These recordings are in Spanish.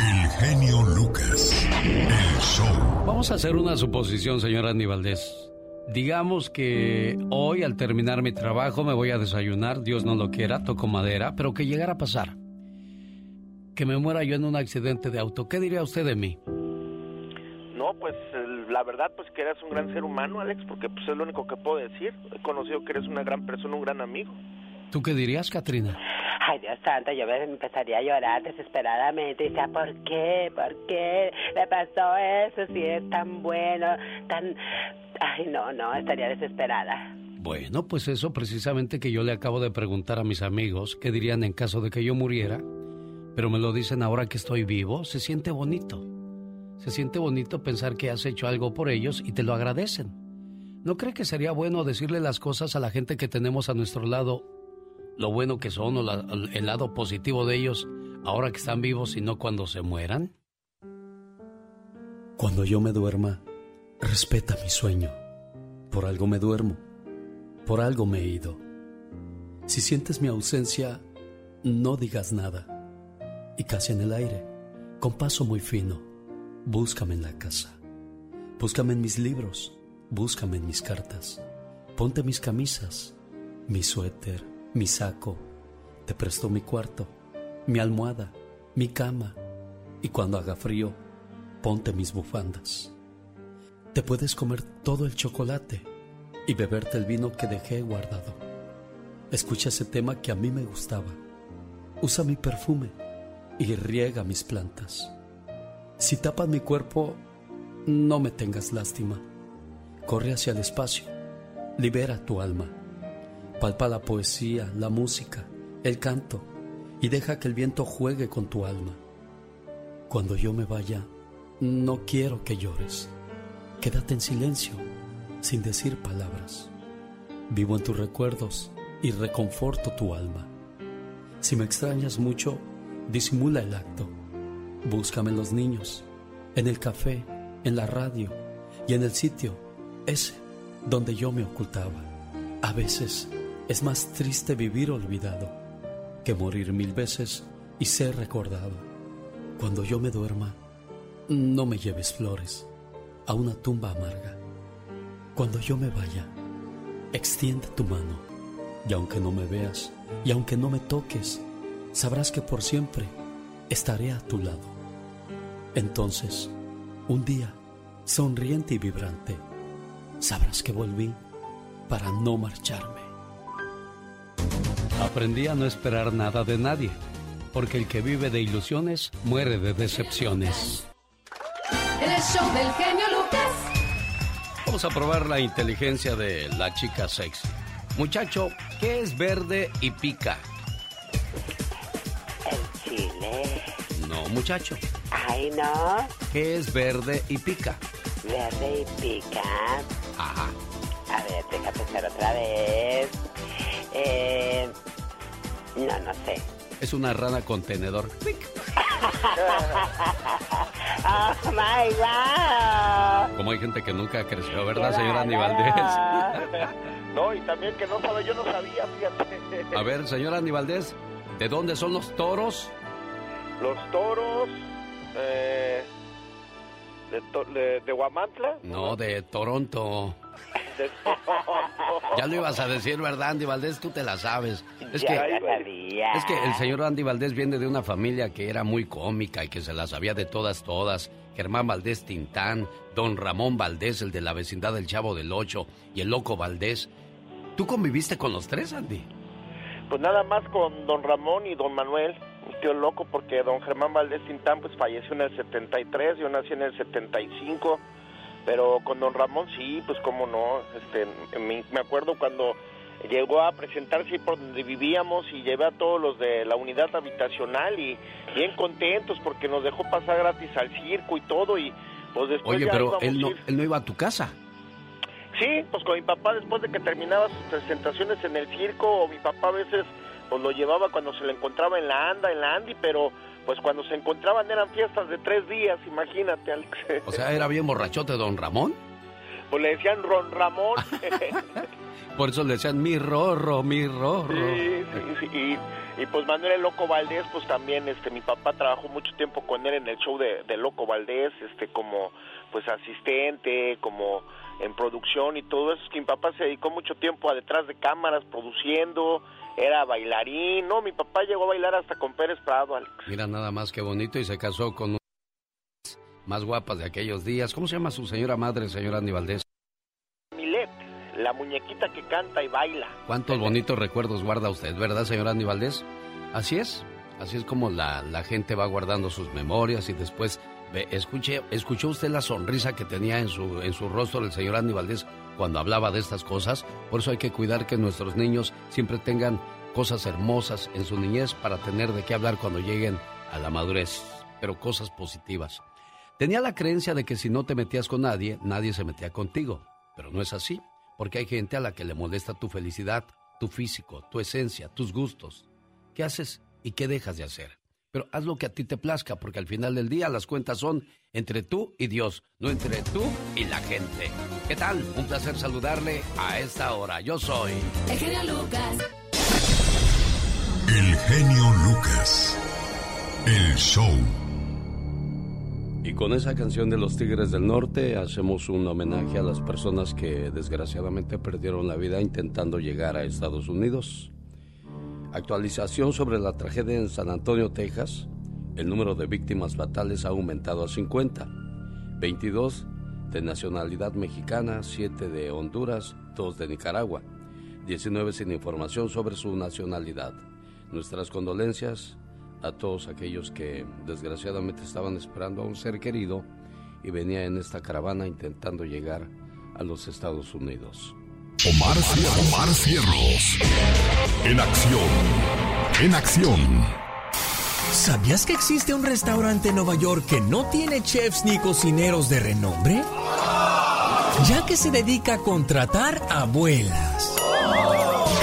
El genio Lucas. El show. Vamos a hacer una suposición, señor Andy Valdés. Digamos que hoy al terminar mi trabajo me voy a desayunar, Dios no lo quiera, toco madera, pero que llegara a pasar. Que me muera yo en un accidente de auto. ¿Qué diría usted de mí? No, pues la verdad pues que eres un gran ser humano, Alex, porque pues es lo único que puedo decir. He conocido que eres una gran persona, un gran amigo. ¿Tú qué dirías, Katrina? Ay, Dios santo, yo me empezaría a llorar desesperadamente. Y ¿por qué? ¿Por qué le pasó eso si es tan bueno, tan... Ay, no, no, estaría desesperada. Bueno, pues eso precisamente que yo le acabo de preguntar a mis amigos, ¿qué dirían en caso de que yo muriera? Pero me lo dicen ahora que estoy vivo, se siente bonito. Se siente bonito pensar que has hecho algo por ellos y te lo agradecen. ¿No cree que sería bueno decirle las cosas a la gente que tenemos a nuestro lado, lo bueno que son o el lado positivo de ellos ahora que están vivos y no cuando se mueran? Cuando yo me duerma, respeta mi sueño. Por algo me duermo, por algo me he ido. Si sientes mi ausencia, no digas nada. Y casi en el aire, con paso muy fino Búscame en la casa. Búscame en mis libros. Búscame en mis cartas. Ponte mis camisas, mi suéter, mi saco. Te presto mi cuarto, mi almohada, mi cama. Y cuando haga frío, ponte mis bufandas. Te puedes comer todo el chocolate y beberte el vino que dejé guardado. Escucha ese tema que a mí me gustaba. Usa mi perfume y riega mis plantas. Si tapas mi cuerpo, no me tengas lástima. Corre hacia el espacio, libera tu alma. Palpa la poesía, la música, el canto y deja que el viento juegue con tu alma. Cuando yo me vaya, no quiero que llores. Quédate en silencio, sin decir palabras. Vivo en tus recuerdos y reconforto tu alma. Si me extrañas mucho, disimula el acto Búscame en los niños, en el café, en la radio y en el sitio ese donde yo me ocultaba. A veces es más triste vivir olvidado que morir mil veces y ser recordado. Cuando yo me duerma, no me lleves flores a una tumba amarga. Cuando yo me vaya, extiende tu mano y aunque no me veas y aunque no me toques, sabrás que por siempre estaré a tu lado. Entonces, un día, sonriente y vibrante, sabrás que volví para no marcharme. Aprendí a no esperar nada de nadie, porque el que vive de ilusiones muere de decepciones. El show del genio Lucas. Vamos a probar la inteligencia de la chica sexy. Muchacho, ¿qué es verde y pica? El chile. No, muchacho. Ay, no. ¿Qué es verde y pica? Verde y pica. Ajá. A ver, déjame pensar otra vez. Eh, no, no sé. Es una rana contenedor. oh my God. Como hay gente que nunca creció, ¿verdad, señora Aníbaldez? no, y también que no sabe, yo no sabía, fíjate. A ver, señora Aníbaldez, ¿de dónde son los toros? Los toros eh, de, de, Guamantla? No, de Toronto. Ya lo ibas a decir, ¿verdad, Andy Valdés? Tú te la sabes. Es que, es que el señor Andy Valdés viene de una familia que era muy cómica y que se la sabía de todas, todas. Germán Valdés Tintán, don Ramón Valdés, el de la vecindad del Chavo del Ocho, y el Loco Valdés. ¿Tú conviviste con los tres, Andy? Pues nada más con don Ramón y don Manuel mi tío loco porque don Germán Valdés Tintán pues falleció en el 73, yo nací en el 75, pero con don Ramón sí, pues cómo no, este, me, acuerdo cuando llegó a presentarse por donde vivíamos y llevé a todos los de la unidad habitacional y bien contentos porque nos dejó pasar gratis al circo y todo y pues después Oye, pero él no, él no iba a tu casa. Sí, pues con mi papá después de que terminaba sus presentaciones en el circo, o mi papá a veces pues lo llevaba cuando se le encontraba en la anda, en la Andy, pero pues cuando se encontraban eran fiestas de tres días, imagínate, Alex. O sea, ¿era bien borrachote don Ramón? Pues le decían Ron Ramón. Por eso le decían mi rorro, mi rorro. Sí, sí, sí. Y, pues Manuel el Loco Valdés, pues también, este, mi papá trabajó mucho tiempo con él en el show de, de Loco Valdés, este, como, pues asistente, como en producción y todo eso. que mi papá se dedicó mucho tiempo a detrás de cámaras, produciendo, era bailarín, no, mi papá llegó a bailar hasta con Pérez Prado, Alex. Mira nada más que bonito y se casó con más guapas de aquellos días. ¿Cómo se llama su señora madre, señora Andy Valdés? Milet, la muñequita que canta y baila. ¿Cuántos bonitos recuerdos guarda usted, verdad, señora Andy Valdés? Así es, así es como la, la gente va guardando sus memorias y después escuche, ¿escuchó usted la sonrisa que tenía en su, en su rostro el señor Andy Valdés cuando hablaba de estas cosas? Por eso hay que cuidar que nuestros niños siempre tengan cosas hermosas en su niñez para tener de qué hablar cuando lleguen a la madurez, pero cosas positivas. Tenía la creencia de que si no te metías con nadie, nadie se metía contigo, pero no es así, porque hay gente a la que le molesta tu felicidad, tu físico, tu esencia, tus gustos. ¿Qué haces y qué dejas de hacer? Pero haz lo que a ti te plazca, porque al final del día las cuentas son entre tú y Dios, no entre tú y la gente. ¿Qué tal? Un placer saludarle a esta hora. Yo soy... El genio Lucas. El genio Lucas. El show. Y con esa canción de los Tigres del Norte hacemos un homenaje a las personas que desgraciadamente perdieron la vida intentando llegar a Estados Unidos. Actualización sobre la tragedia en San Antonio, Texas. El número de víctimas fatales ha aumentado a 50. 22 de nacionalidad mexicana, 7 de Honduras, 2 de Nicaragua. 19 sin información sobre su nacionalidad. Nuestras condolencias a todos aquellos que desgraciadamente estaban esperando a un ser querido y venía en esta caravana intentando llegar a los Estados Unidos. Omar, Omar Cierros. En acción. En acción. ¿Sabías que existe un restaurante en Nueva York que no tiene chefs ni cocineros de renombre? Ya que se dedica a contratar abuelas.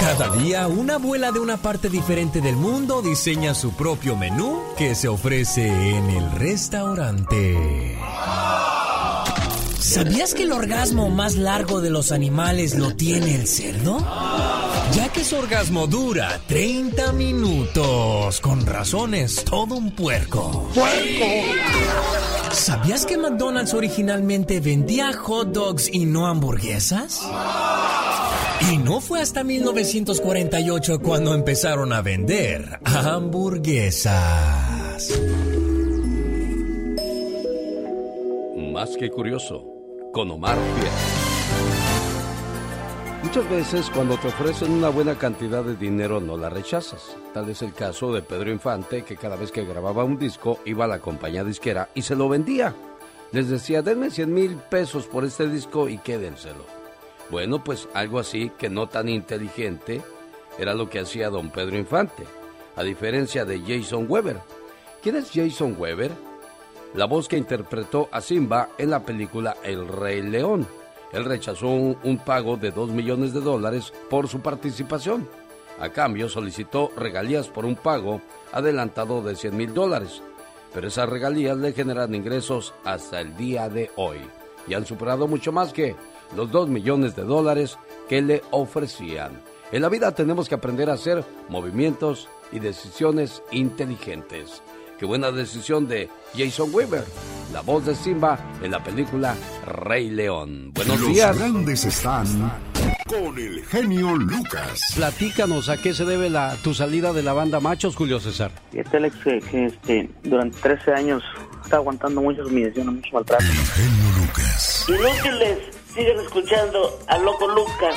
Cada día una abuela de una parte diferente del mundo diseña su propio menú que se ofrece en el restaurante. ¿Sabías que el orgasmo más largo de los animales lo tiene el cerdo? Ya que su orgasmo dura 30 minutos. Con razones, todo un puerco. ¡Puerco! ¿Sabías que McDonald's originalmente vendía hot dogs y no hamburguesas? Y no fue hasta 1948 cuando empezaron a vender hamburguesas. Más que curioso, con Omar Fierro. Muchas veces cuando te ofrecen una buena cantidad de dinero no la rechazas. Tal es el caso de Pedro Infante, que cada vez que grababa un disco iba a la compañía disquera y se lo vendía. Les decía, denme 100 mil pesos por este disco y quédenselo. Bueno, pues algo así que no tan inteligente era lo que hacía don Pedro Infante, a diferencia de Jason Weber. ¿Quién es Jason Weber? La voz que interpretó a Simba en la película El Rey León él rechazó un, pago de 2 millones de dólares por su participación. A cambio solicitó regalías por un pago adelantado de 100 mil dólares. Pero esas regalías le generan ingresos hasta el día de hoy y han superado mucho más que los 2 millones de dólares que le ofrecían. En la vida tenemos que aprender a hacer movimientos y decisiones inteligentes. Qué buena decisión de Jason Weaver, la voz de Simba en la película Rey León. Buenos días. Los grandes están con el genio Lucas. Platícanos a qué se debe la, tu salida de la banda Machos, Julio César. Fíjate, Alex, que, este, durante 13 años está aguantando muchas humillaciones, mucho maltrato. El genio Lucas. Inútiles, siguen escuchando al loco Lucas.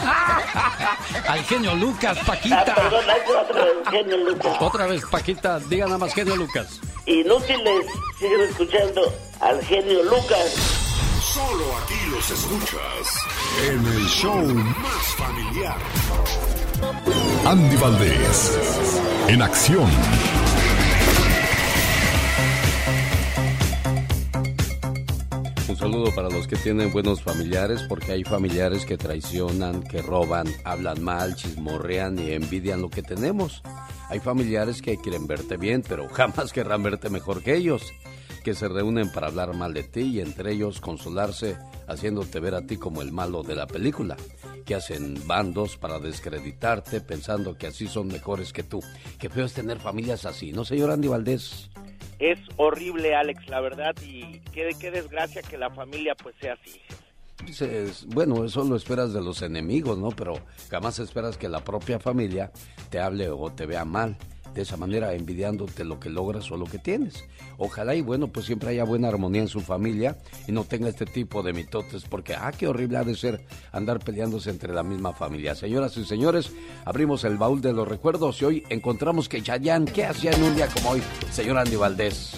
Al genio Lucas, Paquita. Ah, perdón, otra vez, genio Lucas. Otra vez, Paquita, diga nada más genio Lucas. Inútiles, siguen escuchando al genio Lucas. Solo aquí los escuchas en el show más familiar. Andy Valdés, en acción. Un saludo para los que tienen buenos familiares, porque hay familiares que traicionan, que roban, hablan mal, chismorrean y envidian lo que tenemos. Hay familiares que quieren verte bien, pero jamás querrán verte mejor que ellos, que se reúnen para hablar mal de ti y entre ellos consolarse, haciéndote ver a ti como el malo de la película. que hacen bandos para descreditarte pensando que así son mejores que tú. Qué feo es tener familias así, ¿no, señor Andy Valdés? Es horrible, Alex, la verdad, y qué, desgracia que la familia pues sea así. Dices, bueno, eso lo esperas de los enemigos, ¿no? Pero jamás esperas que la propia familia te hable o te vea mal de esa manera envidiándote lo que logras o lo que tienes. Ojalá y bueno, pues siempre haya buena armonía en su familia y no tenga este tipo de mitotes, porque ah, qué horrible ha de ser andar peleándose entre la misma familia. Señoras y señores, abrimos el baúl de los recuerdos y hoy encontramos que Chayanne, ¿qué hacía en un día como hoy, señor Andy Valdés?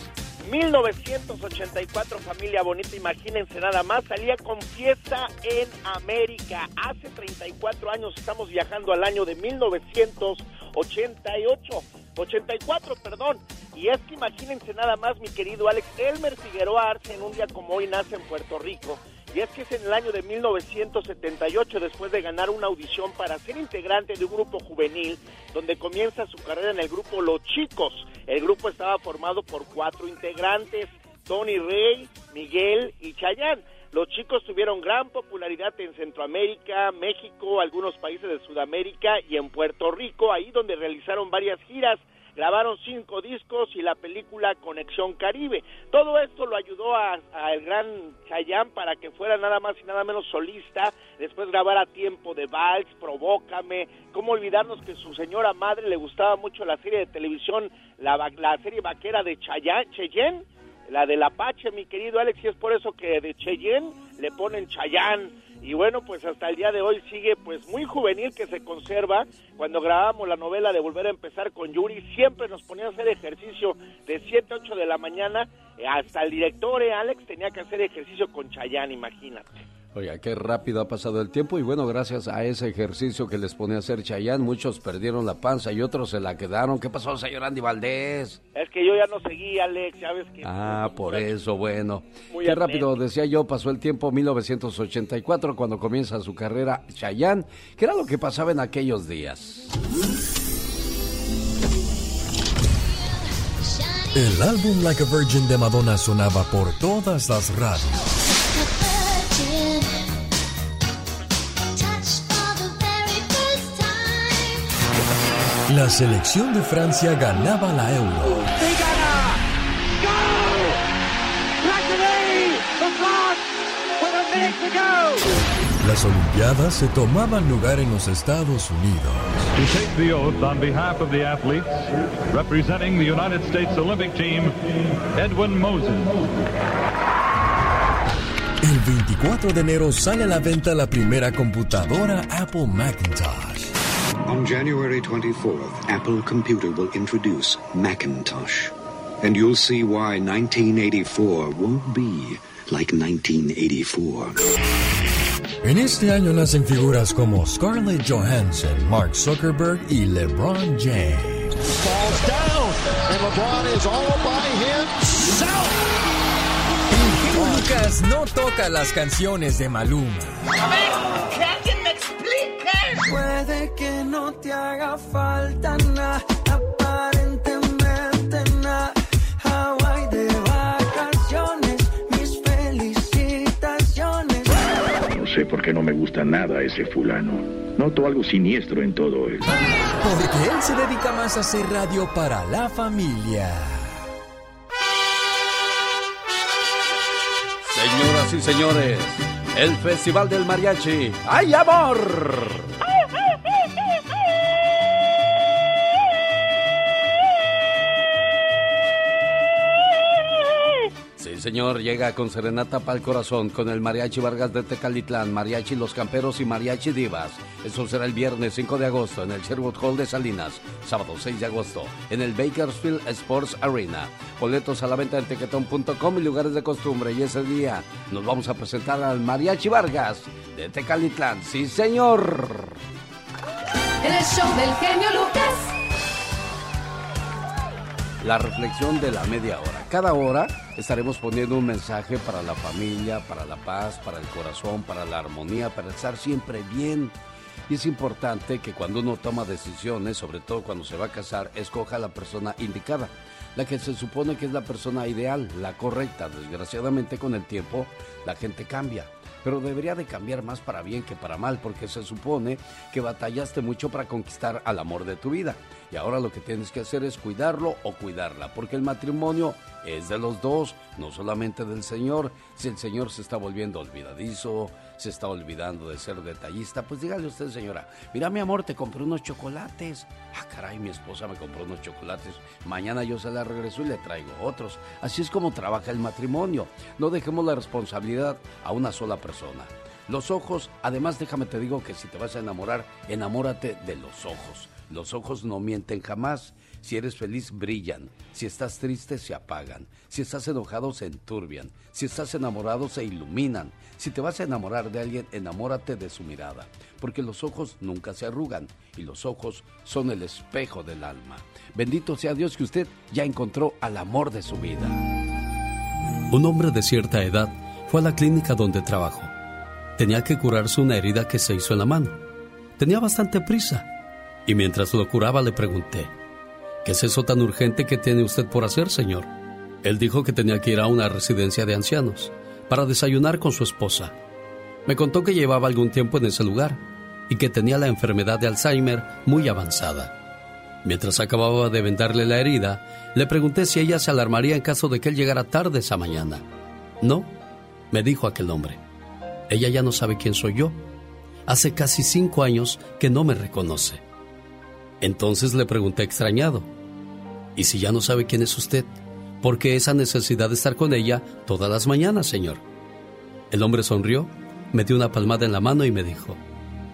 1984, familia bonita, imagínense nada más, salía con fiesta en América. Hace 34 años estamos viajando al año de 1988. 84, perdón. Y es que imagínense nada más, mi querido Alex, Elmer Figueroa Arce en un día como hoy nace en Puerto Rico. Y es que es en el año de 1978, después de ganar una audición para ser integrante de un grupo juvenil, donde comienza su carrera en el grupo Los Chicos. El grupo estaba formado por cuatro integrantes, Tony Rey, Miguel y Chayán. Los chicos tuvieron gran popularidad en Centroamérica, México, algunos países de Sudamérica y en Puerto Rico, ahí donde realizaron varias giras grabaron cinco discos y la película Conexión Caribe. Todo esto lo ayudó al gran Chayanne para que fuera nada más y nada menos solista, después grabara Tiempo de Vals, Provócame, cómo olvidarnos que su señora madre le gustaba mucho la serie de televisión, la, la serie vaquera de Chayanne, Cheyenne, la del Apache, mi querido Alex, y es por eso que de Cheyenne le ponen Chayanne y bueno, pues hasta el día de hoy sigue pues muy juvenil que se conserva. Cuando grabamos la novela de Volver a empezar con Yuri, siempre nos ponía a hacer ejercicio de 7 a 8 de la mañana. Hasta el director, eh, Alex, tenía que hacer ejercicio con Chayanne, imagínate. Oiga, qué rápido ha pasado el tiempo y bueno, gracias a ese ejercicio que les pone a hacer Chayán, muchos perdieron la panza y otros se la quedaron. ¿Qué pasó, señor Andy Valdés? Es que yo ya no seguí, Alex, sabes que... Ah, por eso, bueno. qué rápido, decía yo, pasó el tiempo 1984 cuando comienza su carrera Chayán. ¿Qué era lo que pasaba en aquellos días? El álbum Like a Virgin de Madonna sonaba por todas las radios. La selección de Francia ganaba la Euro. Las Olimpiadas se tomaban lugar en los Estados Unidos. To take the oath on behalf of the athletes, representing the United States Olympic Team, Edwin Moses. El 24 de enero sale a la venta la primera computadora Apple Macintosh. On January 24th, Apple Computer will introduce Macintosh. And you'll see why 1984 won't be like 1984. En este año nacen figuras como Scarlett Johansson, Mark Zuckerberg y LeBron James. Falls down, and LeBron is all by himself. Lucas no toca las canciones de Maluma. A ver, que alguien me explique. Puede que no te haga falta nada, aparentemente nada. Hawaii de vacaciones, mis felicitaciones. No sé por qué no me gusta nada ese fulano. Noto algo siniestro en todo él. Porque él se dedica más a hacer radio para la familia. Señoras y señores, el Festival del Mariachi. ¡Ay, amor! Señor, llega con Serenata para el Corazón, con el Mariachi Vargas de Tecalitlán, Mariachi Los Camperos y Mariachi Divas. Eso será el viernes 5 de agosto en el Sherwood Hall de Salinas, sábado 6 de agosto en el Bakersfield Sports Arena. Boletos a la venta en tequetón.com y lugares de costumbre. Y ese día nos vamos a presentar al Mariachi Vargas de Tecalitlán. Sí, señor. El show del genio Lucas. La reflexión de la media hora. Cada hora estaremos poniendo un mensaje para la familia, para la paz, para el corazón, para la armonía, para estar siempre bien. Y es importante que cuando uno toma decisiones, sobre todo cuando se va a casar, escoja a la persona indicada, la que se supone que es la persona ideal, la correcta. Desgraciadamente con el tiempo la gente cambia. pero debería de cambiar más para bien que para mal, porque se supone que batallaste mucho para conquistar al amor de tu vida. Y ahora lo que tienes que hacer es cuidarlo o cuidarla, porque el matrimonio es de los dos, no solamente del Señor. Si el Señor se está volviendo olvidadizo, se está olvidando de ser detallista, pues dígale usted, señora, mira mi amor, te compré unos chocolates. Ah, caray, mi esposa me compró unos chocolates. Mañana yo se la regreso y le traigo otros. Así es como trabaja el matrimonio. No dejemos la responsabilidad a una sola persona. Los ojos, además déjame te digo que si te vas a enamorar, enamórate de los ojos. Los ojos no mienten jamás. Si eres feliz, brillan. Si estás triste, se apagan. Si estás enojado, se enturbian. Si estás enamorado, se iluminan. Si te vas a enamorar de alguien, enamórate de su mirada. Porque los ojos nunca se arrugan y los ojos son el espejo del alma. Bendito sea Dios que usted ya encontró al amor de su vida. Un hombre de cierta edad fue a la clínica donde trabajó. Tenía que curarse una herida que se hizo en la mano. Tenía bastante prisa. Y mientras lo curaba le pregunté, ¿Qué es eso tan urgente que tiene usted por hacer, señor? Él dijo que tenía que ir a una residencia de ancianos para desayunar con su esposa. Me contó que llevaba algún tiempo en ese lugar y que tenía la enfermedad de Alzheimer muy avanzada. Mientras acababa de vendarle la herida, le pregunté si ella se alarmaría en caso de que él llegara tarde esa mañana. No, me dijo aquel hombre. Ella ya no sabe quién soy yo. Hace casi cinco años que no me reconoce. Entonces le pregunté extrañado, ¿y si ya no sabe quién es usted? ¿Por qué esa necesidad de estar con ella todas las mañanas, señor? El hombre sonrió, me dio una palmada en la mano y me dijo,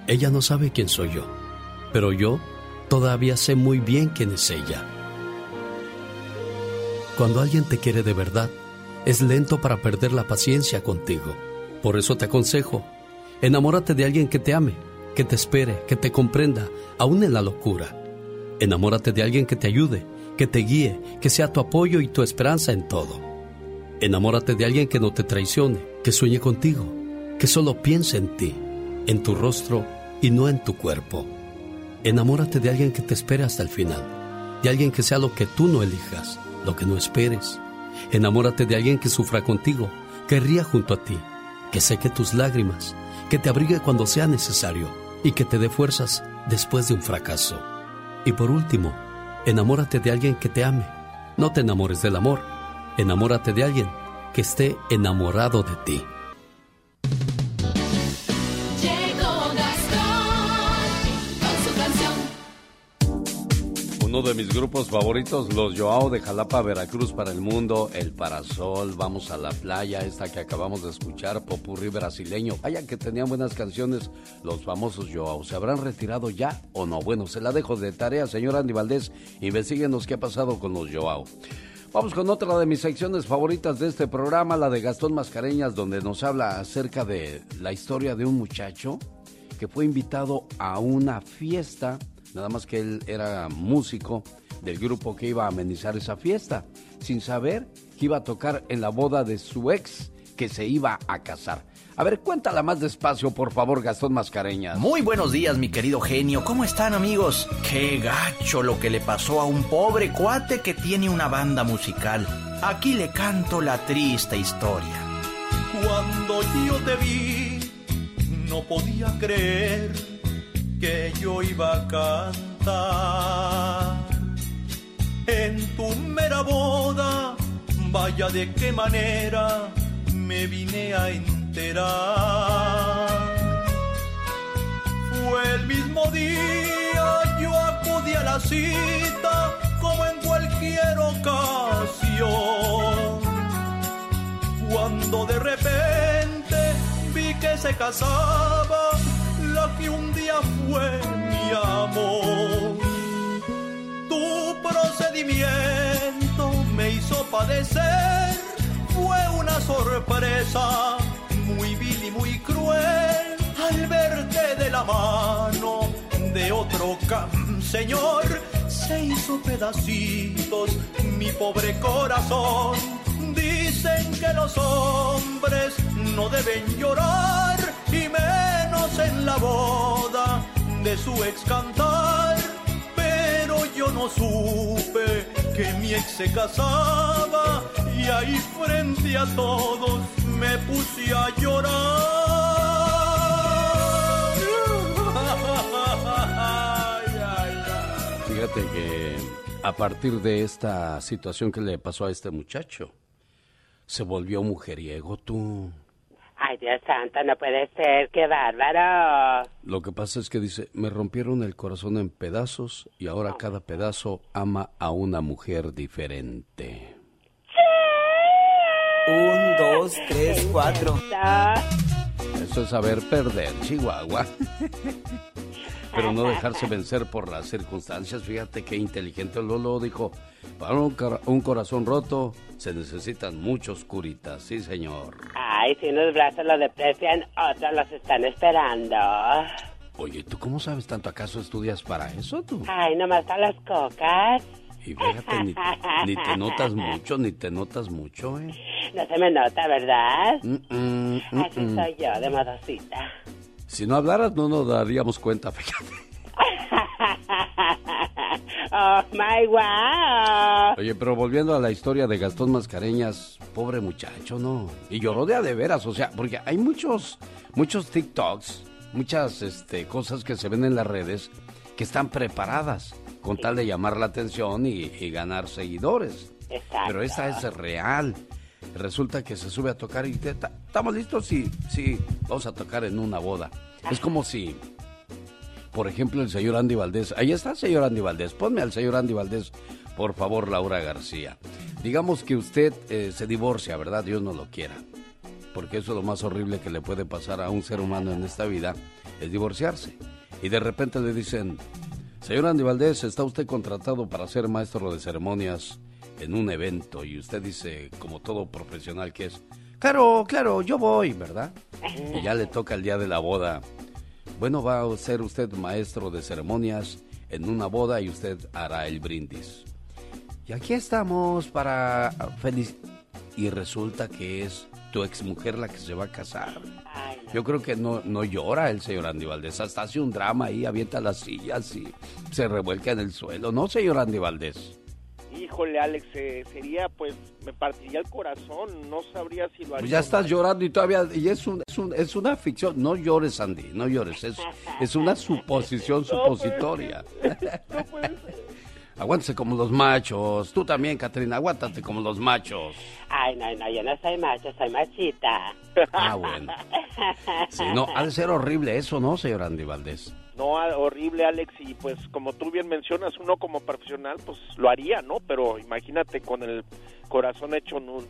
ella no sabe quién soy yo, pero yo todavía sé muy bien quién es ella. Cuando alguien te quiere de verdad, es lento para perder la paciencia contigo. Por eso te aconsejo, enamórate de alguien que te ame, que te espere, que te comprenda, aún en la locura. Enamórate de alguien que te ayude, que te guíe, que sea tu apoyo y tu esperanza en todo. Enamórate de alguien que no te traicione, que sueñe contigo, que solo piense en ti, en tu rostro y no en tu cuerpo. Enamórate de alguien que te espere hasta el final, de alguien que sea lo que tú no elijas, lo que no esperes. Enamórate de alguien que sufra contigo, que ría junto a ti, que seque tus lágrimas, que te abrigue cuando sea necesario y que te dé fuerzas después de un fracaso. Y por último, enamórate de alguien que te ame. No te enamores del amor, enamórate de alguien que esté enamorado de ti. Uno de mis grupos favoritos, los Joao de Jalapa, Veracruz para el mundo, El Parasol, Vamos a la Playa, esta que acabamos de escuchar, Popurrí brasileño. Vaya que tenían buenas canciones los famosos Joao. ¿Se habrán retirado ya o no? Bueno, se la dejo de tarea, señor Andy Valdés. Investíguenos qué ha pasado con los Joao. Vamos con otra de mis secciones favoritas de este programa, la de Gastón Mascareñas, donde nos habla acerca de la historia de un muchacho que fue invitado a una fiesta nada más que él era músico del grupo que iba a amenizar esa fiesta, sin saber que iba a tocar en la boda de su ex que se iba a casar. A ver, cuéntala más despacio, por favor, Gastón Mascareñas. Muy buenos días, mi querido genio. ¿Cómo están, amigos? Qué gacho lo que le pasó a un pobre cuate que tiene una banda musical. Aquí le canto la triste historia. Cuando yo te vi, no podía creer que yo iba a cantar en tu mera boda. Vaya de qué manera me vine a enterar. Fue el mismo día, yo acudí a la cita como en cualquier ocasión. Cuando de repente vi que se casaba fue mi amor. Tu procedimiento me hizo padecer, fue una sorpresa muy vil y muy cruel al verte de la mano de otro señor. Se hizo pedacitos mi pobre corazón. Dicen que los hombres no deben llorar en la boda de su ex cantar. Pero yo no supe que mi ex se casaba y ahí frente a todos me puse a llorar. Fíjate que a partir de esta situación que le pasó a este muchacho, se volvió mujeriego tú. Ay, Dios santo, no puede ser, qué bárbaro. Lo que pasa es que dice, me rompieron el corazón en pedazos y ahora cada pedazo ama a una mujer diferente. Un, dos, tres, cuatro. Eso es saber perder, Chihuahua. Pero no dejarse vencer por las circunstancias. Fíjate qué inteligente Lolo dijo. Para un, un, corazón roto se necesitan muchos curitas, sí señor. Ay, si unos brazos lo deprecian, otros los están esperando. Oye, ¿tú cómo sabes tanto? ¿Acaso estudias para eso tú? Ay, nomás para las cocas. Y fíjate, ni, ni, te notas mucho, ni te notas mucho, ¿eh? No se me nota, ¿verdad? Mm -mm, mm Así soy yo, de modosita. Si no hablaras, no nos daríamos cuenta, fíjate. oh my wow. Oye, pero volviendo a la historia de Gastón Mascareñas, pobre muchacho, ¿no? Y lloró de a de veras, o sea, porque hay muchos, muchos TikToks, muchas este, cosas que se ven en las redes que están preparadas con tal de llamar la atención y, y ganar seguidores. Exacto. Pero esta es real. Resulta que se sube a tocar y te, estamos listos, sí, sí, vamos a tocar en una boda. Es como si, por ejemplo, el señor Andy Valdés, ahí está el señor Andy Valdés, ponme al señor Andy Valdés, por favor, Laura García. Digamos que usted eh, se divorcia, ¿verdad? Dios no lo quiera. Porque eso es lo más horrible que le puede pasar a un ser humano en esta vida, es divorciarse. Y de repente le dicen, señor Andy Valdés, está usted contratado para ser maestro de ceremonias en un evento y usted dice, como todo profesional que es, claro, claro, yo voy, ¿verdad? Y ya le toca el día de la boda. Bueno, va a ser usted maestro de ceremonias en una boda y usted hará el brindis. Y aquí estamos para feliz. Y resulta que es tu exmujer la que se va a casar. Yo creo que no, no llora el señor Andy Valdés, hasta hace un drama ahí, avienta las sillas y se revuelca en el suelo. ¿No, señor Andy Valdés? Híjole, Alex, eh, sería, pues, me partiría el corazón, no sabría si lo haría. Pues ya estás llorando y todavía, y es, un, es, un, es una ficción, no llores, Andy, no llores, es, es una suposición supositoria. No. Aguántese como los machos, tú también, Catrina, aguántate como los machos. Ay, no, no, yo no soy macho, soy machita. Ah, bueno. Sí, no, ha de ser horrible eso, ¿no, señor Andy Valdés? No, horrible, Alex, y pues como tú bien mencionas, uno como profesional, pues lo haría, ¿no? Pero imagínate con el corazón hecho nun.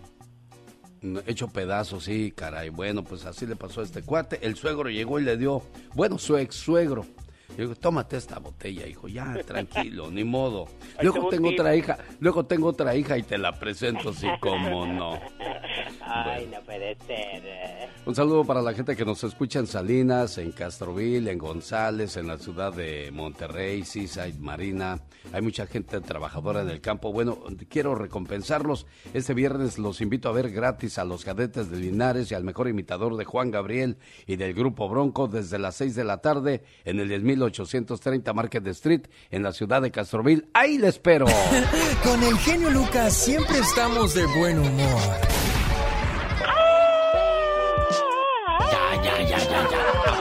Hecho pedazos, sí, caray. Bueno, pues así le pasó a este cuate. El suegro llegó y le dio, bueno, su ex suegro. Yo digo, tómate esta botella, hijo, ya, tranquilo, ni modo. Luego tengo otra hija, luego tengo otra hija y te la presento, sí, como no. Ay, no puede ser. Un saludo para la gente que nos escucha en Salinas, en Castroville, en González, en la ciudad de Monterrey, Seaside, Marina. Hay mucha gente trabajadora en el campo. Bueno, quiero recompensarlos. Este viernes los invito a ver gratis a los cadetes de Linares y al mejor imitador de Juan Gabriel y del grupo Bronco desde las 6 de la tarde en el 10830 Market Street en la ciudad de Castroville. Ahí le espero. Con el genio Lucas siempre estamos de buen humor.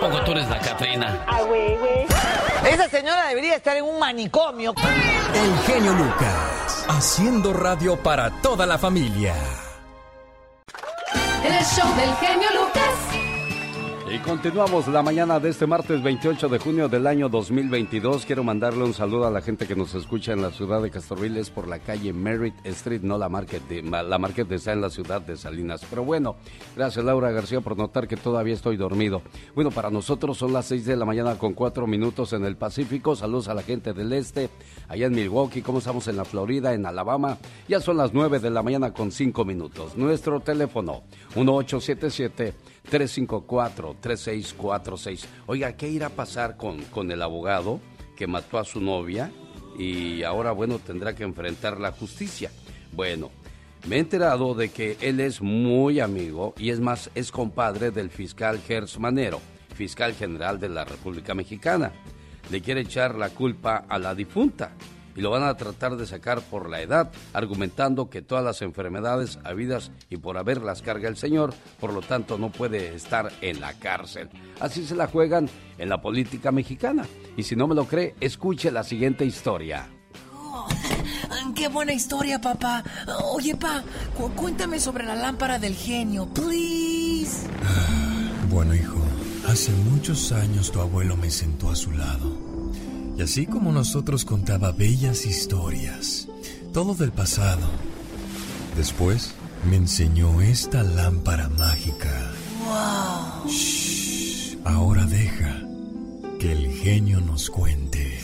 Poco tú eres la Catrina? Ah, güey, güey. Esa señora debería estar en un manicomio. El genio Lucas, haciendo radio para toda la familia. El show del genio Lucas. Y continuamos la mañana de este martes 28 de junio del año 2022. Quiero mandarle un saludo a la gente que nos escucha en la ciudad de Castroville, es por la calle Merritt Street, no la Market, la Market está en la ciudad de Salinas. Pero bueno, gracias Laura García por notar que todavía estoy dormido. Bueno, para nosotros son las 6 de la mañana con 4 minutos en el Pacífico. Saludos a la gente del este, allá en Milwaukee, ¿cómo estamos en la Florida, en Alabama? Ya son las 9 de la mañana con 5 minutos. Nuestro teléfono, 1877 354-3646. Oiga, ¿qué irá a pasar con, con el abogado que mató a su novia y ahora, bueno, tendrá que enfrentar la justicia? Bueno, me he enterado de que él es muy amigo y es más, es compadre del fiscal Gers Manero, fiscal general de la República Mexicana. Le quiere echar la culpa a la difunta, y lo van a tratar de sacar por la edad, argumentando que todas las enfermedades habidas y por haber las carga el señor, por lo tanto no puede estar en la cárcel. Así se la juegan en la política mexicana. Y si no me lo cree, escuche la siguiente historia. Oh, ¡Qué buena historia, papá! Oye, pa, cuéntame sobre la lámpara del genio, please. Bueno, hijo, hace muchos años tu abuelo me sentó a su lado y así como nosotros contaba bellas historias, todo del pasado. Después me enseñó esta lámpara mágica. ¡Wow! Shh, ahora deja que el genio nos cuente.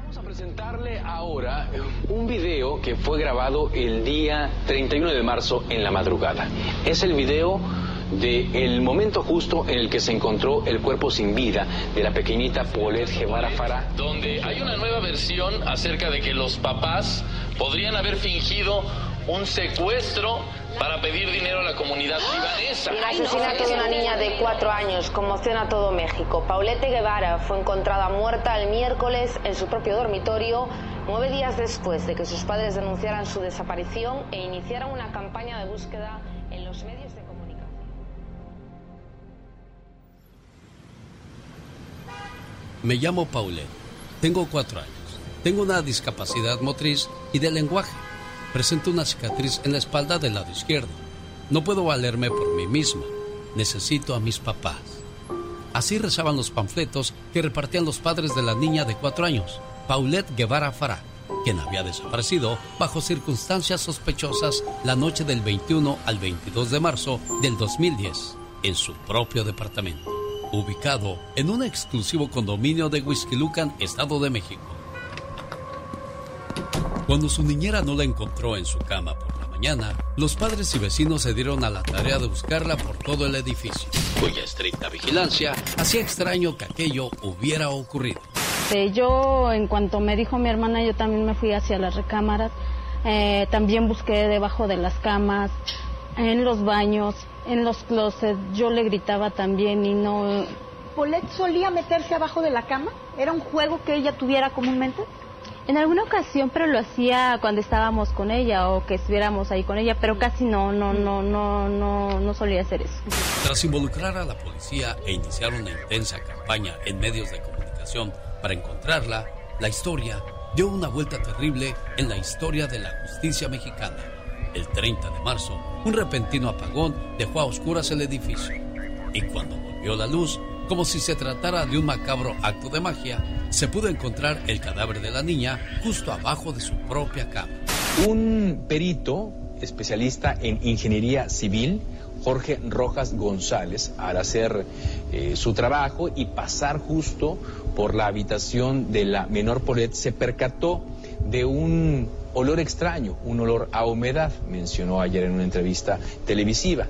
Vamos a presentarle ahora un video que fue grabado el día 31 de marzo en la madrugada. Es el video del momento justo en el que se encontró el cuerpo sin vida de la pequeñita Paulette Guevara Farah. Donde hay una nueva versión acerca de que los papás podrían haber fingido un secuestro para pedir dinero a la comunidad libanesa. El asesinato de una niña de cuatro años conmociona todo México. Paulette Guevara fue encontrada muerta el miércoles en su propio dormitorio, nueve días después de que sus padres denunciaran su desaparición e iniciaran una campaña de búsqueda en los medios de Me llamo Paulette. Tengo cuatro años. Tengo una discapacidad motriz y de lenguaje. Presento una cicatriz en la espalda del lado izquierdo. No puedo valerme por mí misma. Necesito a mis papás. Así rezaban los panfletos que repartían los padres de la niña de cuatro años, Paulette Guevara Farah, quien había desaparecido bajo circunstancias sospechosas la noche del 21 al 22 de marzo del 2010 en su propio departamento, ubicado en un exclusivo condominio de Huizquilucan, Estado de México. Cuando su niñera no la encontró en su cama por la mañana, los padres y vecinos se dieron a la tarea de buscarla por todo el edificio, cuya estricta vigilancia hacía extraño que aquello hubiera ocurrido. Este, yo, en cuanto me dijo mi hermana, yo también me fui hacia las recámaras. Eh, también busqué debajo de las camas, en los baños, en los closets. Yo le gritaba también y no. ¿Paulette solía meterse abajo de la cama? ¿Era un juego que ella tuviera comúnmente? En alguna ocasión, pero lo hacía cuando estábamos con ella o que estuviéramos ahí con ella, pero casi no, no, no, no, no, no solía hacer eso. Tras involucrar a la policía e iniciar una intensa campaña en medios de comunicación para encontrarla, la historia dio una vuelta terrible en la historia de la justicia mexicana. El 30 de marzo, un repentino apagón dejó a oscuras el edificio. Y cuando volvió la luz, como si se tratara de un macabro acto de magia, se pudo encontrar el cadáver de la niña justo abajo de su propia cama. Un perito especialista en ingeniería civil, Jorge Rojas González, al hacer eh, su trabajo y pasar justo por la habitación de la menor Paulette, se percató de un olor extraño, un olor a humedad, mencionó ayer en una entrevista televisiva.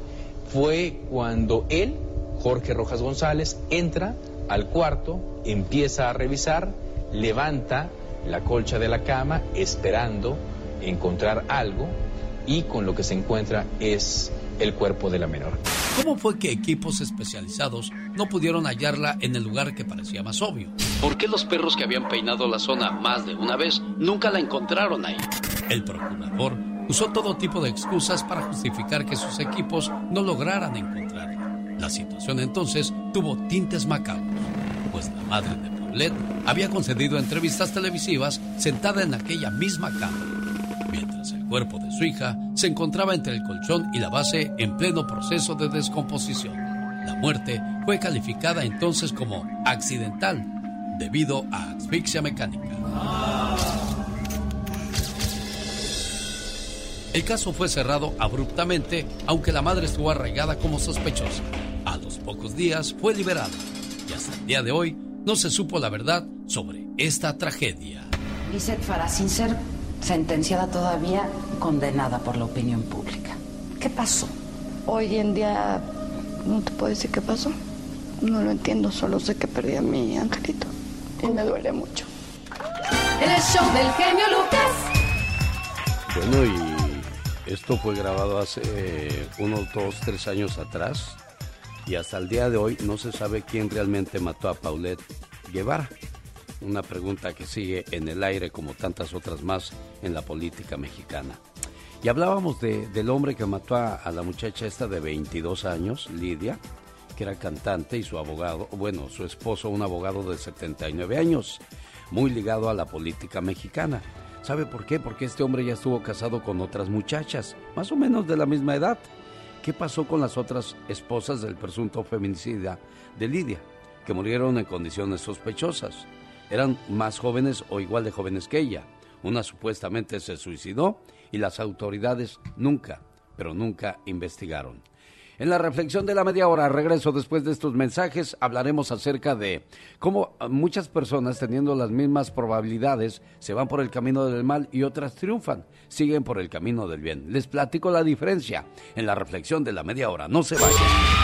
Fue cuando él Jorge Rojas González entra al cuarto, empieza a revisar, levanta la colcha de la cama esperando encontrar algo y con lo que se encuentra es el cuerpo de la menor. ¿Cómo fue que equipos especializados no pudieron hallarla en el lugar que parecía más obvio? ¿Por qué los perros que habían peinado la zona más de una vez nunca la encontraron ahí? El procurador usó todo tipo de excusas para justificar que sus equipos no lograran encontrarla. La situación entonces tuvo tintes macabros, pues la madre de Paulette había concedido entrevistas televisivas sentada en aquella misma cama, mientras cuerpo de su hija se encontraba entre el colchón y la base en pleno proceso de descomposición. La muerte fue calificada entonces como accidental debido a asfixia mecánica. El caso fue cerrado abruptamente, aunque la madre estuvo arraigada como sospechosa. A los pocos días fue liberada y hasta el día de hoy no se supo la verdad sobre esta tragedia. Farah, sentenciada todavía, condenada por la opinión pública. ¿Qué pasó? Hoy en día no te puedo decir qué pasó. No lo entiendo, solo sé que perdí a mi angelito y me duele mucho. El show del genio Lucas. Bueno, y esto fue grabado hace unos dos, tres años atrás. y hasta el día de hoy no se sabe quién realmente mató a Paulette Guevara. Una pregunta que sigue en el aire como tantas otras más en la política mexicana. Y hablábamos del hombre que mató a, a, la muchacha esta de 22 años, Lidia, que era cantante, y su abogado, bueno, su esposo, un abogado de 79 años, muy ligado a la política mexicana. ¿Sabe por qué? Porque este hombre ya estuvo casado con otras muchachas, más o menos de la misma edad. ¿Qué pasó con las otras esposas del presunto feminicida de Lidia, que murieron en condiciones sospechosas? Eran más jóvenes o igual de jóvenes que ella. Una supuestamente se suicidó y las autoridades nunca, pero nunca investigaron. En la reflexión de la media hora, regreso después de estos mensajes, hablaremos acerca de cómo muchas personas teniendo las mismas probabilidades se van por el camino del mal y otras triunfan, siguen por el camino del bien. Les platico la diferencia en la reflexión de la media hora. No se vayan.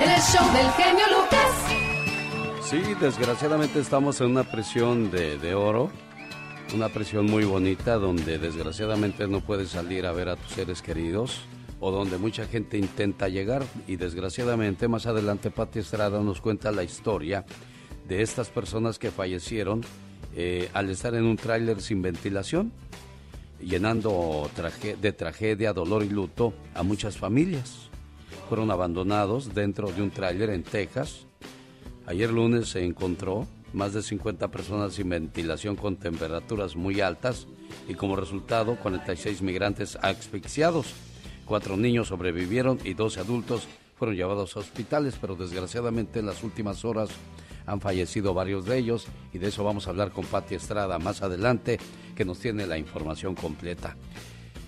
El show del genio Lucas. Sí, desgraciadamente estamos en una presión de, de, oro, una presión muy bonita donde desgraciadamente no puedes salir a ver a tus seres queridos o donde mucha gente intenta llegar y desgraciadamente más adelante Pati Estrada nos cuenta la historia de estas personas que fallecieron eh, al estar en un tráiler sin ventilación, llenando traje de tragedia, dolor y luto a muchas familias fueron abandonados dentro de un tráiler en Texas. Ayer lunes se encontró más de 50 personas sin ventilación con temperaturas muy altas y como resultado 46 migrantes asfixiados. Cuatro niños sobrevivieron y 12 adultos fueron llevados a hospitales, pero desgraciadamente en las últimas horas han fallecido varios de ellos y de eso vamos a hablar con Patti Estrada más adelante, que nos tiene la información completa.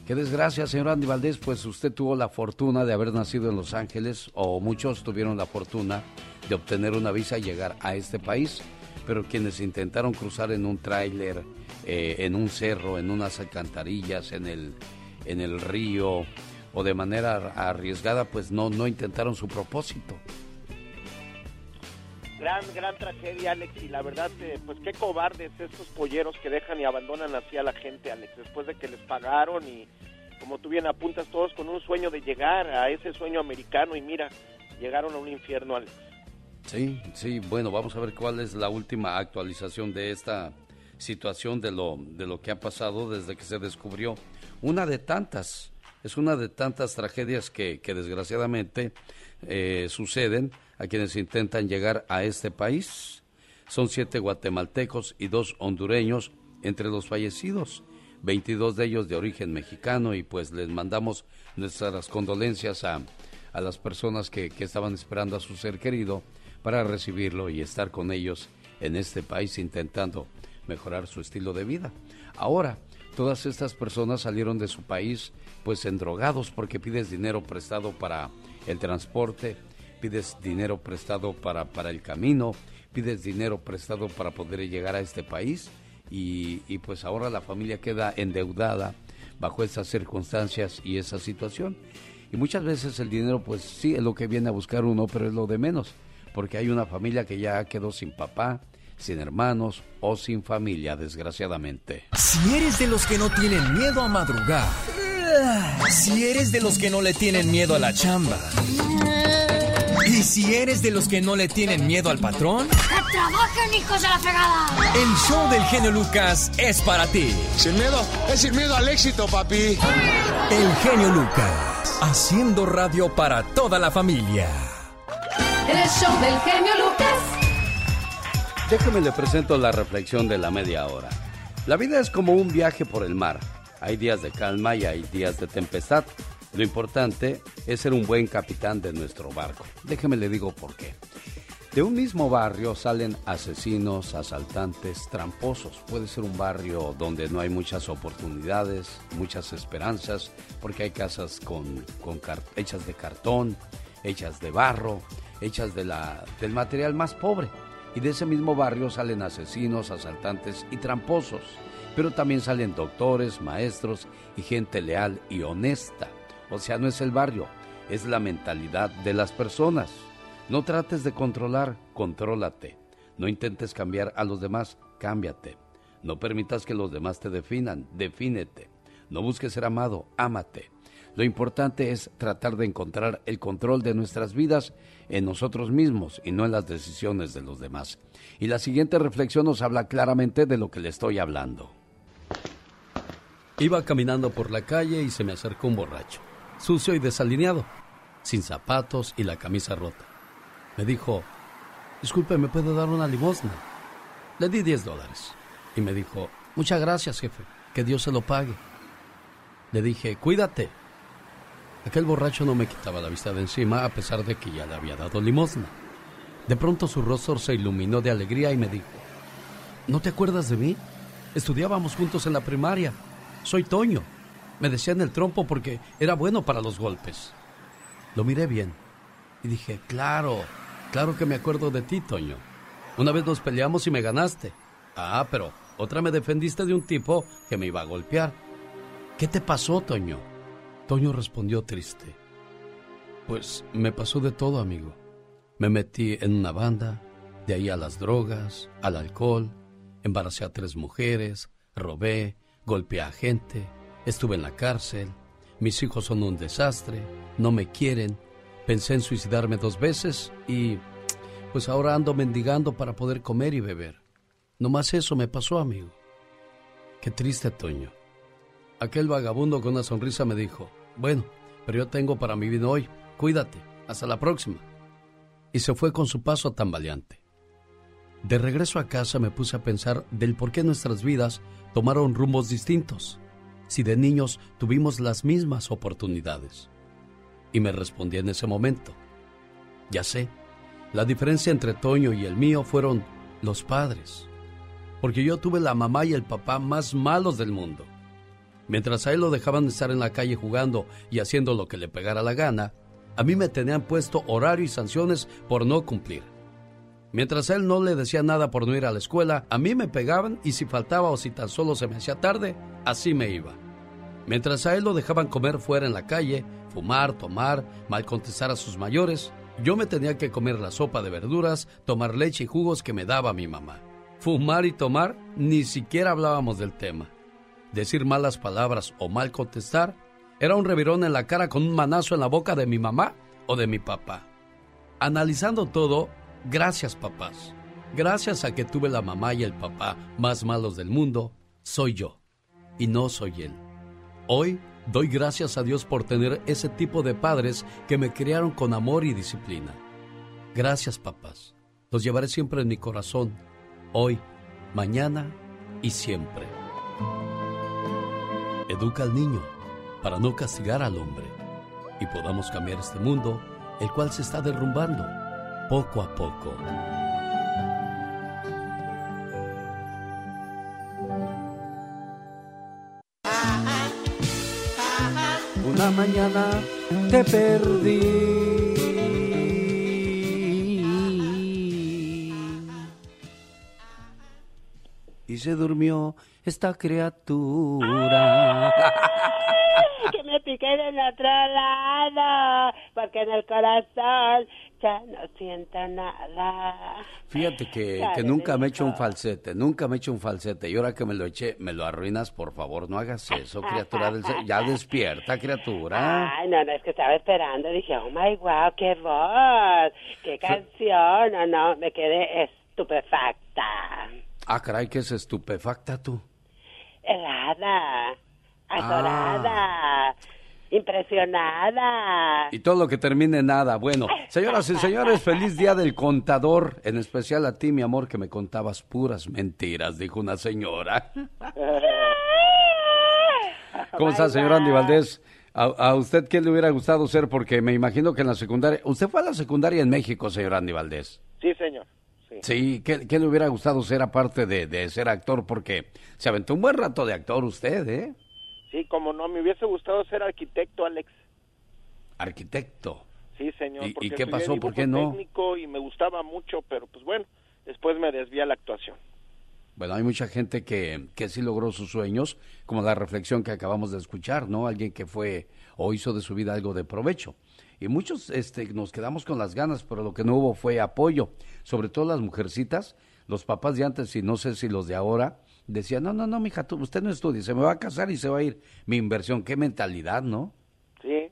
Qué desgracia, señor Andy Valdés, pues usted tuvo la fortuna de haber nacido en Los Ángeles, o muchos tuvieron la fortuna de obtener una visa y llegar a este país, pero quienes intentaron cruzar en un tráiler, eh, en un cerro, en unas alcantarillas, en el, en el río, o de manera arriesgada, pues no, no intentaron su propósito. Gran, gran tragedia, Alex, y la verdad, eh, pues qué cobardes estos polleros que dejan y abandonan así a la gente, Alex, después de que les pagaron y como tú bien apuntas, todos con un sueño de llegar a ese sueño americano y mira, llegaron a un infierno, Alex. Sí, sí, bueno, vamos a ver cuál es la última actualización de esta situación de lo, de lo que ha pasado desde que se descubrió. Una de tantas, es una de tantas tragedias que, que desgraciadamente eh, suceden a quienes intentan llegar a este país. Son siete guatemaltecos y dos hondureños entre los fallecidos, 22 de ellos de origen mexicano y pues les mandamos nuestras condolencias a, a las personas que, que estaban esperando a su ser querido para recibirlo y estar con ellos en este país intentando mejorar su estilo de vida. Ahora, todas estas personas salieron de su país pues endrogados porque pides dinero prestado para el transporte, pides dinero prestado para, para el camino, pides dinero prestado para poder llegar a este país y, y pues ahora la familia queda endeudada bajo esas circunstancias y esa situación. Y muchas veces el dinero pues sí es lo que viene a buscar uno, pero es lo de menos, porque hay una familia que ya quedó sin papá, sin hermanos o sin familia, desgraciadamente. Si eres de los que no tienen miedo a madrugar, si eres de los que no le tienen miedo a la chamba, y si eres de los que no le tienen miedo al patrón, ¡que trabajen, hijos de la fregada! El show del genio Lucas es para ti. Sin miedo, es sin miedo al éxito, papi. El genio Lucas, haciendo radio para toda la familia. El show del genio Lucas. Déjeme le presento la reflexión de la media hora. La vida es como un viaje por el mar. Hay días de calma y hay días de tempestad. Lo importante es ser un buen capitán de nuestro barco. Déjeme le digo por qué. De un mismo barrio salen asesinos, asaltantes, tramposos. Puede ser un barrio donde no hay muchas oportunidades, muchas esperanzas, porque hay casas con, hechas de cartón, hechas de barro, hechas de la, del material más pobre. Y de ese mismo barrio salen asesinos, asaltantes y tramposos. Pero también salen doctores, maestros y gente leal y honesta. O sea, no es el barrio, es la mentalidad de las personas. No trates de controlar, contrólate. No intentes cambiar a los demás, cámbiate. No permitas que los demás te definan, defínete. No busques ser amado, ámate. Lo importante es tratar de encontrar el control de nuestras vidas en nosotros mismos y no en las decisiones de los demás. Y la siguiente reflexión nos habla claramente de lo que le estoy hablando. Iba caminando por la calle y se me acercó un borracho, sucio y desalineado, sin zapatos y la camisa rota. Me dijo, disculpe, ¿me puede dar una limosna? Le di 10 dólares. Y me dijo, muchas gracias, jefe, que Dios se lo pague. Le dije, cuídate. Aquel borracho no me quitaba la vista de encima a pesar de que ya le había dado limosna. De pronto su rostro se iluminó de alegría y me dijo, ¿no te acuerdas de mí? Estudiábamos juntos en la primaria. Soy Toño. Me decían el trompo porque era bueno para los golpes. Lo miré bien y dije, claro, Claro que me acuerdo de ti, Toño. Una vez nos peleamos y me ganaste. Ah, pero otra me defendiste de un tipo que me iba a golpear. ¿Qué te pasó, Toño? Toño respondió triste. Pues me pasó de todo, amigo. Me metí en una banda, de ahí a las drogas, al alcohol, embaracé a tres mujeres, robé, golpeé a gente, estuve en la cárcel, mis hijos son un desastre, no me quieren, Pensé en suicidarme dos veces y pues ahora ando mendigando para poder comer y beber. No más eso me pasó, amigo. Qué triste, Toño. Aquel vagabundo con una sonrisa me dijo, bueno, pero yo tengo para mi vida hoy. Cuídate. Hasta la próxima. Y se fue con su paso tambaleante. De regreso a casa me puse a pensar del por qué nuestras vidas tomaron rumbos distintos, si de niños tuvimos las mismas oportunidades. Y me respondí en ese momento, ya sé, la diferencia entre Toño y el mío fueron los padres, porque yo tuve la mamá y el papá más malos del mundo. Mientras a él lo dejaban estar en la calle jugando y haciendo lo que le pegara la gana, a mí me tenían puesto horario y sanciones por no cumplir. Mientras él no le decía nada por no ir a la escuela, a mí me pegaban y si faltaba o si tan solo se me hacía tarde, así me iba. Mientras a él lo dejaban comer fuera en la calle, fumar, tomar, mal contestar a sus mayores, yo me tenía que comer la sopa de verduras, tomar leche y jugos que me daba mi mamá. Fumar y tomar, ni siquiera hablábamos del tema. Decir malas palabras o mal contestar era un revirón en la cara con un manazo en la boca de mi mamá o de mi papá. Analizando todo, gracias papás. Gracias a que tuve la mamá y el papá más malos del mundo, soy yo y no soy él. Hoy doy gracias a Dios por tener ese tipo de padres que me criaron con amor y disciplina. Gracias, papás. Los llevaré siempre en mi corazón, hoy, mañana y siempre. Educa al niño para no castigar al hombre y podamos cambiar este mundo, el cual se está derrumbando poco a poco. Una mañana te perdí. Y se durmió esta criatura. que me piqué en otro lado, porque en el corazón ya no siento nada. Fíjate que, que nunca me he hecho un falsete, nunca me he hecho un falsete. Y ahora que me lo eché, me lo arruinas, por favor, no hagas eso, criatura del Ya despierta, criatura. Ay, no, no, es que estaba esperando. Dije, oh my wow, qué voz, qué canción. No, no, me quedé estupefacta. Ah, caray, ¿qué es estupefacta tú? Helada, adorada. Ah impresionada. Y todo lo que termine en nada. Bueno, señoras y señores, feliz día del contador, en especial a ti, mi amor, que me contabas puras mentiras, dijo una señora. ¿Cómo está, señor Andy Valdés? ¿A, usted qué le hubiera gustado ser? Porque me imagino que en la secundaria... ¿Usted fue a la secundaria en México, señor Andy Valdés? Sí, señor. Sí, ¿qué, le hubiera gustado ser aparte de, de, ser actor? Porque se aventó un buen rato de actor usted, ¿eh? Sí, como no, me hubiese gustado ser arquitecto, Alex. ¿Arquitecto? Sí, señor. ¿Y, qué pasó? ¿Por qué no? técnico y me gustaba mucho, pero pues bueno, después me desvía la actuación. Bueno, hay mucha gente que, que sí logró sus sueños, como la reflexión que acabamos de escuchar, ¿no? Alguien que fue o hizo de su vida algo de provecho y muchos este, nos quedamos con las ganas, pero lo que no hubo fue apoyo, sobre todo las mujercitas, los papás de antes y no sé si los de ahora, decían, no, no, no, mija, tú, usted no estudie, se me va a casar y se va a ir. Mi inversión, qué mentalidad, ¿no? Sí,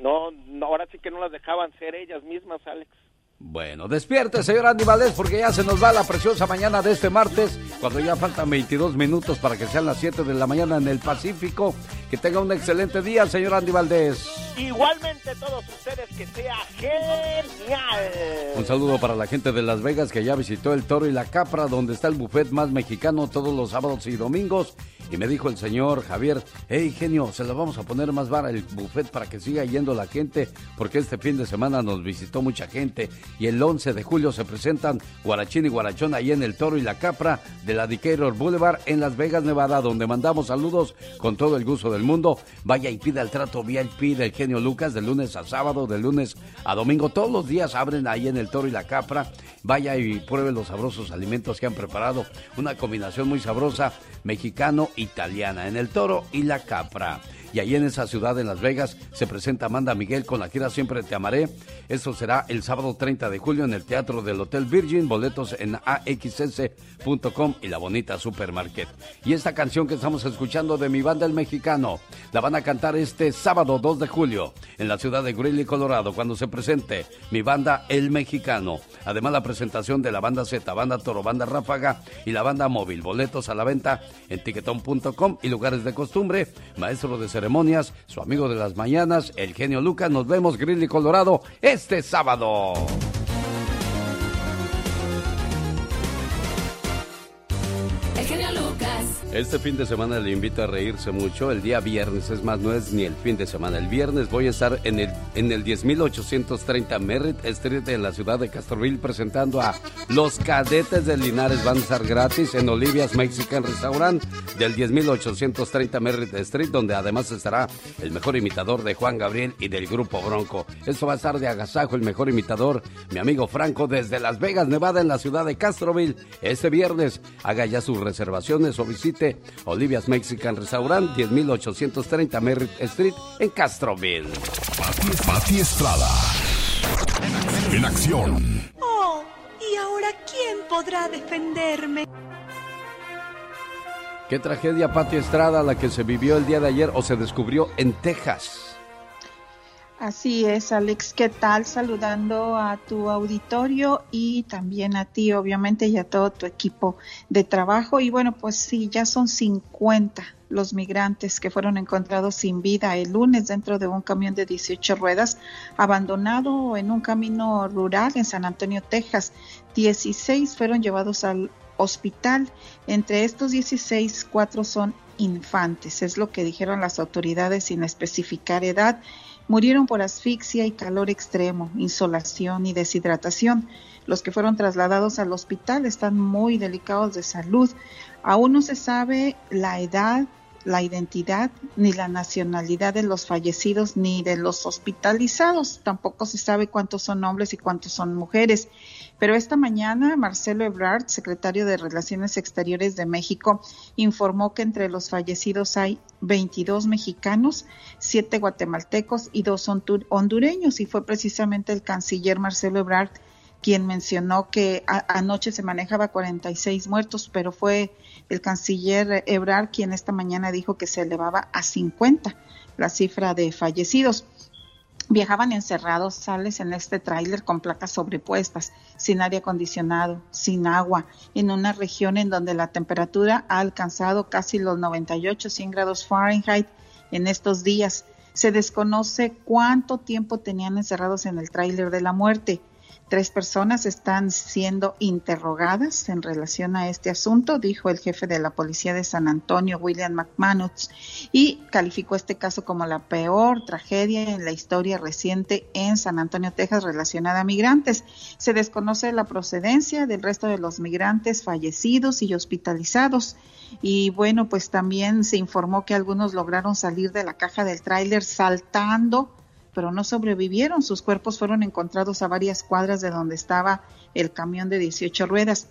no, no ahora sí que no las dejaban ser ellas mismas, Alex. Bueno, despierte, señor Andy Valdés, porque ya se nos va la preciosa mañana de este martes, cuando ya faltan 22 minutos para que sean las 7 de la mañana en el Pacífico. Que tenga un excelente día, señor Andy Valdés. Igualmente todos ustedes, que sea genial. Un saludo para la gente de Las Vegas que ya visitó el Toro y la Capra, donde está el buffet más mexicano todos los sábados y domingos. Y me dijo el señor Javier, hey genio, se lo vamos a poner más vara el buffet para que siga yendo la gente, porque este fin de semana nos visitó mucha gente y el 11 de julio se presentan Guarachín y Guarachón ahí en el Toro y la Capra de la Decatur Boulevard en Las Vegas, Nevada, donde mandamos saludos con todo el gusto del mundo. Vaya y pida el trato VIP del genio Lucas de lunes a sábado, de lunes a domingo. Todos los días abren ahí en el Toro y la Capra. Vaya y pruebe los sabrosos alimentos que han preparado. Una combinación muy sabrosa, mexicano-italiana, en el Toro y la Capra. Y ahí en esa ciudad, en Las Vegas, se presenta Amanda Miguel con la gira Siempre Te Amaré. Eso será el sábado 30 de julio en el Teatro del Hotel Virgin. Boletos en axs.com y la bonita Supermarket. Y esta canción que estamos escuchando de mi banda El Mexicano, la van a cantar este sábado 2 de julio en la ciudad de Greeley, Colorado, cuando se presente mi banda El Mexicano. Además, la presentación de la banda Z, banda Toro, banda Ráfaga y la banda Móvil. Boletos a la venta en tiquetón.com y lugares de costumbre. Maestro de ceremonias, su amigo de las mañanas, el genio Lucas. Nos vemos, Greeley, Colorado, este sábado. Este fin de semana le invito a reírse mucho. El día viernes, es más, no es ni el fin de semana. El viernes voy a estar en el, en el 10.830 Merritt Street en la ciudad de Castroville presentando a Los Cadetes de Linares. Van a estar gratis en Olivia's Mexican Restaurant del 10.830 Merritt Street, donde además estará el mejor imitador de Juan Gabriel y del grupo Bronco. Esto va a estar de agasajo, el mejor imitador, mi amigo Franco, desde Las Vegas, Nevada, en la ciudad de Castroville. Este viernes haga ya sus reservaciones o visite Olivia's Mexican Restaurant, 10830 Merritt Street, en Castroville. Pati, Estrada. En acción. Oh, ¿y ahora quién podrá defenderme? Qué tragedia, Pati Estrada, la que se vivió el día de ayer o se descubrió en Texas. Así es, Alex. ¿Qué tal? Saludando a tu auditorio y también a ti, obviamente, y a todo tu equipo de trabajo. Y bueno, pues sí, ya son 50 los migrantes que fueron encontrados sin vida el lunes dentro de un camión de 18 ruedas abandonado en un camino rural en San Antonio, Texas. 16 fueron llevados al hospital. Entre estos 16, cuatro son infantes. Es lo que dijeron las autoridades sin especificar edad Murieron por asfixia y calor extremo, insolación y deshidratación. Los que fueron trasladados al hospital están muy delicados de salud. Aún no se sabe la edad, la identidad ni la nacionalidad de los fallecidos ni de los hospitalizados. Tampoco se sabe cuántos son hombres y cuántos son mujeres. Pero esta mañana Marcelo Ebrard, secretario de Relaciones Exteriores de México, informó que entre los fallecidos hay 22 mexicanos, 7 guatemaltecos y 2 hondureños. Y fue precisamente el canciller Marcelo Ebrard quien mencionó que anoche se manejaba 46 muertos, pero fue el canciller Ebrard quien esta mañana dijo que se elevaba a 50 la cifra de fallecidos. Viajaban encerrados, sales en este tráiler con placas sobrepuestas, sin aire acondicionado, sin agua, en una región en donde la temperatura ha alcanzado casi los 98, 100 grados Fahrenheit en estos días. Se desconoce cuánto tiempo tenían encerrados en el tráiler de la muerte. Tres personas están siendo interrogadas en relación a este asunto, dijo el jefe de la policía de San Antonio, William McManus, y calificó este caso como la peor tragedia en la historia reciente en San Antonio, Texas, relacionada a migrantes. Se desconoce la procedencia del resto de los migrantes fallecidos y hospitalizados. Y bueno, pues también se informó que algunos lograron salir de la caja del tráiler saltando pero no sobrevivieron. Sus cuerpos fueron encontrados a varias cuadras de donde estaba el camión de 18 ruedas.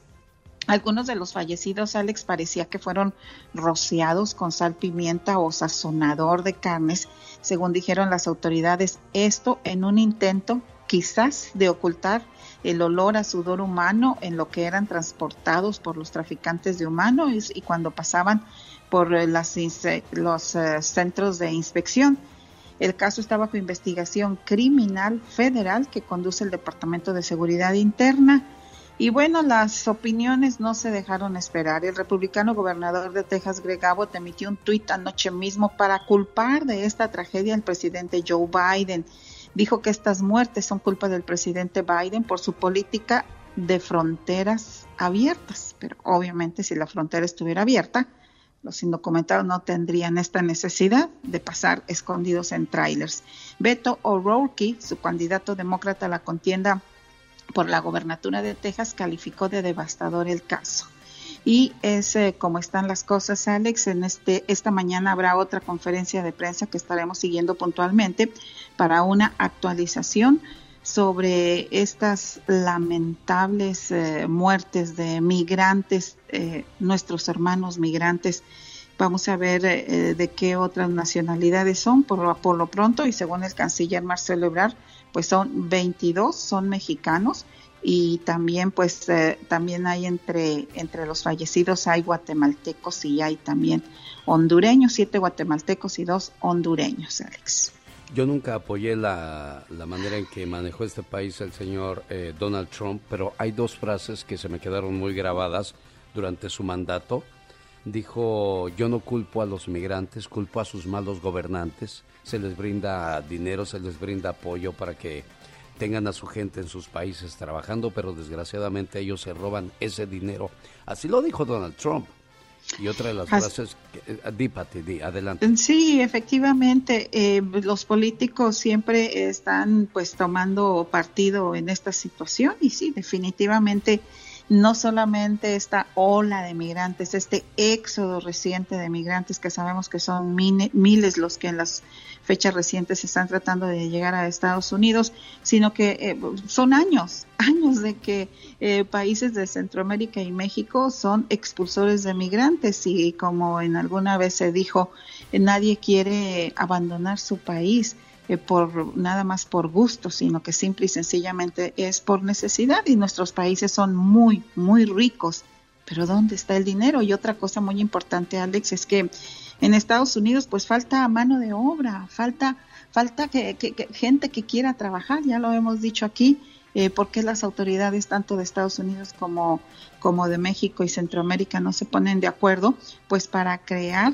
Algunos de los fallecidos, Alex, parecía que fueron rociados con sal, pimienta o sazonador de carnes, según dijeron las autoridades. Esto en un intento quizás de ocultar el olor a sudor humano en lo que eran transportados por los traficantes de humanos y cuando pasaban por las, los eh, centros de inspección. El caso está bajo investigación criminal federal que conduce el Departamento de Seguridad Interna. Y bueno, las opiniones no se dejaron esperar. El republicano gobernador de Texas, Greg Abbott, emitió un tuit anoche mismo para culpar de esta tragedia al presidente Joe Biden. Dijo que estas muertes son culpa del presidente Biden por su política de fronteras abiertas. Pero obviamente si la frontera estuviera abierta, los indocumentados no tendrían esta necesidad de pasar escondidos en trailers. Beto O'Rourke, su candidato demócrata a la contienda por la gobernatura de Texas, calificó de devastador el caso. Y es eh, como están las cosas, Alex. En este, esta mañana habrá otra conferencia de prensa que estaremos siguiendo puntualmente para una actualización sobre estas lamentables eh, muertes de migrantes, eh, nuestros hermanos migrantes. Vamos a ver eh, de qué otras nacionalidades son por, por, lo pronto y según el canciller Marcelo Ebrard, pues son 22, son mexicanos y también pues también hay entre entre los fallecidos hay guatemaltecos y hay también hondureños, siete guatemaltecos y dos hondureños, Alex. Yo nunca apoyé la, manera en que manejó este país el señor eh, Donald Trump, pero hay dos frases que se me quedaron muy grabadas durante su mandato. Dijo, yo no culpo a los migrantes, culpo a sus malos gobernantes. Se les brinda dinero, se les brinda apoyo para que tengan a su gente en sus países trabajando, pero desgraciadamente ellos se roban ese dinero. Así lo dijo Donald Trump. Y otra de las frases, eh, dípate, di, adelante. Sí, efectivamente, eh, los políticos siempre están pues tomando partido en esta situación y sí, definitivamente no solamente esta ola de migrantes, este éxodo reciente de migrantes que sabemos que son miles los que en las fechas recientes están tratando de llegar a Estados Unidos, sino que eh, son años, años de que eh, países de Centroamérica y México son expulsores de migrantes y como en alguna vez se dijo, nadie quiere abandonar su país eh, por nada más por gusto, sino que simple y sencillamente es por necesidad y nuestros países son muy, muy ricos. Pero ¿dónde está el dinero? Y otra cosa muy importante, Alex, es que en Estados Unidos pues falta mano de obra, falta, falta que, gente que quiera trabajar, ya lo hemos dicho aquí, eh, porque las autoridades tanto de Estados Unidos como, como de México y Centroamérica no se ponen de acuerdo, pues para crear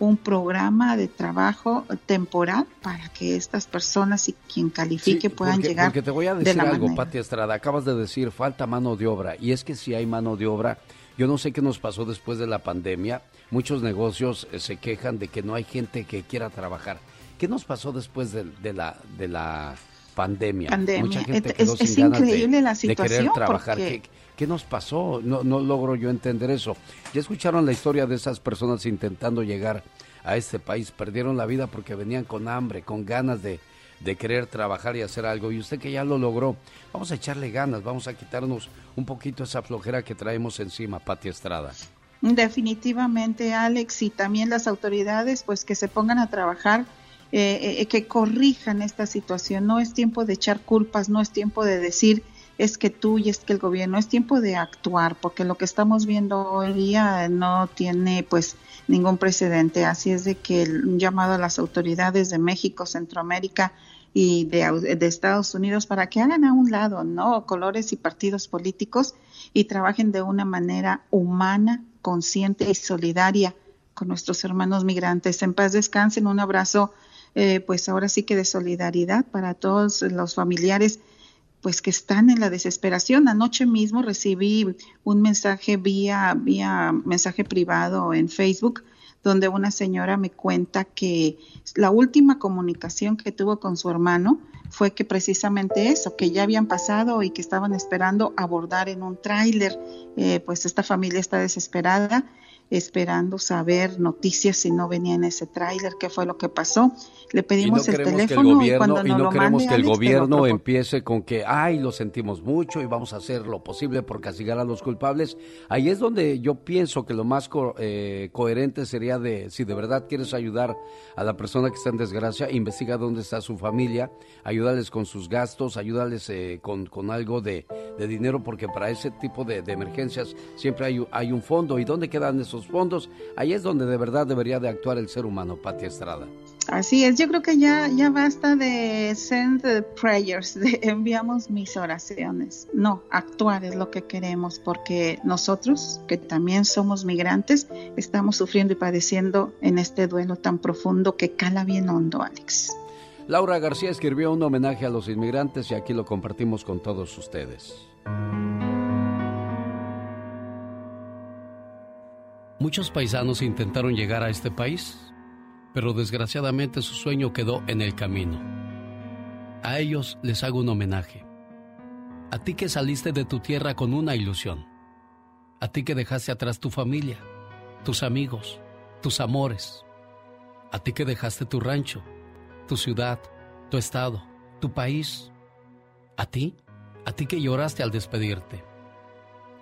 un programa de trabajo temporal para que estas personas y quien califique puedan llegar. Porque te voy a decir algo, Pati Estrada. Acabas de decir falta mano de obra. Y es que si hay mano de obra, yo no sé qué nos pasó después de la pandemia. Muchos negocios eh, se quejan de que no hay gente que quiera trabajar. ¿Qué nos pasó después de, la de la pandemia? Mucha gente quedó sin ganas de, querer trabajar. ¿Qué nos pasó? No, no logro yo entender eso. Ya escucharon la historia de esas personas intentando llegar a este país. Perdieron la vida porque venían con hambre, con ganas de, de querer trabajar y hacer algo. Y usted que ya lo logró, vamos a echarle ganas, vamos a quitarnos un poquito esa flojera que traemos encima, Pati Estrada. Definitivamente, Alex, y también las autoridades, pues que se pongan a trabajar, eh, eh, que corrijan esta situación. No es tiempo de echar culpas, no es tiempo de decir es que tú y es que el gobierno, es tiempo de actuar, porque lo que estamos viendo hoy día no tiene pues ningún precedente. Así es de que un llamado a las autoridades de México, Centroamérica y de, de Estados Unidos para que hagan a un lado, ¿no? Colores y partidos políticos y trabajen de una manera humana, consciente y solidaria con nuestros hermanos migrantes. En paz descansen, un abrazo, eh, pues ahora sí que de solidaridad para todos los familiares pues que están en la desesperación. Anoche mismo recibí un mensaje vía, vía mensaje privado en Facebook donde una señora me cuenta que la última comunicación que tuvo con su hermano fue que precisamente eso, que ya habían pasado y que estaban esperando abordar en un tráiler. Eh, pues esta familia está desesperada esperando saber noticias si no venía en ese tráiler, qué fue lo que pasó. Le pedimos el teléfono y cuando y no queremos que el gobierno empiece con que, ay, lo sentimos mucho y vamos a hacer lo posible por castigar a los culpables. Ahí es donde yo pienso que lo más co eh, coherente sería de, si de verdad quieres ayudar a la persona que está en desgracia, investiga dónde está su familia, ayúdales con sus gastos, ayúdales eh, con, con, algo de, de, dinero, porque para ese tipo de, de emergencias siempre hay, hay un fondo. ¿Y dónde quedan esos fondos? Ahí es donde de verdad debería de actuar el ser humano, Pati Estrada. Así es, yo creo que ya, ya basta de send prayers, de enviamos mis oraciones. No, actuar es lo que queremos, porque nosotros, que también somos migrantes, estamos sufriendo y padeciendo en este duelo tan profundo que cala bien hondo, Alex. Laura García escribió un homenaje a los inmigrantes y aquí lo compartimos con todos ustedes. Muchos paisanos intentaron llegar a este país pero desgraciadamente su sueño quedó en el camino. A ellos les hago un homenaje. A ti que saliste de tu tierra con una ilusión. A ti que dejaste atrás tu familia, tus amigos, tus amores. A ti que dejaste tu rancho, tu ciudad, tu estado, tu país. A ti, a ti que lloraste al despedirte.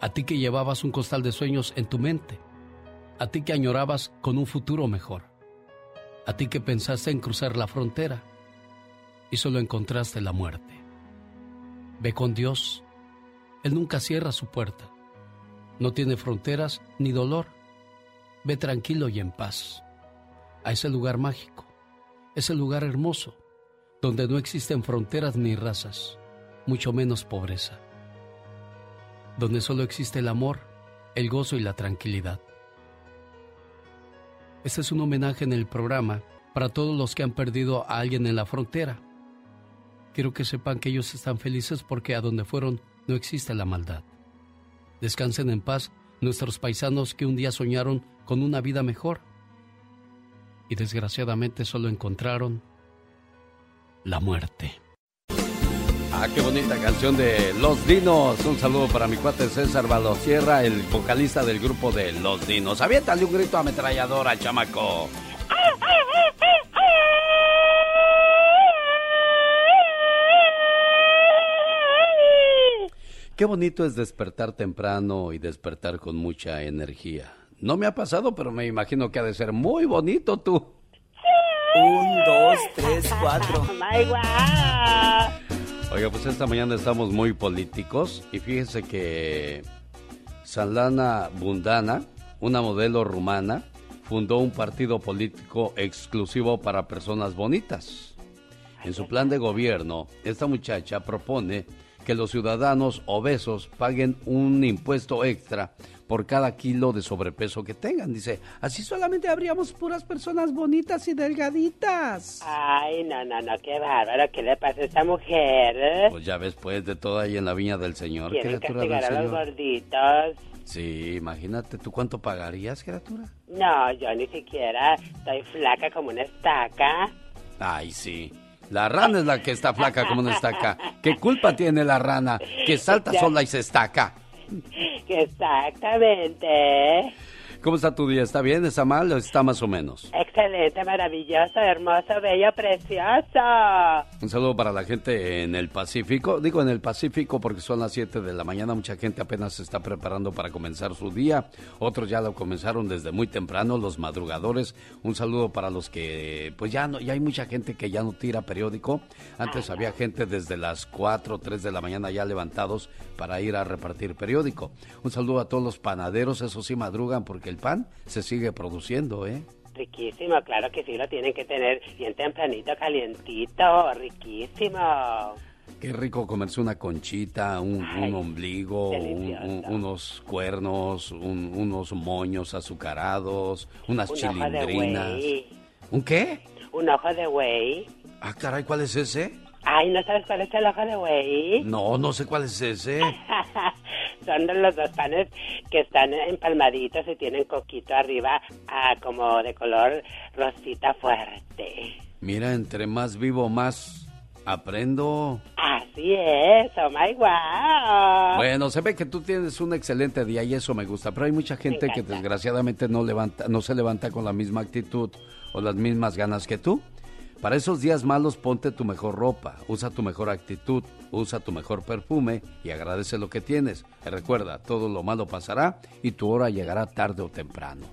A ti que llevabas un costal de sueños en tu mente. A ti que añorabas con un futuro mejor a ti que pensaste en cruzar la frontera y solo encontraste la muerte. Ve con Dios. Él nunca cierra su puerta. No tiene fronteras ni dolor. Ve tranquilo y en paz a ese lugar mágico, ese lugar hermoso, donde no existen fronteras ni razas, mucho menos pobreza, donde solo existe el amor, el gozo y la tranquilidad. Este es un homenaje en el programa para todos los que han perdido a alguien en la frontera. Quiero que sepan que ellos están felices porque a donde fueron no existe la maldad. Descansen en paz nuestros paisanos que un día soñaron con una vida mejor y desgraciadamente solo encontraron la muerte. Ah, qué bonita canción de Los Dinos. Un saludo para mi cuate César Balosierra, el vocalista del grupo de Los Dinos. Aviéntale un grito ametralladora, chamaco. Qué bonito es despertar temprano y despertar con mucha energía. No me ha pasado, pero me imagino que ha de ser muy bonito tú. Un, dos, tres, cuatro. Oiga, pues esta mañana estamos muy políticos y fíjese que Salana Bundana, una modelo rumana, fundó un partido político exclusivo para personas bonitas. En su plan de gobierno, esta muchacha propone que los ciudadanos obesos paguen un impuesto extra por cada kilo de sobrepeso que tengan. Dice, así solamente habríamos puras personas bonitas y delgaditas. Ay, no, no, no, qué bárbaro. ¿Qué le pasa a esta mujer? Pues ya ves, pues, de todo ahí en la viña del Señor. Quieren castigar a los gorditos. Sí, imagínate, ¿tú cuánto pagarías, criatura? No, yo ni siquiera estoy flaca como una estaca. Ay, sí. La rana es la que está flaca como una estaca. ¿Qué culpa tiene la rana que salta sola y se estaca? Exactamente. ¿Cómo está tu día? ¿Está bien? ¿Está mal o está más o menos? Excelente, maravilloso, hermoso, bello, precioso. Un saludo para la gente en el Pacífico. Digo en el Pacífico porque son las 7 de la mañana. Mucha gente apenas se está preparando para comenzar su día. Otros ya lo comenzaron desde muy temprano, los madrugadores. Un saludo para los que, pues ya no, ya hay mucha gente que ya no tira periódico. Antes había gente desde las 4 o 3 de la mañana ya levantados para ir a repartir periódico. Un saludo a todos los panaderos, eso sí madrugan porque el pan se sigue produciendo, ¿eh? Riquísimo, claro que sí, lo tienen que tener bien tempranito, calientito, riquísimo. Qué rico comerse una conchita, un, Ay, un ombligo, un, un, unos cuernos, unos moños azucarados, unas un chilindrinas. ¿Un qué? Un ojo de güey. Ah, caray, ¿cuál es ese? Ay, ¿no sabes cuál es el ojo de buey? No, no sé cuál es ese. Son los dos panes que están empalmaditos y tienen coquito arriba, ah, como de color rosita fuerte. Mira, entre más vivo, más aprendo. Así es, oh my wow. Bueno, se ve que tú tienes un excelente día y eso me gusta, pero hay mucha gente que desgraciadamente no levanta, no se levanta con la misma actitud o las mismas ganas que tú. Para esos días malos ponte tu mejor ropa, usa tu mejor actitud, usa tu mejor perfume y agradece lo que tienes. Y recuerda, todo lo malo pasará y tu hora llegará tarde o temprano.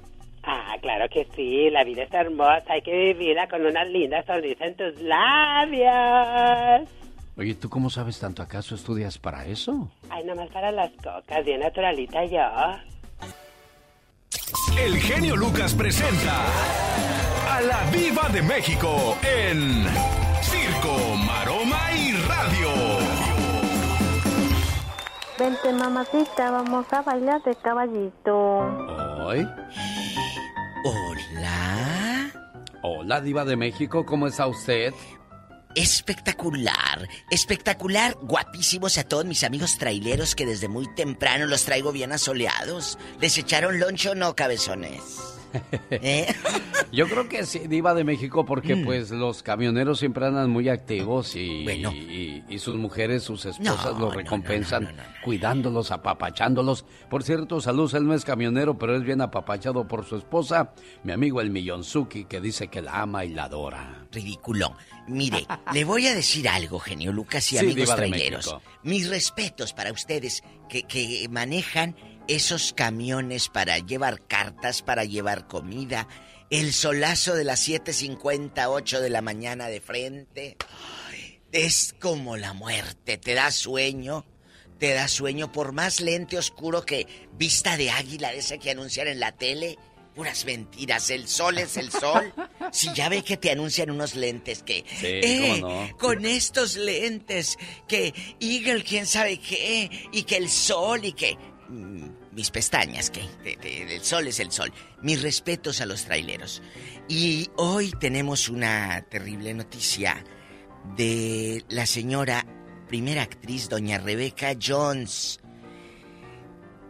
Ah, claro que sí, la vida es hermosa, hay que vivirla con una linda sonrisa en tus labios. Oye, ¿tú cómo sabes tanto? ¿Acaso estudias para eso? Ay, nomás para las cocas, bien naturalita yo. El genio Lucas presenta a la Viva de México en Circo, Maroma y Radio. Vente, mamacita, vamos a bailar de caballito. ¿Hoy? Hola. Hola, Diva de México, ¿cómo está usted? Espectacular, espectacular, guapísimos a todos mis amigos traileros que desde muy temprano los traigo bien asoleados. ¿Les echaron loncho o no, cabezones? ¿Eh? Yo creo que sí, Diva de México, porque mm. pues los camioneros siempre andan muy activos y, y, sus mujeres, sus esposas los recompensan cuidándolos, apapachándolos. Por cierto, saludos, él no es camionero, pero es bien apapachado por su esposa, mi amigo el Millonzuki, que dice que la ama y la adora. Ridículo. Mire, le voy a decir algo, genio Lucas y amigos traileros. Mis respetos para ustedes que, que manejan esos camiones para llevar cartas, para llevar comida, el solazo de las 7.58 de la mañana de frente. es como la muerte, te da sueño, te da sueño por más lente oscuro que vista de águila ese que anuncian en la tele. Puras mentiras, el sol es el sol. Si ya ve que te anuncian unos lentes que... eh, Con estos lentes, que Eagle quién sabe qué, y que el sol y que... Mm, mis pestañas, que el sol es el sol. Mis respetos a los traileros. Y hoy tenemos una terrible noticia de la señora primera actriz, doña Rebecca Jones.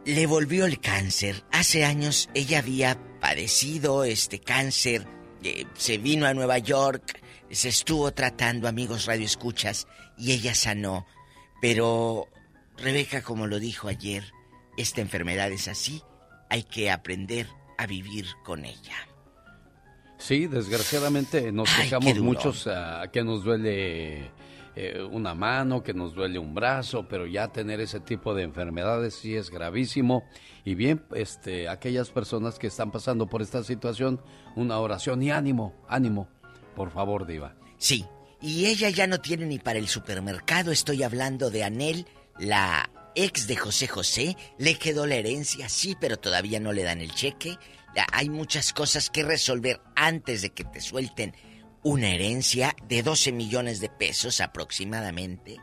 Le volvió el cáncer. Hace años ella había padecido este cáncer. Eh, se vino a Nueva York, se estuvo tratando, amigos radioescuchas, y ella sanó. Pero Rebeca, como lo dijo ayer, esta enfermedad es así, hay que aprender a vivir con ella. Sí, desgraciadamente nos quejamos muchos que nos duele eh, una mano, que nos duele un brazo, pero ya tener ese tipo de enfermedades sí es gravísimo. Y bien, este, aquellas personas que están pasando por esta situación, una oración y ánimo, ánimo, por favor, Diva. Sí, y ella ya no tiene ni para el supermercado, estoy hablando de Anel, la ex de José José, le quedó la herencia, sí, pero todavía no le dan el cheque. Hay muchas cosas que resolver antes de que te suelten una herencia de 12 millones de pesos aproximadamente.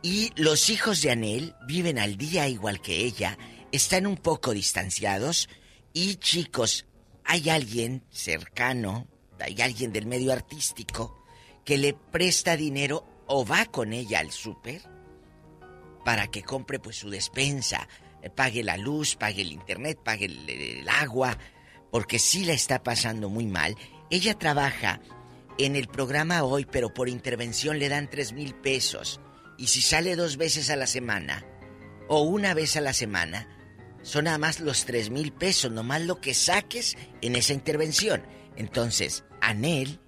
Y los hijos de Anel viven al día igual que ella, están un poco distanciados y chicos, hay alguien cercano, hay alguien del medio artístico que le presta dinero o va con ella al súper para que compre pues su despensa, eh, pague la luz, pague el internet, pague el, agua, porque sí la está pasando muy mal. Ella trabaja en el programa hoy, pero por intervención le dan tres mil pesos. Y si sale dos veces a la semana, o una vez a la semana, son nada más los tres mil pesos, nomás lo que saques en esa intervención. Entonces, Anel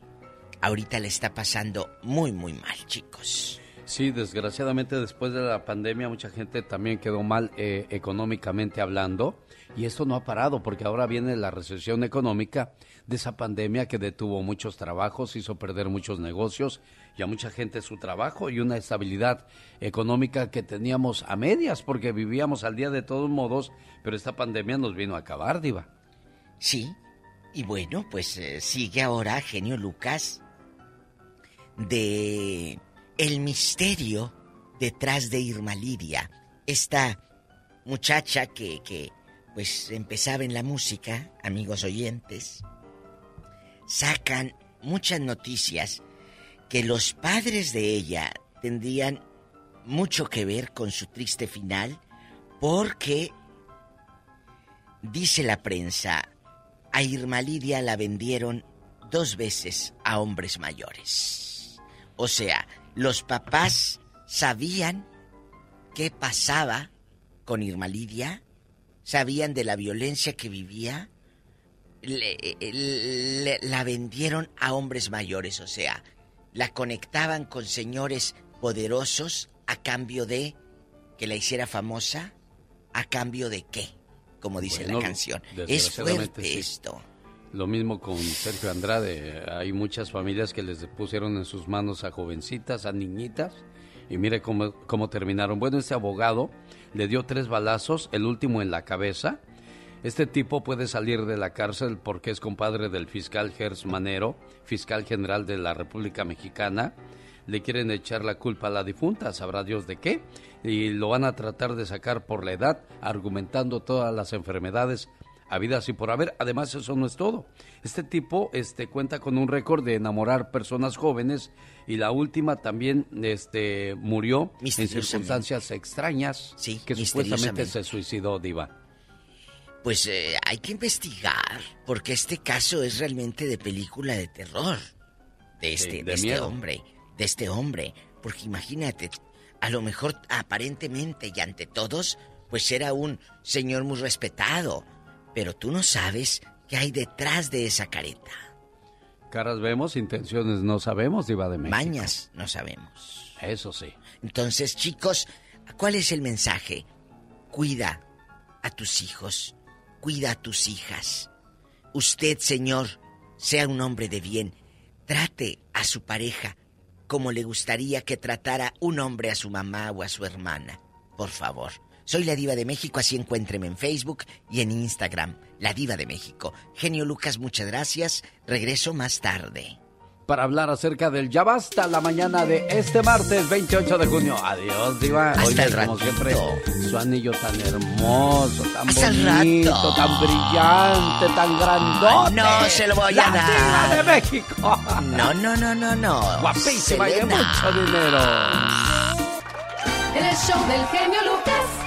ahorita le está pasando muy, muy mal, chicos. Sí, desgraciadamente después de la pandemia mucha gente también quedó mal eh, económicamente hablando y esto no ha parado porque ahora viene la recesión económica de esa pandemia que detuvo muchos trabajos, hizo perder muchos negocios y a mucha gente su trabajo y una estabilidad económica que teníamos a medias porque vivíamos al día de todos modos, pero esta pandemia nos vino a acabar, diva. Sí, y bueno, pues eh, sigue ahora Genio Lucas de el misterio detrás de Irma Lidia, esta muchacha que, que pues empezaba en la música, amigos oyentes, sacan muchas noticias que los padres de ella tendrían mucho que ver con su triste final porque dice la prensa, a Irma Lidia la vendieron dos veces a hombres mayores. O sea, los papás sabían qué pasaba con Irma Lidia, sabían de la violencia que vivía, la vendieron a hombres mayores, o sea, la conectaban con señores poderosos a cambio de que la hiciera famosa, a cambio de qué, como dice la canción. Es fuerte esto. Lo mismo con Sergio Andrade. Hay muchas familias que les pusieron en sus manos a jovencitas, a niñitas, y mire cómo, cómo terminaron. Bueno, este abogado le dio tres balazos, el último en la cabeza. Este tipo puede salir de la cárcel porque es compadre del fiscal Gers Manero, fiscal general de la República Mexicana. Le quieren echar la culpa a la difunta, sabrá Dios de qué, y lo van a tratar de sacar por la edad, argumentando todas las enfermedades habidas y por haber. Además, eso no es todo. Este tipo este, cuenta con un récord de enamorar personas jóvenes y la última también este, murió en circunstancias extrañas sí, que supuestamente se suicidó, Diva. Pues eh, hay que investigar, porque este caso es realmente de película de terror. De este, de, este hombre, de este hombre. Porque imagínate, a lo mejor aparentemente y ante todos, pues era un señor muy respetado. Pero tú no sabes qué hay detrás de esa careta. Caras vemos, intenciones no sabemos, Diva de México. Mañas no sabemos. Eso sí. Entonces, chicos, ¿cuál es el mensaje? Cuida a tus hijos, cuida a tus hijas. Usted, señor, sea un hombre de bien. Trate a su pareja como le gustaría que tratara un hombre a su mamá o a su hermana. Por favor. Soy la Diva de México, así encuéntreme en Facebook y en Instagram, La Diva de México. Genio Lucas, muchas gracias. Regreso más tarde. Para hablar acerca del Ya Basta, la mañana de este martes 28 de junio. Adiós, Diva. Hasta el como siempre, su anillo tan hermoso, tan bonito, tan brillante, tan grandote. No se lo voy a la dar. Diva de México. No, no, no, no, no. Guapísima y de mucho dinero. El show del genio Lucas.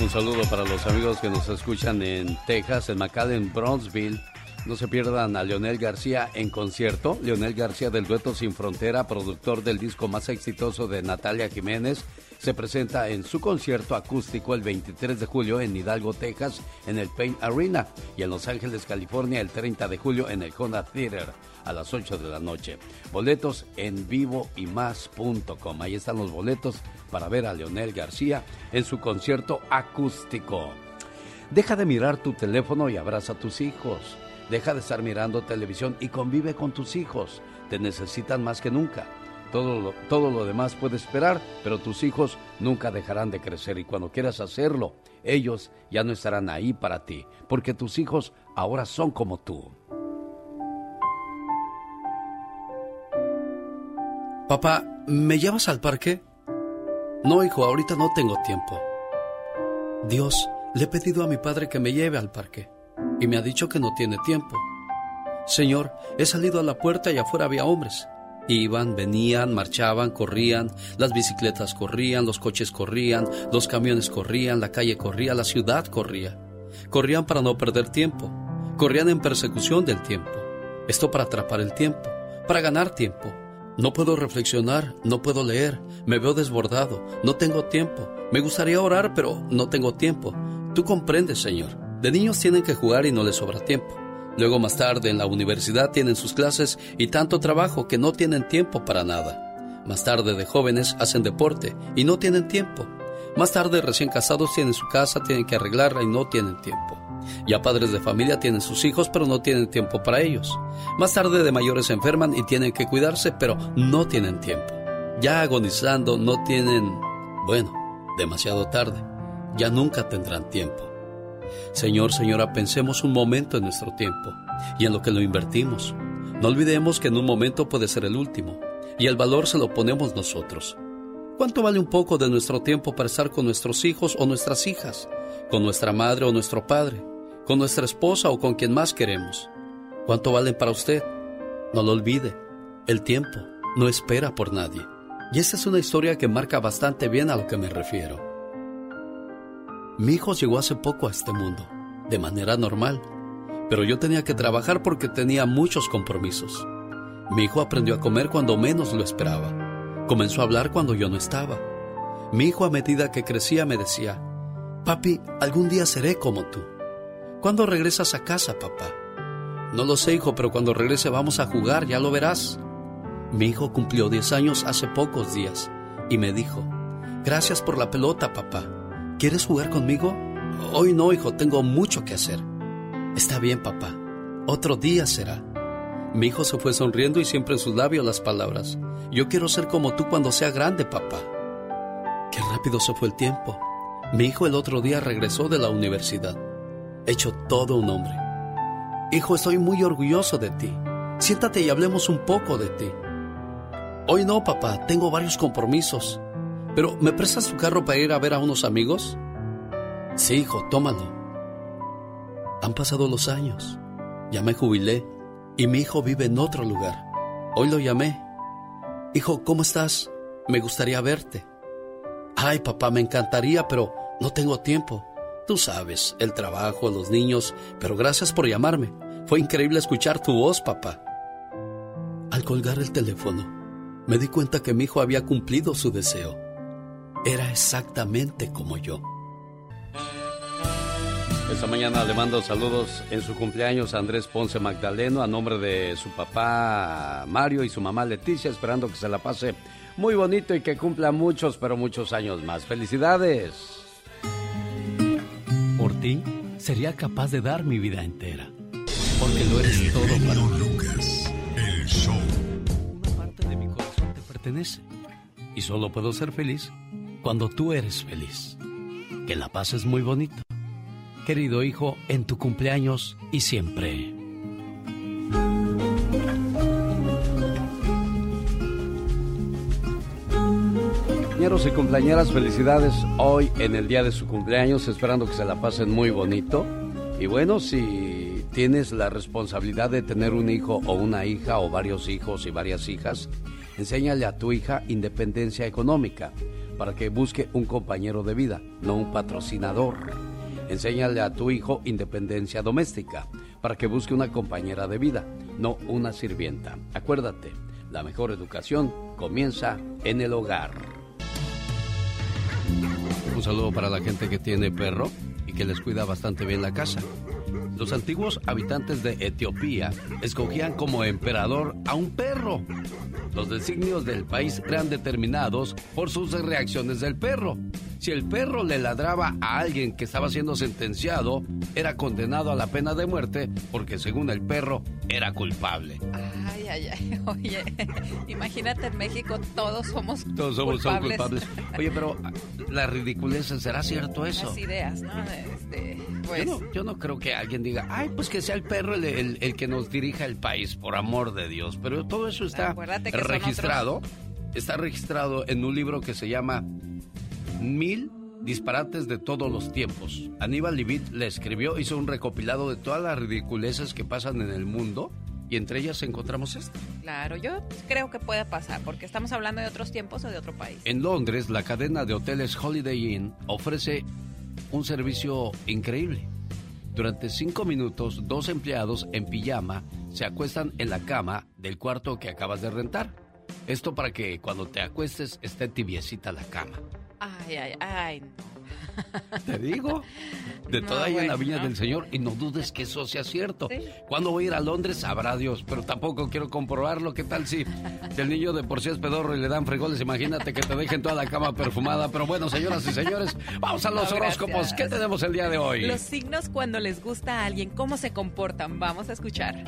Un saludo para los amigos que nos escuchan en Texas, en McAllen, Bronzeville. No se pierdan a Leonel García en concierto. Leonel García del Dueto Sin Frontera, productor del disco más exitoso de Natalia Jiménez, se presenta en su concierto acústico el 23 de julio en Hidalgo, Texas, en el Paint Arena, y en Los Ángeles, California, el 30 de julio en el Honda Theater a las 8 de la noche. Boletos en vivo y más.com. Ahí están los boletos para ver a Leonel García en su concierto acústico. Deja de mirar tu teléfono y abraza a tus hijos. Deja de estar mirando televisión y convive con tus hijos. Te necesitan más que nunca. Todo lo, todo lo demás puede esperar, pero tus hijos nunca dejarán de crecer y cuando quieras hacerlo, ellos ya no estarán ahí para ti, porque tus hijos ahora son como tú. Papá, ¿me llevas al parque? No, hijo, ahorita no tengo tiempo. Dios, le he pedido a mi padre que me lleve al parque y me ha dicho que no tiene tiempo. Señor, he salido a la puerta y afuera había hombres. Iban, venían, marchaban, corrían, las bicicletas corrían, los coches corrían, los camiones corrían, la calle corría, la ciudad corría. Corrían para no perder tiempo, corrían en persecución del tiempo. Esto para atrapar el tiempo, para ganar tiempo. No puedo reflexionar, no puedo leer, me veo desbordado, no tengo tiempo. Me gustaría orar, pero no tengo tiempo. Tú comprendes, Señor. De niños tienen que jugar y no les sobra tiempo. Luego más tarde en la universidad tienen sus clases y tanto trabajo que no tienen tiempo para nada. Más tarde de jóvenes hacen deporte y no tienen tiempo. Más tarde recién casados tienen su casa, tienen que arreglarla y no tienen tiempo. Ya padres de familia tienen sus hijos, pero no tienen tiempo para ellos. Más tarde de mayores se enferman y tienen que cuidarse, pero no tienen tiempo. Ya agonizando no tienen, bueno, demasiado tarde. Ya nunca tendrán tiempo. Señor, señora, pensemos un momento en nuestro tiempo y en lo que lo invertimos. No olvidemos que en un momento puede ser el último y el valor se lo ponemos nosotros. ¿Cuánto vale un poco de nuestro tiempo para estar con nuestros hijos o nuestras hijas, con nuestra madre o nuestro padre? con nuestra esposa o con quien más queremos. ¿Cuánto valen para usted? No lo olvide. El tiempo no espera por nadie. Y esta es una historia que marca bastante bien a lo que me refiero. Mi hijo llegó hace poco a este mundo, de manera normal, pero yo tenía que trabajar porque tenía muchos compromisos. Mi hijo aprendió a comer cuando menos lo esperaba. Comenzó a hablar cuando yo no estaba. Mi hijo a medida que crecía me decía, Papi, algún día seré como tú. ¿Cuándo regresas a casa, papá? No lo sé, hijo, pero cuando regrese vamos a jugar, ya lo verás. Mi hijo cumplió 10 años hace pocos días y me dijo, gracias por la pelota, papá. ¿Quieres jugar conmigo? Hoy no, hijo, tengo mucho que hacer. Está bien, papá. Otro día será. Mi hijo se fue sonriendo y siempre en sus labios las palabras, yo quiero ser como tú cuando sea grande, papá. Qué rápido se fue el tiempo. Mi hijo el otro día regresó de la universidad, hecho todo un hombre. Hijo, estoy muy orgulloso de ti. Siéntate y hablemos un poco de ti. Hoy no, papá, tengo varios compromisos. Pero, ¿me prestas tu carro para ir a ver a unos amigos? Sí, hijo, tómalo. Han pasado los años. Ya me jubilé y mi hijo vive en otro lugar. Hoy lo llamé. Hijo, ¿cómo estás? Me gustaría verte. Ay, papá, me encantaría, pero no tengo tiempo. Tú sabes, el trabajo, los niños, pero gracias por llamarme. Fue increíble escuchar tu voz, papá. Al colgar el teléfono, me di cuenta que mi hijo había cumplido su deseo. Era exactamente como yo. Esta mañana le mando saludos en su cumpleaños a Andrés Ponce Magdaleno a nombre de su papá Mario y su mamá Leticia, esperando que se la pase muy bonito y que cumpla muchos, pero muchos años más. ¡Felicidades! Por ti, sería capaz de dar mi vida entera. Porque lo eres todo para mí. Lucas, el show. Una parte de mi corazón te pertenece. Y solo puedo ser feliz cuando tú eres feliz. Que la paz es muy bonito. Querido hijo, en tu cumpleaños y siempre. Compañeros y cumpleañeras, felicidades hoy en el día de su cumpleaños, esperando que se la pasen muy bonito. Y bueno, si tienes la responsabilidad de tener un hijo o una hija o varios hijos y varias hijas, enséñale a tu hija independencia económica para que busque un compañero de vida, no un patrocinador. Enséñale a tu hijo independencia doméstica para que busque una compañera de vida, no una sirvienta. Acuérdate, la mejor educación comienza en el hogar. Un saludo para la gente que tiene perro y que les cuida bastante bien la casa. Los antiguos habitantes de Etiopía escogían como emperador a un perro. Los designios del país eran determinados por sus reacciones del perro. Si el perro le ladraba a alguien que estaba siendo sentenciado, era condenado a la pena de muerte porque según el perro era culpable. Ay, ay, ay. Oye, imagínate en México todos somos Todos somos son culpables. Oye, pero la ridiculez, ¿será cierto eso? Las ideas, ¿no? Este, pues, Yo no, yo no creo que alguien diga, ay, pues que sea el perro el, el- el que nos dirija el país, por amor de Dios. Pero todo eso está registrado, está registrado en un libro que se llama Mil disparates de todos los tiempos. Aníbal Levitt le escribió, hizo un recopilado de todas las ridiculeces que pasan en el mundo y entre ellas encontramos esta. claro, yo creo que puede pasar, porque estamos hablando de otros tiempos o de otro país. En Londres, la cadena de hoteles Holiday Inn ofrece un servicio increíble. Durante cinco minutos, dos empleados en pijama se acuestan en la cama del cuarto que acabas de rentar. Esto para que cuando te acuestes esté tibiecita la cama. Ay, ay, ay. Te digo, de No, toda ahí en la bueno, viña no. del Señor y no dudes que eso sea cierto. Sí. Cuando voy a ir a Londres sabrá Dios, pero tampoco quiero comprobarlo. ¿Qué tal si, el niño de por sí es pedorro y le dan frijoles? Imagínate que te dejen toda la cama perfumada. Pero bueno, señoras y señores, vamos a los No, horóscopos. ¿Qué tenemos el día de hoy? Los signos cuando les gusta a alguien, ¿cómo se comportan? Vamos a escuchar.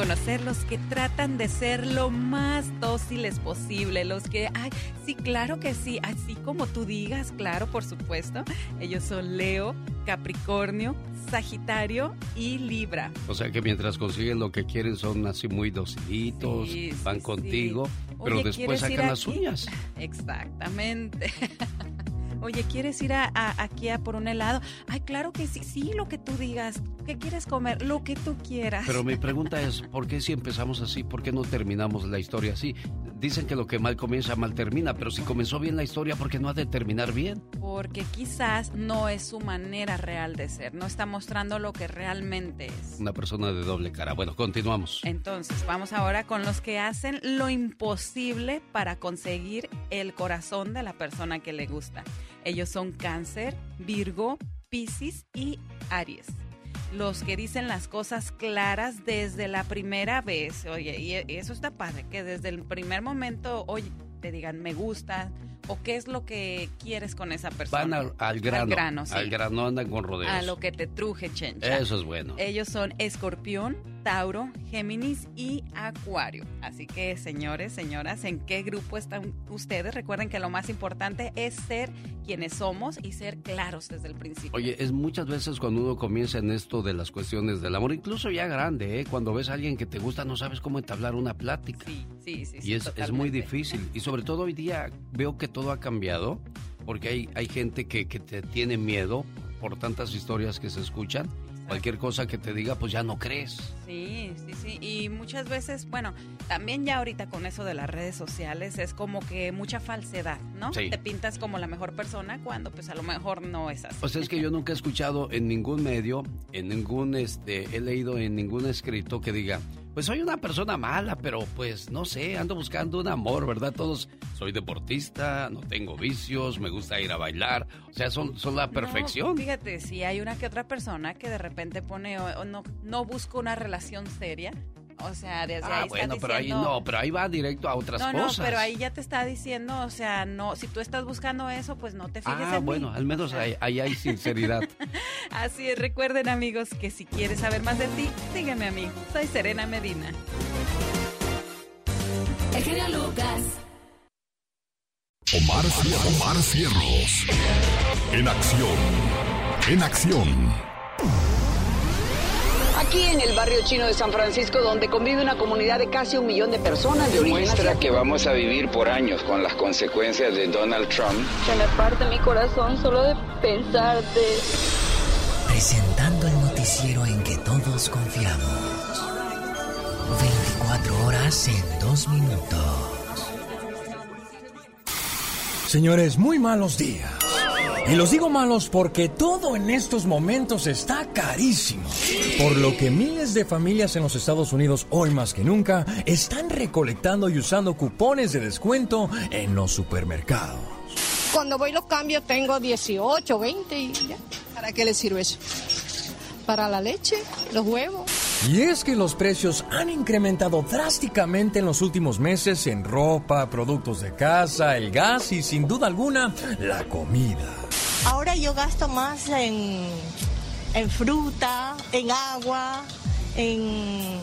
Conocer los que tratan de ser lo más dóciles posible, los que, ay, sí, claro que sí, así como tú digas, claro, por supuesto. Ellos son Leo, Capricornio, Sagitario y Libra. O sea que mientras consiguen lo que quieren son así muy docilitos, Sí, van sí. contigo, pero Oye, después ¿quieres ir sacan las uñas. Exactamente. Oye, ¿quieres ir a, aquí a por un helado? Ay, claro que sí, sí, lo que tú digas. ¿Qué quieres comer? Lo que tú quieras. Pero mi pregunta es, ¿por qué si empezamos así, por qué no terminamos la historia así? Dicen que lo que mal comienza, mal termina, pero si comenzó bien la historia, ¿por qué no ha de terminar bien? Porque quizás no es su manera real de ser, no está mostrando lo que realmente es. Una persona de doble cara. Bueno, continuamos. Entonces, vamos ahora con los que hacen lo imposible para conseguir el corazón de la persona que le gusta. Ellos son Cáncer, Virgo, Piscis y Aries los que dicen las cosas claras desde la primera vez. Oye, y eso está padre, que desde el primer momento, oye, te digan me gusta o qué es lo que quieres con esa persona. Van al, grano. Al grano, sí. Al grano andan con rodeos. A lo que te truje, chencha. Eso es bueno. Ellos son Escorpión, Tauro, Géminis y Acuario. Así que, señores, señoras, ¿en qué grupo están ustedes? Recuerden que lo más importante es ser quienes somos y ser claros desde el principio. Oye, es muchas veces cuando uno comienza en esto de las cuestiones del amor, incluso ya grande, ¿eh? cuando ves a alguien que te gusta, no sabes cómo entablar una plática. Sí, sí, sí. Y es, es, muy difícil. Y sobre todo hoy día veo que todo ha cambiado, porque hay, hay gente que, que te tiene miedo por tantas historias que se escuchan Cualquier cosa que te diga, pues ya no crees. Sí, sí, sí. Y muchas veces, bueno, también ya ahorita con eso de las redes sociales es como que mucha falsedad, ¿no? Te pintas como la mejor persona cuando pues a lo mejor no es así. Pues es que yo nunca he escuchado en ningún medio, en ningún, este, he leído en ningún escrito que diga, pues soy una persona mala, pero pues no sé, ando buscando un amor, ¿verdad? Todos, soy deportista, no tengo vicios, me gusta ir a bailar, o sea, son, son la perfección. fíjate, si hay una que otra persona que de repente pone, no, no busco una relación seria, o sea, desde ah, ahí bueno, pero ahí no, pero ahí va directo a otras cosas. No, pero ahí ya te está diciendo, o sea, no, si tú estás buscando eso, pues no te fijes ah, bueno, al menos ahí, hay sinceridad. Así es, recuerden amigos que si quieres saber más de ti, sígueme a mí. Soy Serena Medina. El Lucas. Omar, Omar Cierros. En acción. En acción. Aquí en el barrio chino de San Francisco, donde convive una comunidad de casi un millón de personas de origen Muestra que vamos a vivir por años con las consecuencias de Donald Trump. Se me parte mi corazón solo de pensarte. Presentando el noticiero en que todos confiamos. 24 horas en 2 minutos. Señores, muy malos días. Y los digo malos porque todo en estos momentos está carísimo. Por lo que miles de familias en los Estados Unidos, hoy más que nunca, están recolectando y usando cupones de descuento en los supermercados. Cuando voy los cambios tengo 18, 20 y ya. ¿Para qué les sirve eso? Para la leche, los huevos. Y es que los precios han incrementado drásticamente en los últimos meses en ropa, productos de casa, el gas y sin duda alguna la comida. Ahora yo gasto más en, fruta, en agua, en,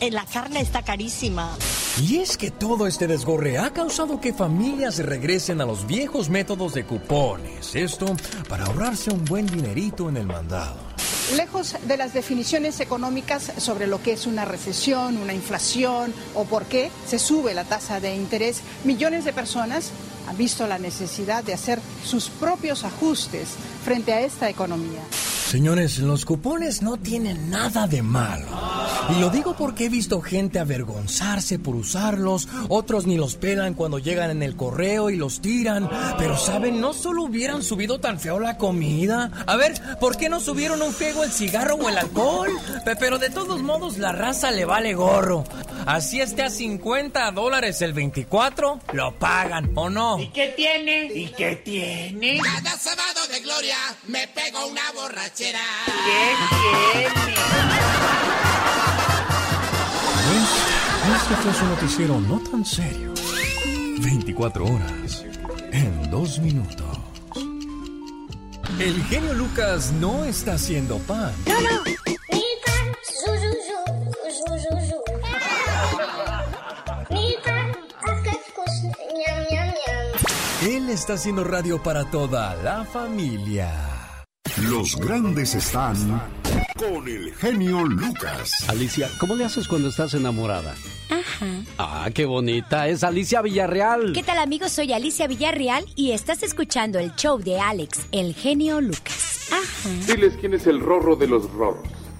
en la carne está carísima. Y es que todo este desgorre ha causado que familias regresen a los viejos métodos de cupones. Esto para ahorrarse un buen dinerito en el mandado. Lejos de las definiciones económicas sobre lo que es una recesión, una inflación o por qué se sube la tasa de interés, millones de personas han visto la necesidad de hacer sus propios ajustes frente a esta economía. Señores, los cupones no tienen nada de malo. Y lo digo porque he visto gente avergonzarse por usarlos, otros ni los pelan cuando llegan en el correo y los tiran. Pero saben, no solo hubieran subido tan feo la comida. A ver, ¿por qué no subieron un fego el cigarro o el alcohol? Pero de todos modos la raza le vale gorro. Así esté a 50 dólares el 24, lo pagan, ¿o no? ¿Y qué tiene? ¿Y qué tiene? Cada sábado de gloria me pego una borracha ¿Qué tiene? Este fue su noticiero no tan serio. 24 horas en 2 minutos. El genio Lucas no está haciendo pan. No, no. Él está haciendo radio para toda la familia. Los grandes están con el genio Lucas. Alicia, ¿cómo le haces cuando estás enamorada? Ajá. Ah, qué bonita. Es Alicia Villarreal. ¿Qué tal amigos? Soy Alicia Villarreal y estás escuchando el show de Alex, el genio Lucas. Ajá. Diles quién es el rorro de los rorros.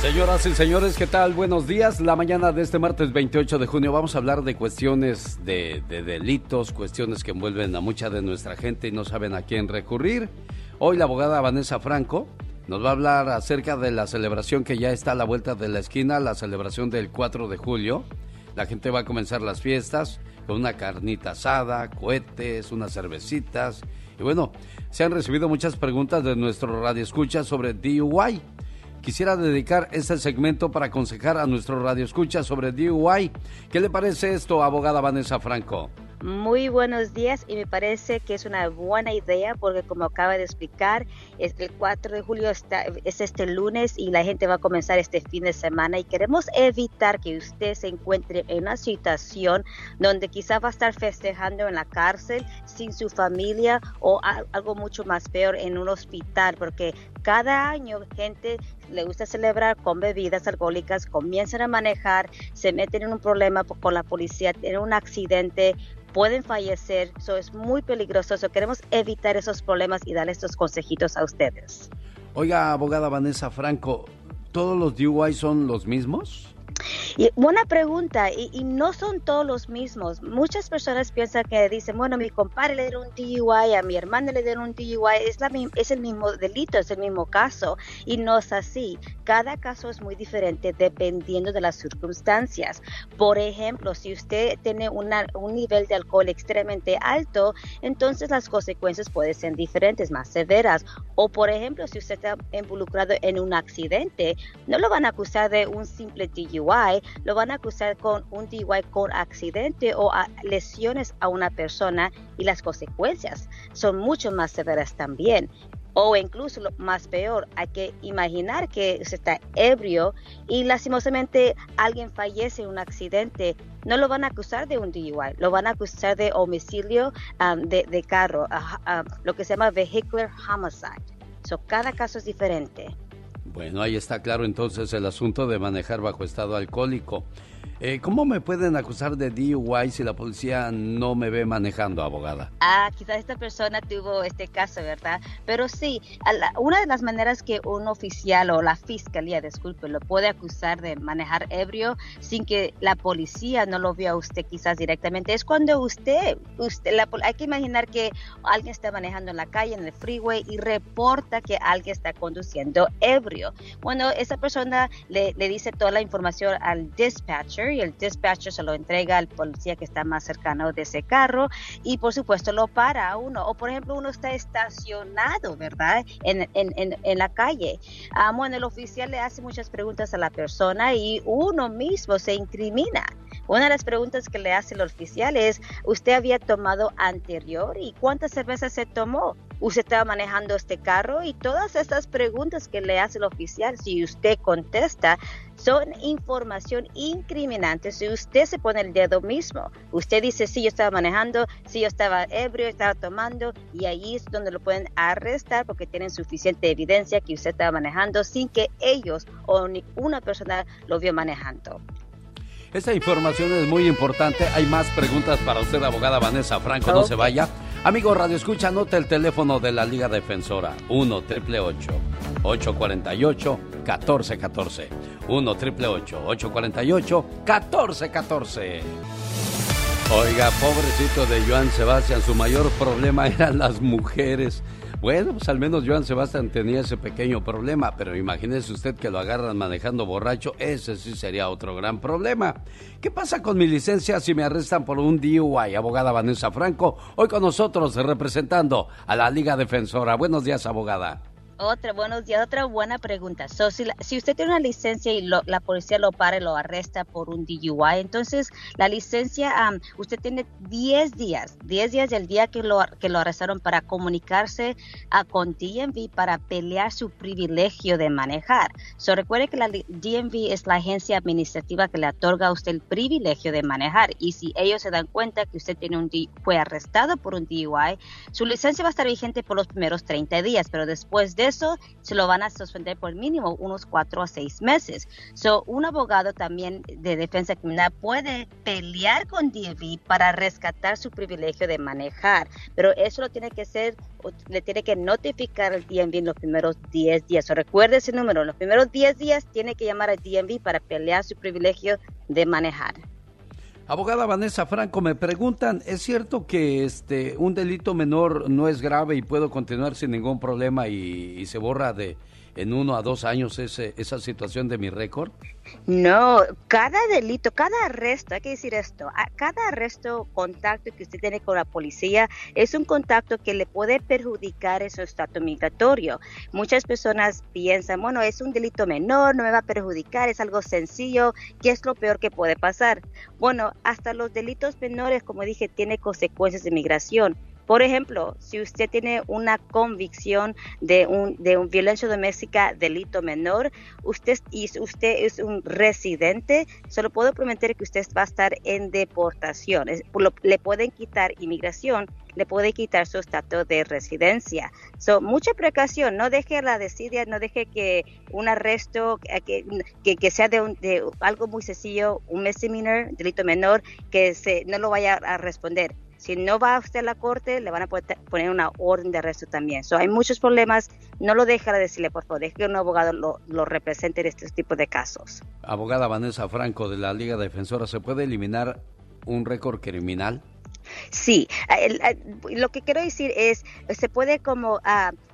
Señoras y señores, ¿qué tal? Buenos días. La mañana de este martes 28 de junio vamos a hablar de cuestiones de, de, delitos, cuestiones que envuelven a mucha de nuestra gente y no saben a quién recurrir. Hoy la abogada Vanessa Franco nos va a hablar acerca de la celebración que ya está a la vuelta de la esquina, la celebración del 4 de julio. La gente va a comenzar las fiestas con una carnita asada, cohetes, unas cervecitas. Y bueno, se han recibido muchas preguntas de nuestro radio escucha sobre DUI. Quisiera dedicar este segmento para aconsejar a nuestro radio escucha sobre DUI. ¿Qué le parece esto, abogada Vanessa Franco? Muy buenos días y me parece que es una buena idea porque como acaba de explicar, es el 4 de julio está, es este lunes y la gente va a comenzar este fin de semana y queremos evitar que usted se encuentre en una situación donde quizá va a estar festejando en la cárcel sin su familia o algo mucho más peor en un hospital porque cada año gente le gusta celebrar con bebidas alcohólicas, comienzan a manejar, se meten en un problema con la policía, tienen un accidente, pueden fallecer, eso es muy peligroso, so queremos evitar esos problemas y dar estos consejitos a ustedes. Oiga, abogada Vanessa Franco, ¿todos los DUI son los mismos? Y buena pregunta, y, no son todos los mismos. Muchas personas piensan que dicen, bueno, mi compadre le dieron un DUI, a mi hermana le dieron un DUI, es, la, es el mismo delito, es el mismo caso, y no es así. Cada caso es muy diferente dependiendo de las circunstancias. Por ejemplo, si usted tiene una, un nivel de alcohol extremadamente alto, entonces las consecuencias pueden ser diferentes, más severas. O por ejemplo, si usted está involucrado en un accidente, no lo van a acusar de un simple DUI lo van a acusar con un DUI con accidente o lesiones a una persona y las consecuencias son mucho más severas también. O incluso lo más peor, hay que imaginar que se está ebrio y lastimosamente alguien fallece en un accidente. No lo van a acusar de un DUI, lo van a acusar de homicidio um, de, carro, um, lo que se llama vehicular homicide. So, cada caso es diferente. Bueno, ahí está claro entonces el asunto de manejar bajo estado alcohólico. Eh, ¿Cómo me pueden acusar de DUI si la policía no me ve manejando, abogada? Ah, quizás esta persona tuvo este caso, ¿verdad? Pero sí, una de las maneras que un oficial o la fiscalía, disculpe, lo puede acusar de manejar ebrio sin que la policía no lo vea a usted quizás directamente es cuando usted, usted hay que imaginar que alguien está manejando en la calle, en el freeway y reporta que alguien está conduciendo ebrio. Bueno, esa persona le dice toda la información al dispatcher y el dispatcher se lo entrega al policía que está más cercano de ese carro y por supuesto lo para a uno. O por ejemplo uno está estacionado, ¿verdad? En, en, en, la calle. Ah, bueno, el oficial le hace muchas preguntas a la persona y uno mismo se incrimina. Una de las preguntas que le hace el oficial es, ¿usted había tomado anterior y cuántas cervezas se tomó? ¿Usted estaba manejando este carro? Y todas estas preguntas que le hace el oficial, si usted contesta, son información incriminante si usted se pone el dedo mismo. Usted dice, sí, yo estaba manejando, sí, yo estaba ebrio, estaba tomando, y ahí es donde lo pueden arrestar porque tienen suficiente evidencia que usted estaba manejando sin que ellos o ninguna persona lo vio manejando. Esta información es muy importante. Hay más preguntas para usted, abogada Vanessa Franco. No se vaya. Amigo Radio Escucha, anota el teléfono de la Liga Defensora. 1 triple 848 1414. 1 triple 848 1414. Oiga, pobrecito de Joan Sebastián, su mayor problema eran las mujeres. Bueno, pues al menos Joan Sebastián tenía ese pequeño problema, pero imagínese usted que lo agarran manejando borracho, ese sí sería otro gran problema. ¿Qué pasa con mi licencia si me arrestan por un DUI? Abogada Vanessa Franco, hoy con nosotros representando a la Liga Defensora. Buenos días, abogada. Otra, buenos días, otra buena pregunta. So, si, si, usted tiene una licencia y la policía lo para y lo arresta por un DUI, entonces la licencia, usted tiene 10 días, 10 días del día que lo, que lo arrestaron para comunicarse a, con DMV para pelear su privilegio de manejar. So, recuerde que la DMV es la agencia administrativa que le otorga a usted el privilegio de manejar y si ellos se dan cuenta que usted tiene un fue arrestado por un DUI, su licencia va a estar vigente por los primeros 30 días, pero después de eso se lo van a suspender por mínimo unos cuatro a seis meses. So, un abogado también de defensa criminal puede pelear con DMV para rescatar su privilegio de manejar, pero eso lo tiene que hacer, le tiene que notificar al DMV en los primeros 10 días. So, recuerde ese número, en los primeros 10 días tiene que llamar al DMV para pelear su privilegio de manejar. Abogada Vanessa Franco, me preguntan, ¿es cierto que este un delito menor no es grave y puedo continuar sin ningún problema y se borra de, en uno a dos años ese, esa situación de mi récord? No, cada delito, cada arresto, hay que decir esto, cada arresto, contacto que usted tiene con la policía es un contacto que le puede perjudicar su estatus migratorio. Muchas personas piensan, bueno, es un delito menor, no me va a perjudicar, es algo sencillo, ¿qué es lo peor que puede pasar? Bueno, hasta los delitos menores, como dije, tiene consecuencias de migración. Por ejemplo, si usted tiene una convicción de un, de un violencia doméstica delito menor, usted y usted es un residente, solo puedo prometer que usted va a estar en deportación. le pueden quitar inmigración, le puede quitar su estatus de residencia. So, mucha precaución, no deje la desidia, no deje que un arresto que, que, sea de, de, algo muy sencillo, un misdemeanor, delito menor, que se, no lo vaya a responder si no va usted a la corte, le van a poner una orden de arresto también. So, hay muchos problemas. No lo deje decirle, por favor, deje que un abogado lo, lo represente en este tipo de casos. Abogada Vanessa Franco de la Liga Defensora, ¿se puede eliminar un récord criminal? Sí, lo que quiero decir es, se puede como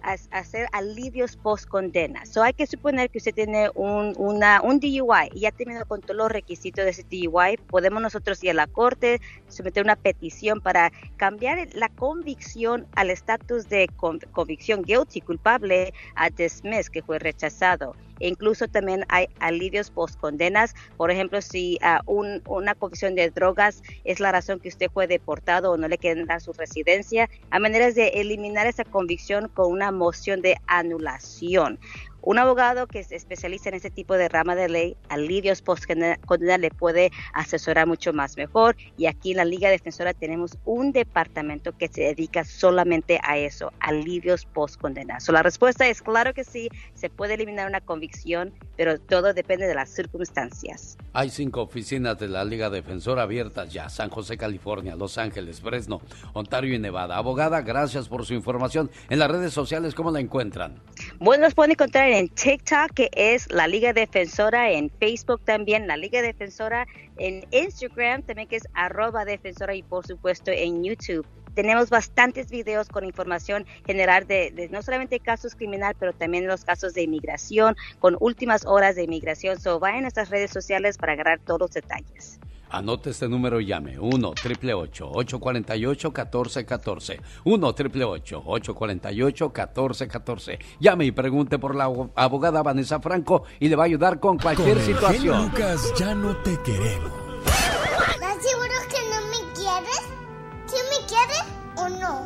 ah, hacer alivios post condena. So hay que suponer que usted tiene un, una, un DUI y ya ha terminado con todos los requisitos de ese DUI. Podemos nosotros ir a la corte, someter una petición para cambiar la convicción al estatus de convicción guilty, culpable, a dismiss, que fue rechazado. E incluso también hay alivios post condenas. Por ejemplo, si uh, una convicción de drogas es la razón que usted fue deportado o no le quieren dar su residencia, a maneras de eliminar esa convicción con una moción de anulación. Un abogado que se especializa en este tipo de rama de ley, alivios post condena, le puede asesorar mucho más mejor. Y aquí en la Liga Defensora tenemos un departamento que se dedica solamente a eso, alivios post condena. la respuesta es claro que sí, se puede eliminar una convicción, pero todo depende de las circunstancias. Hay cinco oficinas de la Liga Defensora abiertas ya: San José, California, Los Ángeles, Fresno, Ontario y Nevada. Abogada, gracias por su información. En las redes sociales, ¿cómo la encuentran? Bueno, nos pueden encontrar en TikTok, que es la Liga Defensora, en Facebook también, la Liga Defensora, en Instagram también, que es arroba defensora, y por supuesto en YouTube. Tenemos bastantes videos con información general de, no solamente casos criminales, pero también los casos de inmigración, con últimas horas de inmigración. So, vayan a nuestras redes sociales para agarrar todos los detalles. Anote este número y llame 1 triple 848 1414 1 triple 848 1414 Llame y pregunte por la abogada Vanessa Franco y le va a ayudar con cualquier con situación. Lucas, ya no te queremos. ¿Estás seguro que no me quieres? ¿Sí me quieres o no?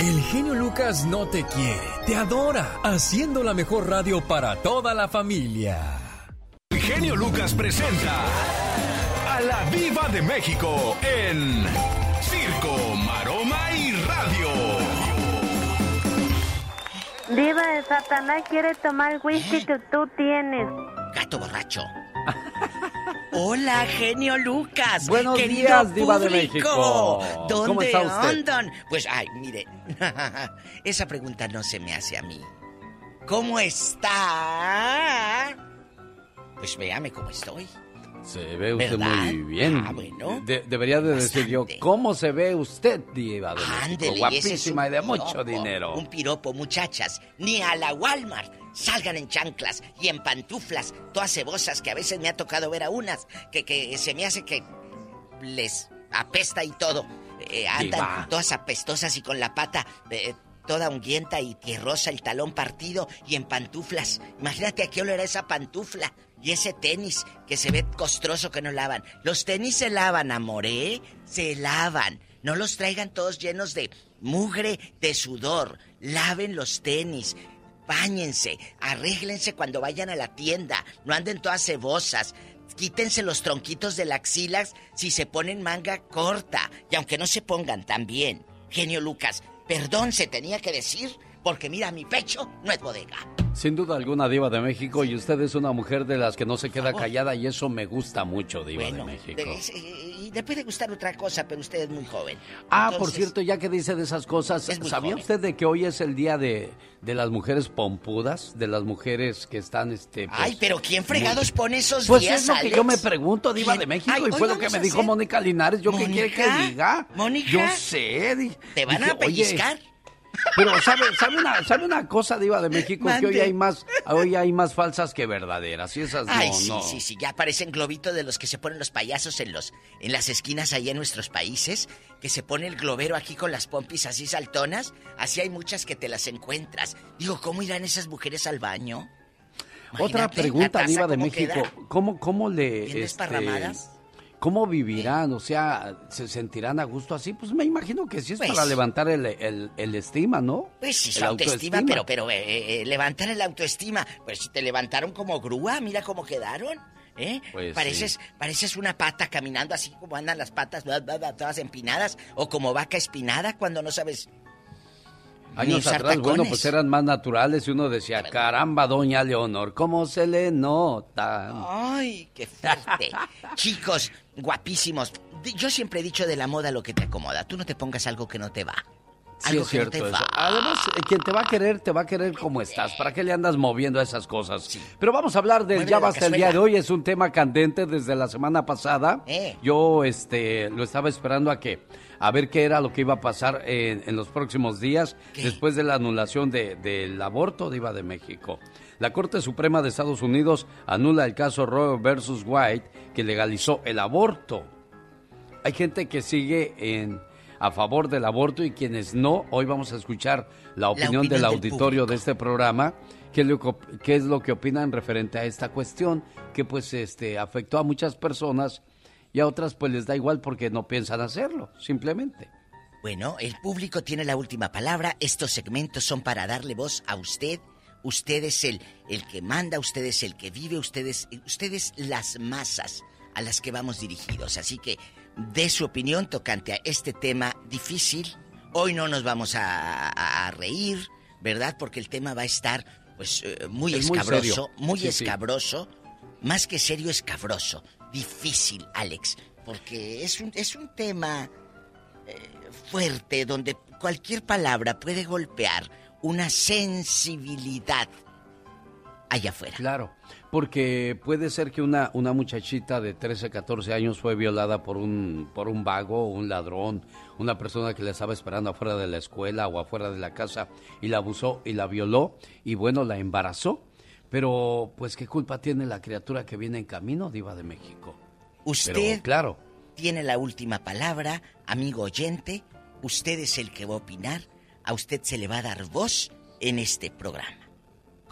El genio Lucas no te quiere, te adora, haciendo la mejor radio para toda la familia. El genio Lucas presenta la Viva de México en Circo, Maroma y Radio. Diva de Satanás quiere tomar whisky que tú tienes. Gato borracho. Hola, genio Lucas. Buenos días, Diva de México. ¿Dónde ¿Cómo está usted? andan? Pues, ay, mire, esa pregunta no se me hace a mí. ¿Cómo está? Pues véame cómo estoy. Se ve usted muy bien. Ah, bueno. debería de decir yo, ¿cómo se ve usted, Diva de México? Guapísima y de mucho dinero. Un piropo, muchachas. Ni a la Walmart salgan en chanclas y en pantuflas, todas cebosas, que a veces me ha tocado ver a unas, que, que se me hace que les apesta y todo. Eh, andan todas apestosas y con la pata eh, toda unguienta y tierrosa, el talón partido y en pantuflas. Imagínate a qué olor era esa pantufla y ese tenis que se ve costroso que no lavan. Los tenis se lavan, amoré, ¿eh? Se lavan. No los traigan todos llenos de mugre, de sudor. Laven los tenis. Báñense, arréglense cuando vayan a la tienda, no anden todas cebosas. Quítense los tronquitos de la axilas si se ponen manga corta. Y aunque no se pongan tan bien, genio Lucas, perdón se tenía que decir, porque mira, mi pecho no es bodega. Sin duda alguna, Diva de México, y usted es una mujer de las que no se queda callada, y eso me gusta mucho, Diva de México. y le puede gustar otra cosa, pero usted es muy joven. Ah, por cierto, ya que dice de esas cosas, ¿sabía usted de que hoy es el día de, de, las mujeres pompudas? De las mujeres que están, este. Pues, Ay, pero ¿quién fregados pone esos pues días? Pues es lo que yo me pregunto, Diva de México, y fue lo que me dijo Mónica Linares. ¿Yo qué quiere que diga? ¿Mónica? Yo sé. ¿Te van a pellizcar? Pero sabe, sabe una, sabe una cosa, Diva de México, que hoy hay más, hoy hay más falsas que verdaderas. Y esas Ay, no, sí, no. sí, sí, ya parecen globitos de los que se ponen los payasos en los, en las esquinas ahí en nuestros países, que se pone el globero aquí con las pompis así saltonas, así hay muchas que te las encuentras. Digo, ¿cómo irán esas mujeres al baño? Otra pregunta, Diva de México, ¿cómo, cómo le ¿Bien este? ¿Cómo vivirán? O sea, ¿se sentirán a gusto así? Pues me imagino que sí es Pues- para levantar el, el- el estima, ¿no? Pues sí, su autoestima, autoestima. pero, pero eh, eh, levantar el autoestima. Pues si te levantaron como grúa, mira cómo quedaron. ¿Eh? Pues pareces, sí. pareces una pata caminando así como andan las patas, bla, bla, bla, todas empinadas, o como vaca espinada cuando no sabes. Años atrás, bueno, pues eran más naturales y uno decía, caramba, doña Leonor, ¿cómo se le nota? Ay, qué fuerte. Chicos, guapísimos. Yo siempre he dicho de la moda lo que te acomoda. Tú no te pongas algo que no te va. Sí, algo es que no cierto te eso. Además, eh, quien te va a querer, te va a querer como estás. ¿Para qué le andas moviendo a esas cosas? Pero vamos a hablar del Mueve Ya Basta el día de hoy. Es un tema candente desde la semana pasada. Eh. Yo este, lo estaba esperando a que a ver qué era lo que iba a pasar en, en los próximos días después de la anulación de- del aborto de Iba de México. La Corte Suprema de Estados Unidos anula el caso Roe versus White que legalizó el aborto. Hay gente que sigue en a favor del aborto y quienes no. Hoy vamos a escuchar la opinión, opinión del del auditorio de este programa. ¿Qué es, lo, que- qué es lo que opinan referente a esta cuestión que pues este afectó a muchas personas y a otras pues les da igual porque no piensan hacerlo, simplemente. Bueno, el público tiene la última palabra. Estos segmentos son para darle voz a usted. Usted es el, el que manda, usted es el que vive, usted es, usted es las masas a las que vamos dirigidos. Así que dé su opinión tocante a este tema difícil. Hoy no nos vamos a, a- a reír, ¿verdad? Porque el tema va a estar pues eh, muy Es muy escabroso, muy, Sí, sí. escabroso. Más que serio, escabroso. Difícil, Alex. Porque es un, es un tema eh, fuerte donde cualquier palabra puede golpear una sensibilidad allá afuera. Claro, porque puede ser que una, una muchachita de 13, 14 años fue violada por un, por un vago, un ladrón, una persona que la estaba esperando afuera de la escuela o afuera de la casa y la abusó y la violó y bueno, la embarazó. Pero pues qué culpa tiene la criatura que viene en camino, diva de México. Usted Pero, claro, tiene la última palabra, amigo oyente. Usted es el que va a opinar. A usted se le va a dar voz en este programa.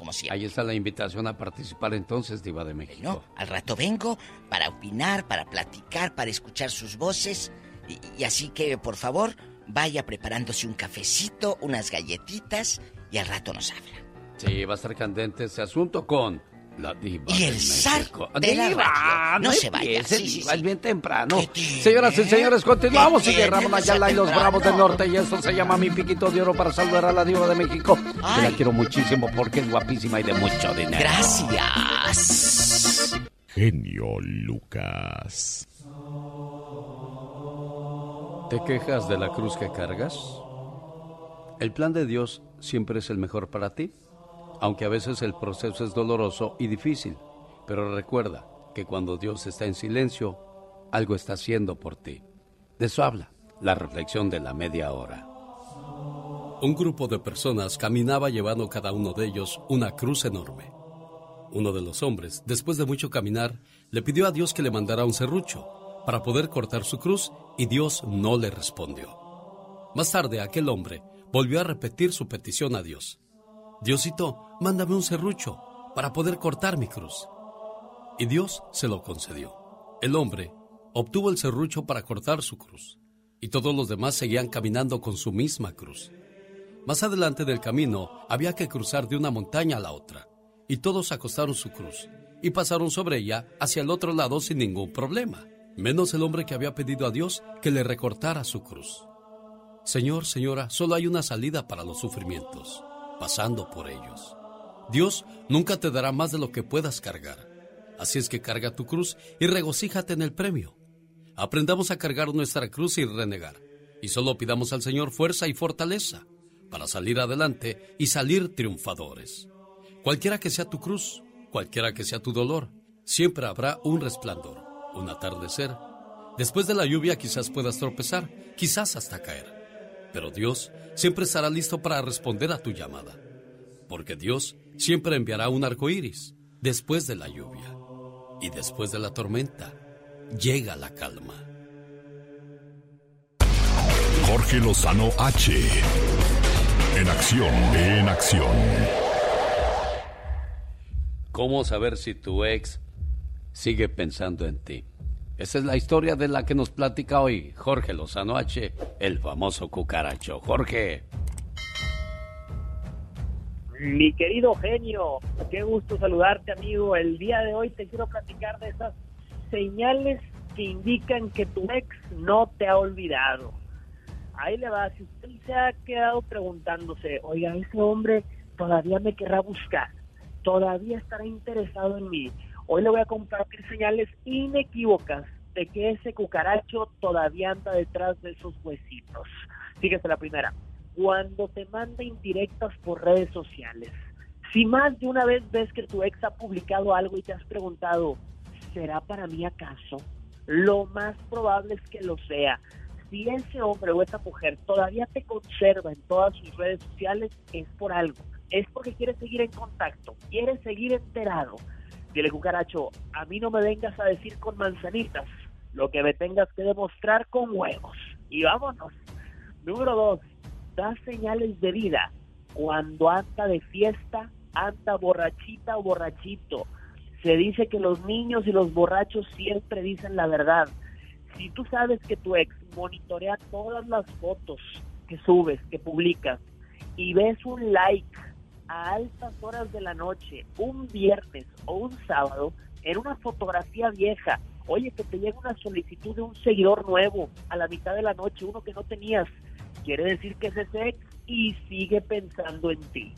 Como siempre. ahí está la invitación a participar entonces, diva de México. No, al rato vengo para opinar, para platicar, para escuchar sus voces. Y, y así que, por favor, vaya preparándose un cafecito, unas galletitas y al rato nos habla. Sí, va a estar candente este asunto con la diva Y el zar de la Diva, radio. No se vaya. Sí, sí, sí. es bien temprano. Señoras y señores, continuamos. Sigue Ramón Ayala y los Bravos del Norte. Y esto se llama Mi Piquito de Oro para saludar a la diva de México. Que la Ay. quiero muchísimo porque es guapísima y de mucho dinero. Gracias. Genio Lucas. ¿Te quejas de la cruz que cargas? El plan de Dios siempre es el mejor para ti, aunque a veces el proceso es doloroso y difícil. Pero recuerda que cuando Dios está en silencio, algo está haciendo por ti. De eso habla la reflexión de la media hora. Un grupo de personas caminaba llevando cada uno de ellos una cruz enorme. Uno de los hombres, después de mucho caminar, le pidió a Dios que le mandara un serrucho para poder cortar su cruz y Dios no le respondió. Más tarde aquel hombre volvió a repetir su petición a Dios. Diosito, mándame un serrucho para poder cortar mi cruz. Y Dios se lo concedió. El hombre obtuvo el serrucho para cortar su cruz, y todos los demás seguían caminando con su misma cruz. Más adelante del camino había que cruzar de una montaña a la otra, y todos acostaron su cruz y pasaron sobre ella hacia el otro lado sin ningún problema, menos el hombre que había pedido a Dios que le recortara su cruz. Señor, señora, solo hay una salida para los sufrimientos, pasando por ellos. Dios nunca te dará más de lo que puedas cargar. Así es que carga tu cruz y regocíjate en el premio. Aprendamos a cargar nuestra cruz y renegar. Y solo pidamos al Señor fuerza y fortaleza para salir adelante y salir triunfadores. Cualquiera que sea tu cruz, cualquiera que sea tu dolor, siempre habrá un resplandor, un atardecer. Después de la lluvia quizás puedas tropezar, quizás hasta caer. Pero Dios siempre estará listo para responder a tu llamada. Porque Dios siempre enviará un arco iris después de la lluvia. Y después de la tormenta, llega la calma. Jorge Lozano H. En acción, en acción. ¿Cómo saber si tu ex sigue pensando en ti? Esa es la historia de la que nos platica hoy Jorge Lozano H, el famoso cucaracho. Jorge. Mi querido genio, qué gusto saludarte amigo. El día de hoy te quiero platicar de esas señales que indican que tu ex no te ha olvidado. Ahí le va, si usted se ha quedado preguntándose, oiga, ese hombre todavía me querrá buscar, todavía estará interesado en mí. Hoy le voy a compartir señales inequívocas de que ese cucaracho todavía anda detrás de esos huesitos. Fíjese la primera cuando te manda indirectas por redes sociales. Si más de una vez ves que tu ex ha publicado algo y te has preguntado, ¿será para mí acaso? Lo más probable es que lo sea. Si ese hombre o esa mujer todavía te conserva en todas sus redes sociales, es por algo. Es porque quiere seguir en contacto, quiere seguir enterado. Dile, cucaracho, a mí no me vengas a decir con manzanitas, lo que me tengas que demostrar con huevos. Y vámonos. Número dos, da señales de vida cuando anda de fiesta, anda borrachita o borrachito. Se dice que los niños y los borrachos siempre dicen la verdad. Si tú sabes que tu ex monitorea todas las fotos que subes, que publicas, y ves un like a altas horas de la noche, un viernes o un sábado, en una fotografía vieja, oye, que te llega una solicitud de un seguidor nuevo a la mitad de la noche, uno que no tenías, quiere decir que es ese y sigue pensando en ti.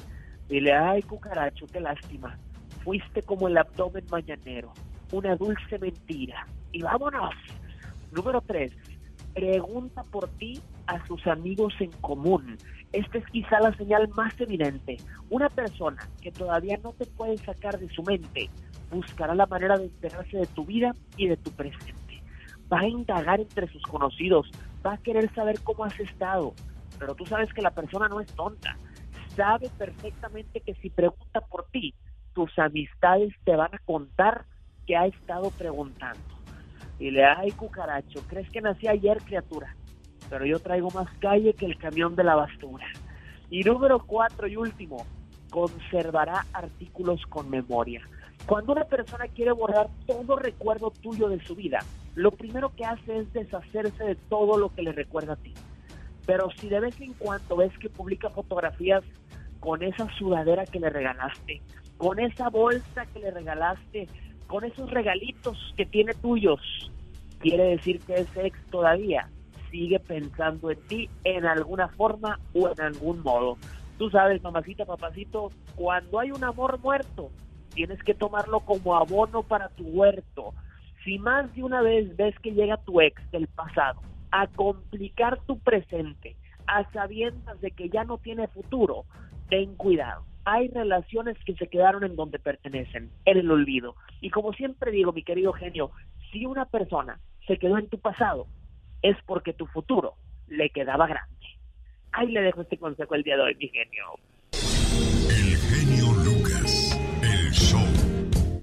Dile, ay cucaracho, qué lástima. Fuiste como el abdomen mañanero, una dulce mentira. Y vámonos. Número tres, pregunta por ti a sus amigos en común. Esta es quizá la señal más evidente. Una persona que todavía no te puede sacar de su mente buscará la manera de enterarse de tu vida y de tu presente. Va a indagar entre sus conocidos, va a querer saber cómo has estado, pero tú sabes que la persona no es tonta, sabe perfectamente que si pregunta por ti, tus amistades te van a contar que ha estado preguntando. Y le ay cucaracho, ¿crees que nací ayer criatura? Pero yo traigo más calle que el camión de la basura. Y número cuatro y último, conservará artículos con memoria. Cuando una persona quiere borrar todo recuerdo tuyo de su vida, lo primero que hace es deshacerse de todo lo que le recuerda a ti. Pero si de vez en cuando ves que publica fotografías con esa sudadera que le regalaste, con esa bolsa que le regalaste, con esos regalitos que tiene tuyos, quiere decir que ese ex todavía sigue pensando en ti en alguna forma o en algún modo. Tú sabes, mamacita, papacito, cuando hay un amor muerto, tienes que tomarlo como abono para tu huerto. Si más de una vez ves que llega tu ex del pasado a complicar tu presente, a sabiendas de que ya no tiene futuro, ten cuidado. Hay relaciones que se quedaron en donde pertenecen, en el olvido. Y como siempre digo, mi querido genio, si una persona se quedó en tu pasado, es porque tu futuro le quedaba grande. Ahí le dejo este consejo el día de hoy, mi genio. El genio Lucas, el show.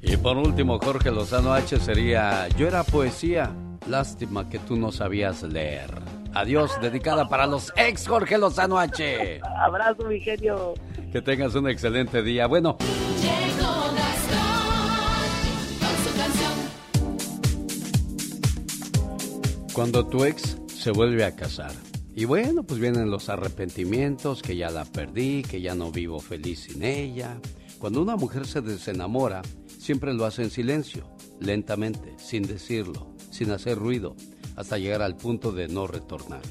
Y por último, Jorge Lozano H sería, yo era poesía, lástima que tú no sabías leer. Adiós, dedicada para los ex Jorge Lozano H. Abrazo, mi genio. Que tengas un excelente día. Bueno. Cuando tu ex se vuelve a casar. Y bueno, pues vienen los arrepentimientos, que ya la perdí, que ya no vivo feliz sin ella. Cuando una mujer se desenamora, siempre lo hace en silencio, lentamente, sin decirlo, sin hacer ruido, hasta llegar al punto de no retornar.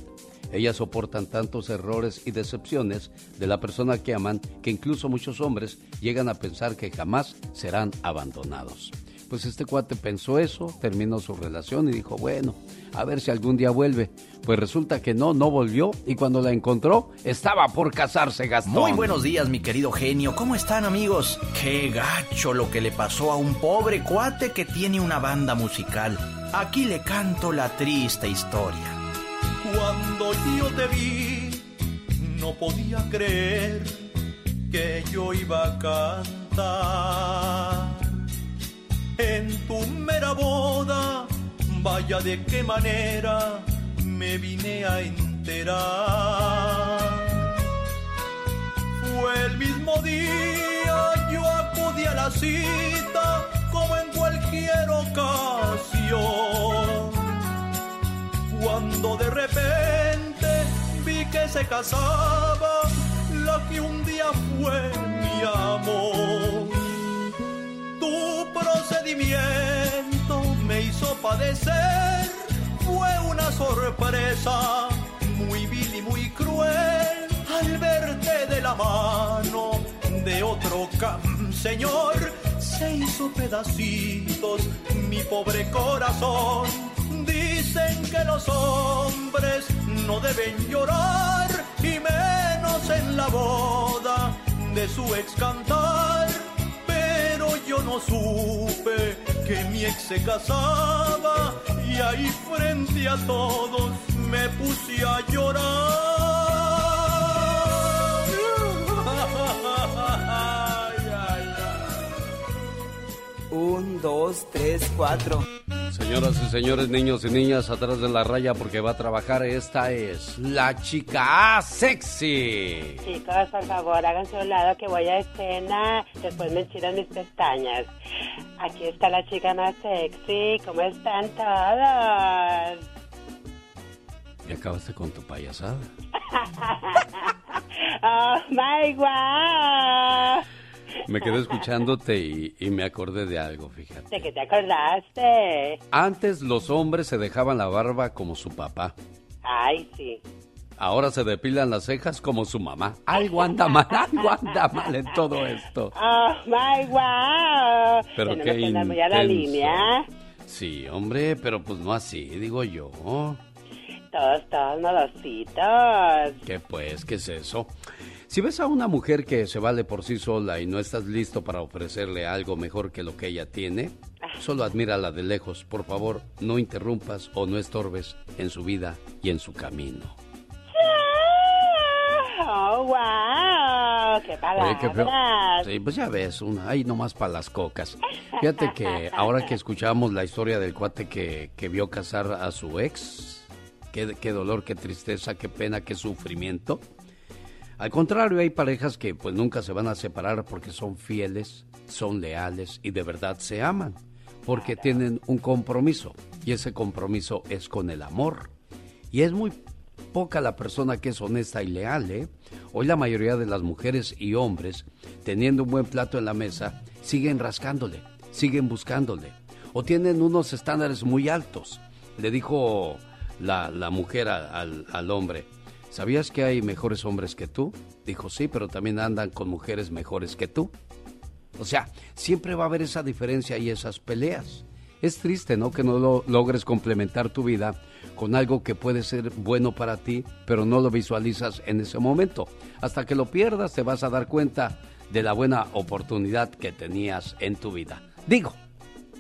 Ellas soportan tantos errores y decepciones de la persona que aman que incluso muchos hombres llegan a pensar que jamás serán abandonados. Pues este cuate pensó eso, terminó su relación y dijo, bueno, a ver si algún día vuelve. Pues resulta que no, no volvió y cuando la encontró estaba por casarse Gastón. Muy buenos días, mi querido genio. ¿Cómo están, amigos? Qué gacho lo que le pasó a un pobre cuate que tiene una banda musical. Aquí le canto la triste historia. Cuando yo te vi, no podía creer que yo iba a cantar en tu mera boda. Vaya de qué manera me vine a enterar. Fue el mismo día, yo acudí a la cita como en cualquier ocasión. Cuando de repente vi que se casaba la que un día fue mi amor me hizo padecer. Fue una sorpresa muy vil y muy cruel al verte de la mano de otro cam señor. Se hizo pedacitos mi pobre corazón. Dicen que los hombres no deben llorar y menos en la boda de su ex cantar no supe que mi ex se casaba y ahí frente a todos me puse a llorar. Un, dos, tres, cuatro. Señoras y señores, niños y niñas, atrás de la raya porque va a trabajar, esta es la chica sexy. Chicos, por favor, háganse un lado que voy a escena, después me tiran mis pestañas. Aquí está la chica más sexy, ¿cómo están todos? Y acabaste con tu payasada. oh my god. Me quedé escuchándote y, y, me acordé de algo, fíjate. ¿De qué te acordaste? Antes los hombres se dejaban la barba como su papá. Ay, sí. Ahora se depilan las cejas como su mamá. Algo anda mal, algo anda mal en todo esto. Oh, my wow. Pero Tenemos qué que a la intenso. línea. Sí, hombre, pero pues no así, digo yo. Todos, todos modositos. ¿Qué pues? ¿Qué es eso? Si ves a una mujer que se vale por sí sola y no estás listo para ofrecerle algo mejor que lo que ella tiene, solo admírala de lejos. Por favor, no interrumpas o no estorbes en su vida y en su camino. Oh, wow. Qué palabras. Oye. Sí, pues ya ves, una, ahí nomás para las cocas. Fíjate que ahora que escuchamos la historia del cuate que, que vio casar a su ex, qué, qué dolor, qué tristeza, qué pena, qué sufrimiento. Al contrario, hay parejas que pues nunca se van a separar porque son fieles, son leales y de verdad se aman, porque tienen un compromiso y ese compromiso es con el amor. Y es muy poca la persona que es honesta y leal, ¿eh? Hoy la mayoría de las mujeres y hombres, teniendo un buen plato en la mesa, siguen rascándole, siguen buscándole, o tienen unos estándares muy altos. Le dijo la, la mujer al hombre, ¿sabías que hay mejores hombres que tú? Dijo, sí, pero también andan con mujeres mejores que tú. O sea, siempre va a haber esa diferencia y esas peleas. Es triste, ¿no? Que no lo logres complementar tu vida con algo que puede ser bueno para ti, pero no lo visualizas en ese momento. Hasta que lo pierdas te vas a dar cuenta de la buena oportunidad que tenías en tu vida. Digo,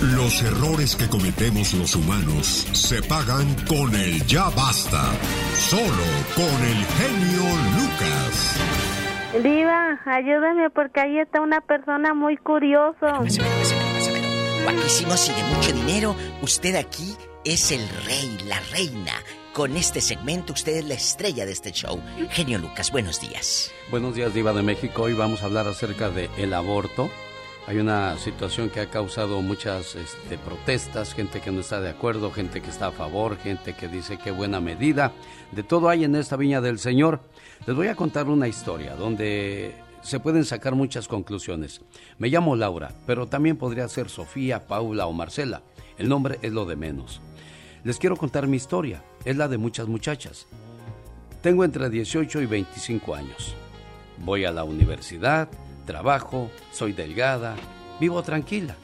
Los errores que cometemos los humanos se pagan con el ya basta. Solo con el genio Lucas. Diva, ayúdame porque ahí está una persona muy curioso. Guapísimos y de mucho dinero. Usted aquí es el rey, la reina. Con este segmento usted es la estrella de este show. Genio Lucas, buenos días. Buenos días, Diva de México. Hoy vamos a hablar acerca del el aborto. Hay una situación que ha causado muchas este, protestas, gente que no está de acuerdo, gente que está a favor, gente que dice qué buena medida. De todo hay en esta viña del Señor. Les voy a contar una historia donde se pueden sacar muchas conclusiones. Me llamo Laura, pero también podría ser Sofía, Paula o Marcela. El nombre es lo de menos. Les quiero contar mi historia. Es la de muchas muchachas. Tengo entre 18 y 25 años. Voy a la universidad, trabajo, soy delgada, vivo tranquila.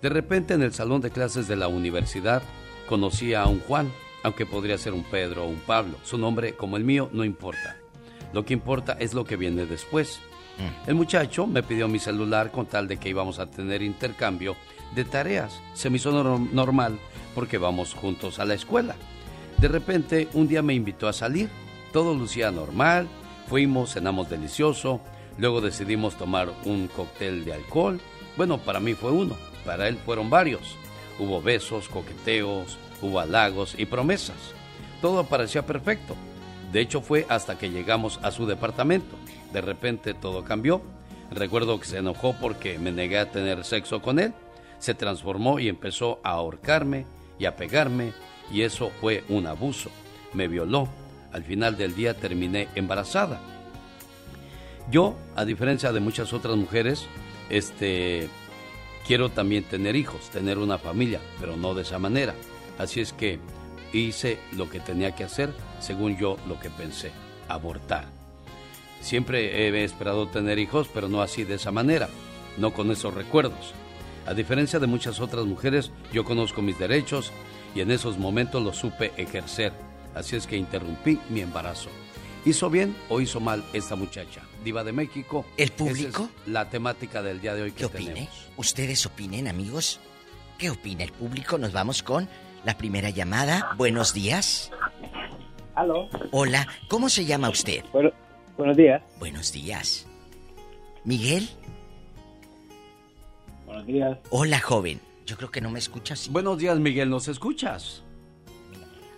De repente en el salón de clases de la universidad conocí a un Juan, aunque podría ser un Pedro o un Pablo. Su nombre, como el mío, no importa. Lo que importa es lo que viene después. El muchacho me pidió mi celular con tal de que íbamos a tener intercambio de tareas. Se me hizo normal porque vamos juntos a la escuela. De repente, un día me invitó a salir. Todo lucía normal. Fuimos, cenamos delicioso. Luego decidimos tomar un cóctel de alcohol. Bueno, para mí fue uno. Para él fueron varios. Hubo besos, coqueteos, hubo halagos y promesas. Todo parecía perfecto. De hecho, fue hasta que llegamos a su departamento. De repente todo cambió. Recuerdo que se enojó porque me negué a tener sexo con él. Se transformó y empezó a ahorcarme y a pegarme y eso fue un abuso. Me violó. Al final del día terminé embarazada. Yo, a diferencia de muchas otras mujeres, este quiero también tener hijos, tener una familia, pero no de esa manera. Así es que hice lo que tenía que hacer, según yo lo que pensé, abortar. Siempre he esperado tener hijos, pero no así de esa manera, no con esos recuerdos. A diferencia de muchas otras mujeres, yo conozco mis derechos y en esos momentos los supe ejercer. Así es que interrumpí mi embarazo. ¿Hizo bien o hizo mal esta muchacha? Diva de México. ¿El público? la temática del día de hoy que ¿Qué opine? Ustedes opinen, amigos. ¿Qué opina el público? Nos vamos con la primera llamada. Buenos días. Aló. Hola, ¿cómo se llama usted? buenos días. Buenos días. ¿Miguel? Buenos días. Hola, joven. Yo creo que no me escuchas. Buenos días, Miguel. ¿Nos escuchas?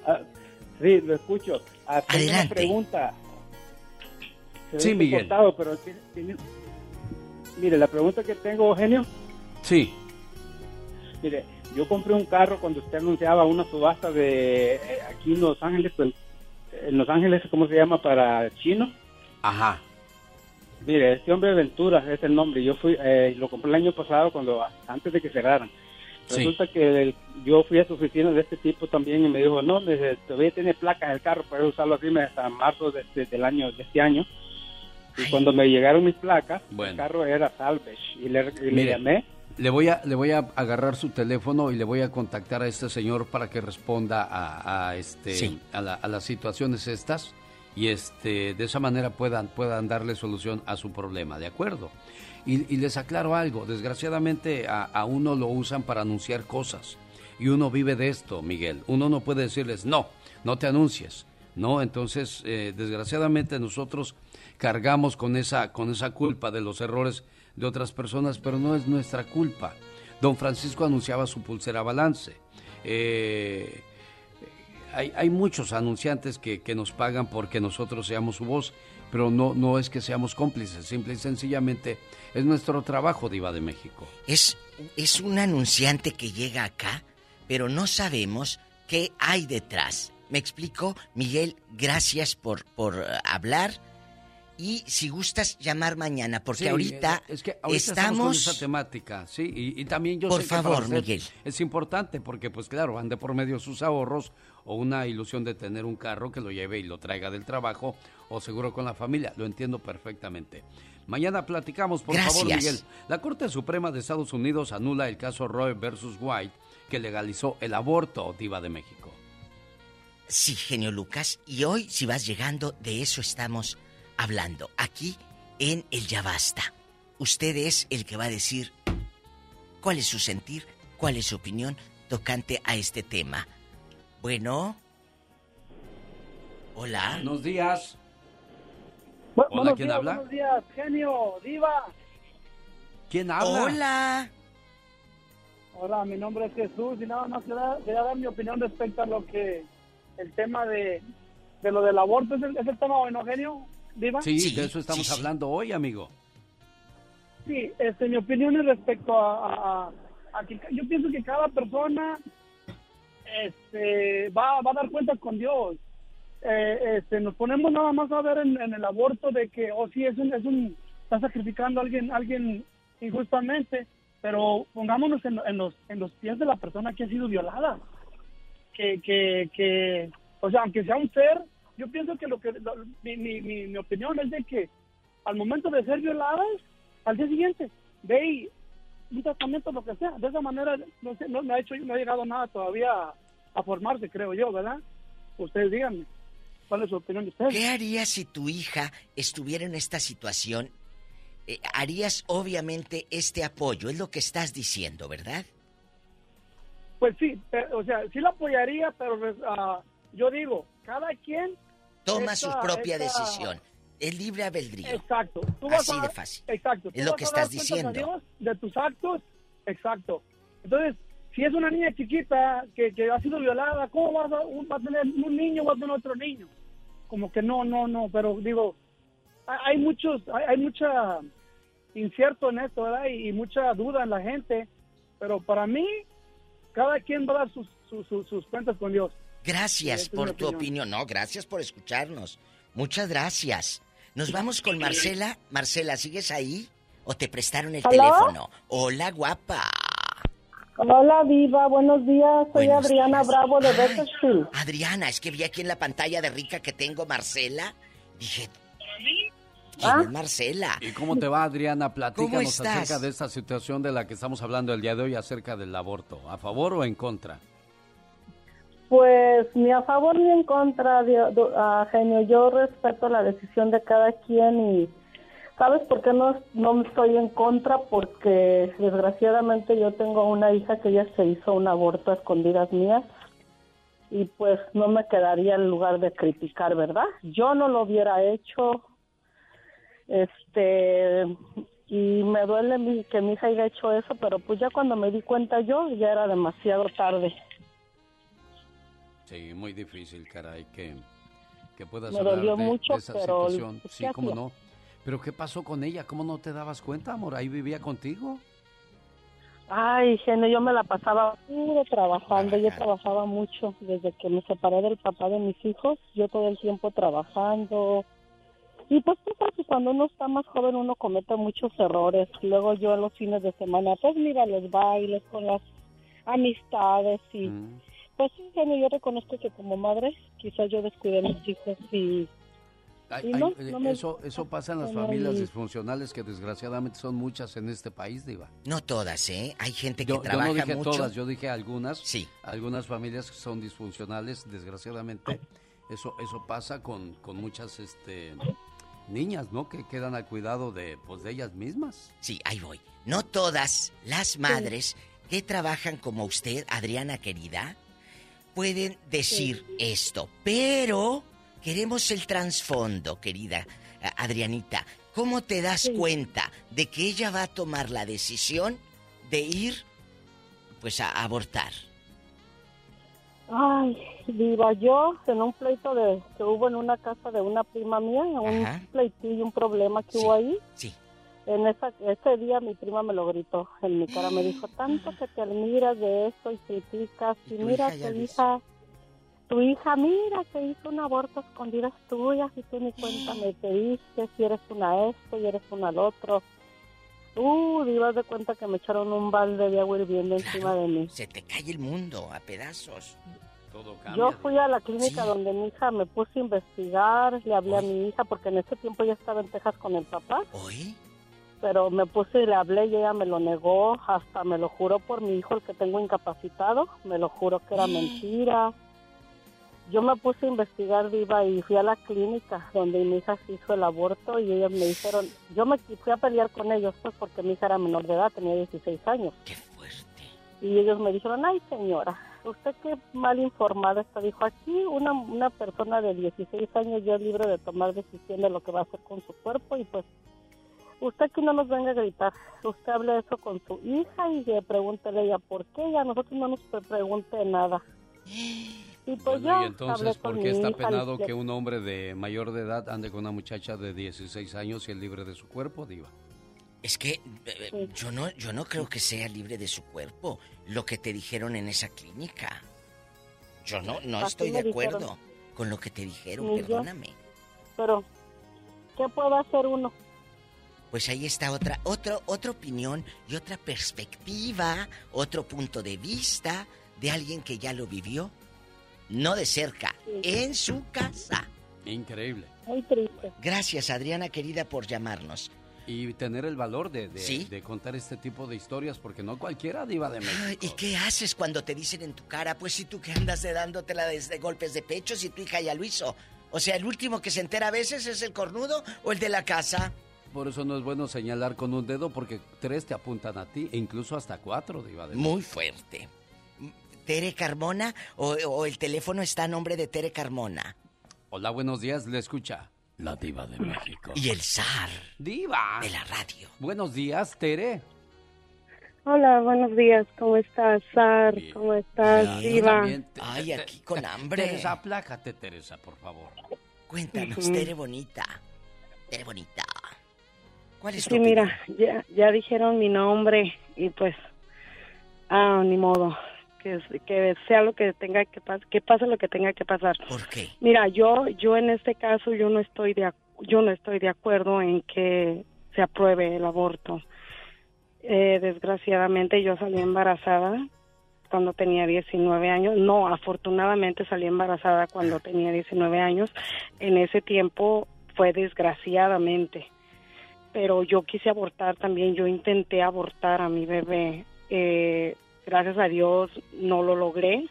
Ah, sí, lo escucho. Ah, Adelante. Una pregunta. Se Sí, Miguel. cortado, pero tiene- tiene- Mire, la pregunta que tengo, Eugenio, Sí. mire, yo compré un carro cuando usted anunciaba una subasta de eh, aquí en Los Ángeles, pues, en Los Ángeles, ¿cómo se llama? Para chino. Ajá. Mire, este hombre Ventura es el nombre. Yo fui, eh, lo compré el año pasado cuando antes de que cerraran. Sí. Resulta que el- yo fui a su oficina de este tipo también y me dijo, no, me dice, todavía tiene placas el carro, puedes usarlo así hasta marzo de este- del año, de este año. Y cuando me llegaron mis placas, Bueno. el carro era salvage. Y le, y le Mire, llamé. Le voy, a, le voy a agarrar su teléfono y le voy a contactar a este señor para que responda a, a este, Sí. a, la- a las situaciones estas y este, de esa manera puedan, puedan darle solución a su problema, ¿de acuerdo? Y, y les aclaro algo, desgraciadamente a, a uno lo usan para anunciar cosas y uno vive de esto, Miguel. Uno no puede decirles, no, no te anuncies, ¿no? Entonces, eh, desgraciadamente nosotros cargamos con esa, con esa culpa de los errores de otras personas, pero no es nuestra culpa. Don Francisco anunciaba su pulsera balance. Eh, hay, hay muchos anunciantes que, que nos pagan porque nosotros seamos su voz, pero no, no es que seamos cómplices, simple y sencillamente es nuestro trabajo, Diva de México. Es, es un anunciante que llega acá, pero no sabemos qué hay detrás. ¿Me explico? Miguel, gracias por, por hablar. Y si gustas llamar mañana, porque Sí, ahorita, es que ahorita estamos, con estamos... esa temática, sí, y, y también yo Por sé favor, Miguel. es importante porque pues claro, van de por medio sus ahorros o una ilusión de tener un carro que lo lleve y lo traiga del trabajo o seguro con la familia, lo entiendo perfectamente. Mañana platicamos, por favor, Gracias. Miguel. La Corte Suprema de Estados Unidos anula el caso Roe versus White que legalizó el aborto, diva de México. Sí, genio Lucas. Y hoy, si vas llegando, de eso estamos hablando. Aquí en el Ya Basta. Usted es el que va a decir cuál es su sentir, cuál es su opinión tocante a este tema. Bueno. Hola. Buenos días. Hola, Hola, ¿quién días, habla? Buenos días, genio, diva. ¿Quién habla? Hola. Hola, mi nombre es Jesús y nada más quería, quería dar mi opinión respecto a lo que el tema de, de lo del aborto es el, es el tema bueno, genio, diva. Sí, de eso estamos hablando hoy, amigo. Sí, este, mi opinión es respecto a, a- a- que yo pienso que cada persona este, va, va a dar cuenta con Dios. Eh, este, nos ponemos nada más a ver en, en el aborto de que, oh sí, es un, es un, está sacrificando a alguien, alguien injustamente, pero pongámonos en, en los, en los pies de la persona que ha sido violada. Que, que, que, o sea, aunque sea un ser, yo pienso que lo que, lo- mi, mi, mi, mi opinión es de que al momento de ser violadas, al día siguiente, ve y un tratamiento, lo que sea. De esa manera, no, sé, no, no ha hecho, no ha llegado nada todavía a, a formarse, creo yo, ¿verdad? Ustedes díganme, ¿cuál es su opinión de ustedes? ¿Qué harías si tu hija estuviera en esta situación? Eh, harías obviamente este apoyo, es lo que estás diciendo, ¿verdad? Pues sí, pe- o sea, sí la apoyaría, pero ah, yo digo, cada quien... Toma esta- su propia esta- decisión. El libre albedrío. Exacto. Tú Así a- de fácil. Exacto. Es lo que estás diciendo. Dios de tus actos. Exacto. Entonces, si es una niña chiquita que, que ha sido violada, ¿cómo vas a, un- va a tener un niño va a tener otro niño? Como que no, no, no. Pero digo, hay, hay muchos, hay, hay mucha incierto en esto, ¿verdad? Y, y mucha duda en la gente. Pero para mí, cada quien va a dar sus, sus, sus- sus cuentas con Dios. Gracias por tu opinión. opinión. No, gracias por escucharnos. Muchas gracias. Nos vamos con Marcela. Marcela, ¿sigues ahí? ¿O te prestaron el ¿Aló? teléfono? Hola, guapa. Hola, Viva, buenos días. Soy Buenos Adriana días. Bravo de Ay. Bakersfield. Adriana, es que vi aquí en la pantalla de rica que tengo Marcela. Dije, ¿quién Ah. es Marcela? ¿Y cómo te va, Adriana? Platícanos estás? acerca de esta situación de la que estamos hablando el día de hoy, acerca del aborto. ¿A favor o en contra? Pues ni a favor ni en contra, genio. Yo respeto la decisión de cada quien y ¿sabes por qué no, no estoy en contra? Porque desgraciadamente yo tengo una hija que ya se hizo un aborto a escondidas mías y pues no me quedaría en lugar de criticar, ¿verdad? Yo no lo hubiera hecho, este, y me duele mi- que mi hija haya hecho eso, pero pues ya cuando me di cuenta yo ya era demasiado tarde. Sí, muy difícil, caray, que, que puedas Me hablar dolió de, mucho, de esa pero, situación. pues, Sí, ¿qué cómo hacía? no. Pero ¿qué pasó con ella? ¿Cómo no te dabas cuenta, amor? ¿Ahí vivía contigo? Ay, genio, yo me la pasaba puro trabajando, yo trabajaba mucho desde que me separé del papá de mis hijos, yo todo el tiempo trabajando. Y pues que cuando uno está más joven uno comete muchos errores. Luego yo en los fines de semana, pues mira, los bailes con las amistades y pues sí, genio, yo reconozco que como madre quizás yo descuidé a mis hijos y, Ay, y ay, no, eh, no me- eso, eso pasa en las no, familias disfuncionales que desgraciadamente son muchas en este país, Diva. No todas, ¿eh? Hay gente que Yo, yo trabaja no dije mucho. todas, yo dije algunas. Sí. Algunas familias que son disfuncionales, desgraciadamente. Eso, eso pasa con, con muchas este, niñas, ¿no? Que quedan al cuidado de, pues, de ellas mismas. Sí, ahí voy. No todas las madres que trabajan como usted, Adriana querida, pueden decir esto, pero queremos el trasfondo, querida eh, Adrianita. ¿Cómo te das cuenta de que ella va a tomar la decisión de ir, pues, a abortar? Ay, viva yo en un pleito de que hubo en una casa de una prima mía, un Ajá. pleitillo, un problema que hubo ahí. Sí. En esa, ese día mi prima me lo gritó en mi cara, me dijo, tanto que te admiras de esto y criticas, y, tu mira hija ya tu lo hija, tu hija, mira que hizo un aborto a escondidas tuyas y tú ni cuenta me te diste, si eres una esto y eres una al otro. Uh, divas de cuenta que me echaron un balde de agua hirviendo encima de mí. Se te cae el mundo a pedazos. Todo Yo fui a la clínica donde mi hija me puse a investigar, le hablé a mi hija porque en ese tiempo ya estaba en Texas con el papá. ¿Hoy? Pero me puse y le hablé y ella me lo negó, hasta me lo juró por mi hijo el que tengo incapacitado, me lo juró que era mentira. yo me puse a investigar viva y fui a la clínica donde mi hija se hizo el aborto y ellos me dijeron, yo me fui a pelear con ellos pues porque mi hija era menor de edad, tenía 16 años. Qué fuerte. Y ellos me dijeron, ay señora, usted qué mal informada está. Dijo, aquí una, una persona de 16 años ya es libre de tomar decisión de lo que va a hacer con su cuerpo y pues usted aquí no nos venga a gritar. Usted hable eso con su hija y pregúntele ella por qué y a nosotros no nos pregunte nada. Y pues Bueno, yo y entonces, hablé ¿por qué está penado le- que un hombre de mayor de edad ande con una muchacha de 16 años y es libre de su cuerpo, Diva? Es que eh, eh, yo no, yo no creo que sea libre de su cuerpo lo que te dijeron en esa clínica. Yo no, no Así estoy de acuerdo dijeron. con lo que te dijeron, Ni yo. perdóname. Pero, ¿qué puede hacer uno? Pues ahí está otra, otro, otra opinión y otra perspectiva, otro punto de vista de alguien que ya lo vivió, no de cerca, en su casa. Increíble. Muy triste. Gracias, Adriana querida, por llamarnos. Y tener el valor de, de- Sí. de contar este tipo de historias, porque no cualquiera diva de México. ¿Y qué haces cuando te dicen en tu cara? Pues si tú que andas de dándotela de, de golpes de pecho, si tu hija ya lo hizo. O sea, el último que se entera a veces es el cornudo o el de la casa. Por eso no es bueno señalar con un dedo, porque tres te apuntan a ti, e incluso hasta cuatro, diva de Muy fuerte. ¿Tere Carmona o, o el teléfono está a nombre de Tere Carmona? Hola, buenos días, le escucha la diva de México. Y el zar. Diva. De la radio. Buenos días, Tere. Hola, buenos días. ¿Cómo estás, Sar? ¿Cómo estás, Diva? también, te- Ay, te- aquí con hambre. Teresa, aplácate, Teresa, por favor. Cuéntanos. Tere Bonita. Tere Bonita. ¿Cuál es tu Sí, mira, ya, ya dijeron mi nombre y pues, ah, ni modo, que, que sea lo que tenga que pasar, que pase lo que tenga que pasar. ¿Por qué? Mira, yo, yo en este caso yo no estoy de, yo no estoy de acuerdo en que se apruebe el aborto. Eh, desgraciadamente yo salí embarazada cuando tenía 19 años. No, afortunadamente salí embarazada cuando tenía 19 años. En ese tiempo fue desgraciadamente. Pero yo quise abortar también. Yo intenté abortar a mi bebé. Eh, gracias a Dios no lo logré.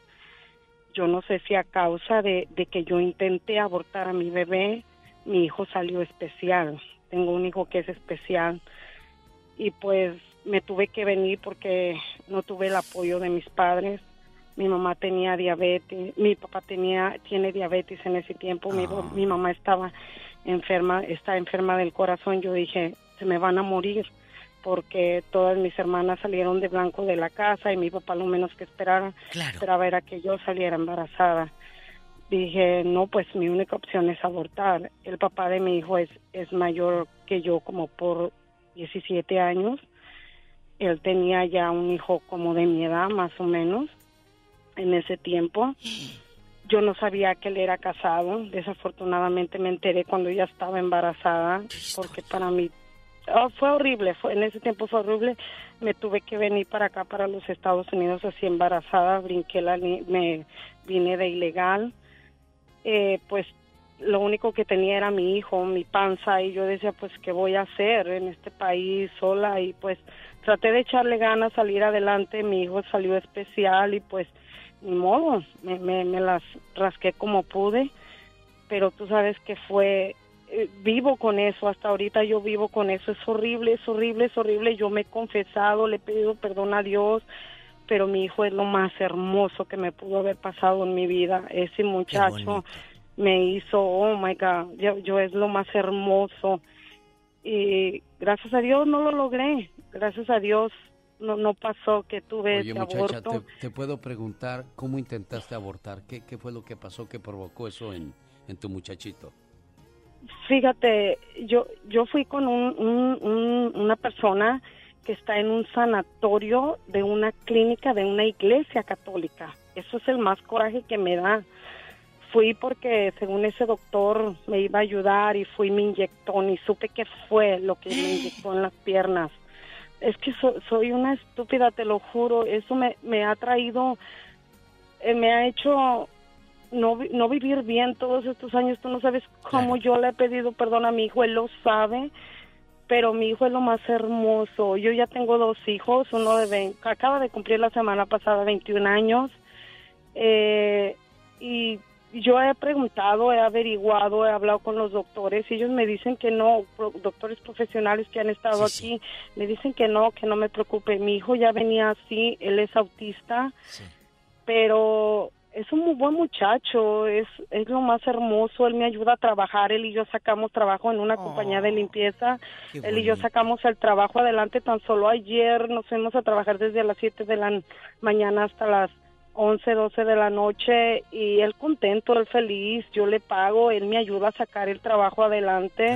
Yo no sé si a causa de, de que yo intenté abortar a mi bebé, mi hijo salió especial. Tengo un hijo que es especial. Y pues me tuve que venir porque no tuve el apoyo de mis padres. Mi mamá tenía diabetes, mi papá tenía tiene diabetes en ese tiempo, mi, mi mamá estaba enferma, está enferma del corazón. Yo dije, se me van a morir porque todas mis hermanas salieron de blanco de la casa y mi papá lo menos que esperaba, esperaba era que yo saliera embarazada. Dije, no, pues mi única opción es abortar. El papá de mi hijo es, es mayor que yo como por 17 años. Él tenía ya un hijo como de mi edad, más o menos, en ese tiempo. Yo no sabía que él era casado. Desafortunadamente me enteré cuando ya estaba embarazada, porque para mí oh, fue horrible. Fue, en ese tiempo fue horrible. Me tuve que venir para acá, para los Estados Unidos, así embarazada. Brinqué la, me vine de ilegal. Eh, pues lo único que tenía era mi hijo, mi panza, y yo decía, pues, ¿qué voy a hacer en este país sola? Y pues traté de echarle ganas, salir adelante, mi hijo salió especial y pues, ni modo, me, me, me las rasqué como pude, pero tú sabes que fue, eh, vivo con eso, hasta ahorita yo vivo con eso, es horrible, es horrible, es horrible, yo me he confesado, le he pedido perdón a Dios, pero mi hijo es lo más hermoso que me pudo haber pasado en mi vida, ese muchacho me hizo, oh my God, yo, yo es lo más hermoso. Y gracias a Dios no lo logré, gracias a Dios no, no pasó que tuve Oye, muchacha, aborto. te, te puedo preguntar cómo intentaste abortar? ¿Qué, qué fue lo que pasó que provocó eso en, en tu muchachito? Fíjate, yo, yo fui con un, un- un- una persona que está en un sanatorio de una clínica de una iglesia católica. Eso es el más coraje que me da. Fui porque según ese doctor me iba a ayudar y fui y me inyectó y supe qué fue lo que me inyectó en las piernas. Es que so- soy una estúpida, te lo juro. Eso me, me ha traído, eh, me ha hecho no, no vivir bien todos estos años. Tú no sabes cómo yo le he pedido perdón a mi hijo, él lo sabe, pero mi hijo es lo más hermoso. Yo ya tengo dos hijos, uno de vein- acaba de cumplir la semana pasada 21 años, eh, y, yo he preguntado, he averiguado, he hablado con los doctores y ellos me dicen que no, doctores profesionales que han estado aquí, me dicen que no, que no me preocupe. Mi hijo ya venía así, él es autista, pero es un muy buen muchacho, es, es lo más hermoso, él me ayuda a trabajar, él y yo sacamos trabajo en una compañía de limpieza, él y yo sacamos el trabajo adelante, tan solo ayer nos fuimos a trabajar desde las 7 de la mañana hasta las 11, 12 de la noche y él contento, él feliz, yo le pago, él me ayuda a sacar el trabajo adelante.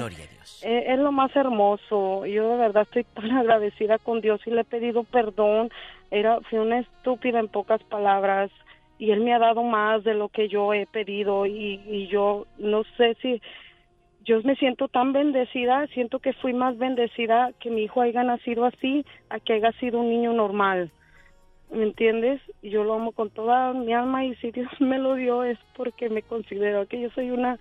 Eh, es lo más hermoso. Yo de verdad estoy tan agradecida con Dios y le he pedido perdón. Era fui una estúpida en pocas palabras y él me ha dado más de lo que yo he pedido y, y yo no sé si yo me siento tan bendecida, siento que fui más bendecida que mi hijo haya nacido así a que haya sido un niño normal. ¿Me entiendes? Yo lo amo con toda mi alma y si Dios me lo dio es porque me considero que yo soy una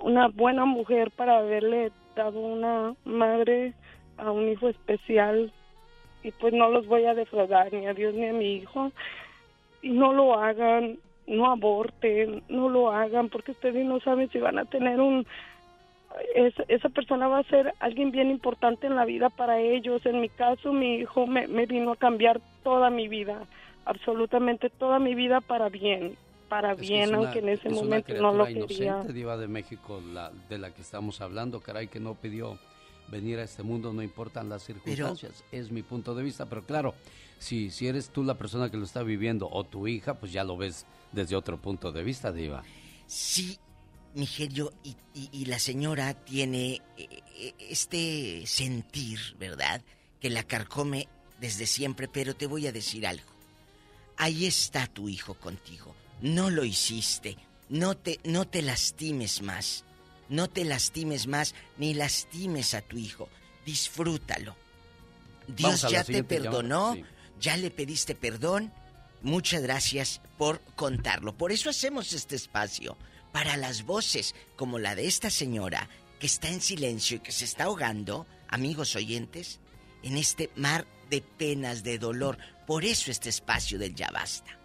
una buena mujer para haberle dado una madre a un hijo especial y pues no los voy a defraudar ni a Dios ni a mi hijo y no lo hagan, no aborten, no lo hagan, porque ustedes no saben si van a tener un... esa persona va a ser alguien bien importante en la vida para ellos. En mi caso, mi hijo me, me vino a cambiar toda mi vida, absolutamente toda mi vida para bien, para bien, aunque en ese momento no lo quería. diva de México, la, de la que estamos hablando, caray, que no pidió venir a este mundo, no importan las circunstancias, es mi punto de vista, pero claro, si, si eres tú la persona que lo está viviendo o tu hija, pues ya lo ves desde otro punto de vista, Diva. Sí, mi genio, y, y, la señora tiene eh, eh, este sentir, ¿verdad? Que la carcome desde siempre, pero te voy a decir algo. Ahí está tu hijo contigo. No lo hiciste. No te, no te lastimes más. No te lastimes más ni lastimes a tu hijo. Disfrútalo. Dios ya te perdonó ya le pediste perdón. Muchas gracias por contarlo. Por eso hacemos este espacio. Para las voces como la de esta señora que está en silencio y que se está ahogando, amigos oyentes, en este mar de penas, de dolor. Por eso este espacio del ya basta.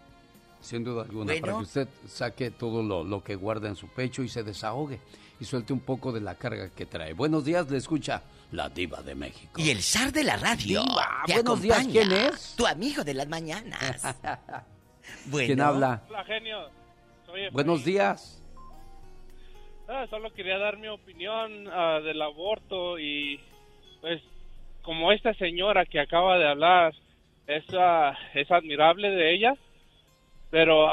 Sin duda alguna, para que usted saque todo lo, lo, que guarda en su pecho y se desahogue y suelte un poco de la carga que trae. Buenos días, le escucha la diva de México. Y el zar de la radio. buenos días, ¿quién es? Tu amigo de las mañanas. ¿Quién habla? Hola, genio. buenos días. Ah, solo quería dar mi opinión ah, del aborto y pues como esta señora que acaba de hablar es, ah, es admirable de ella, pero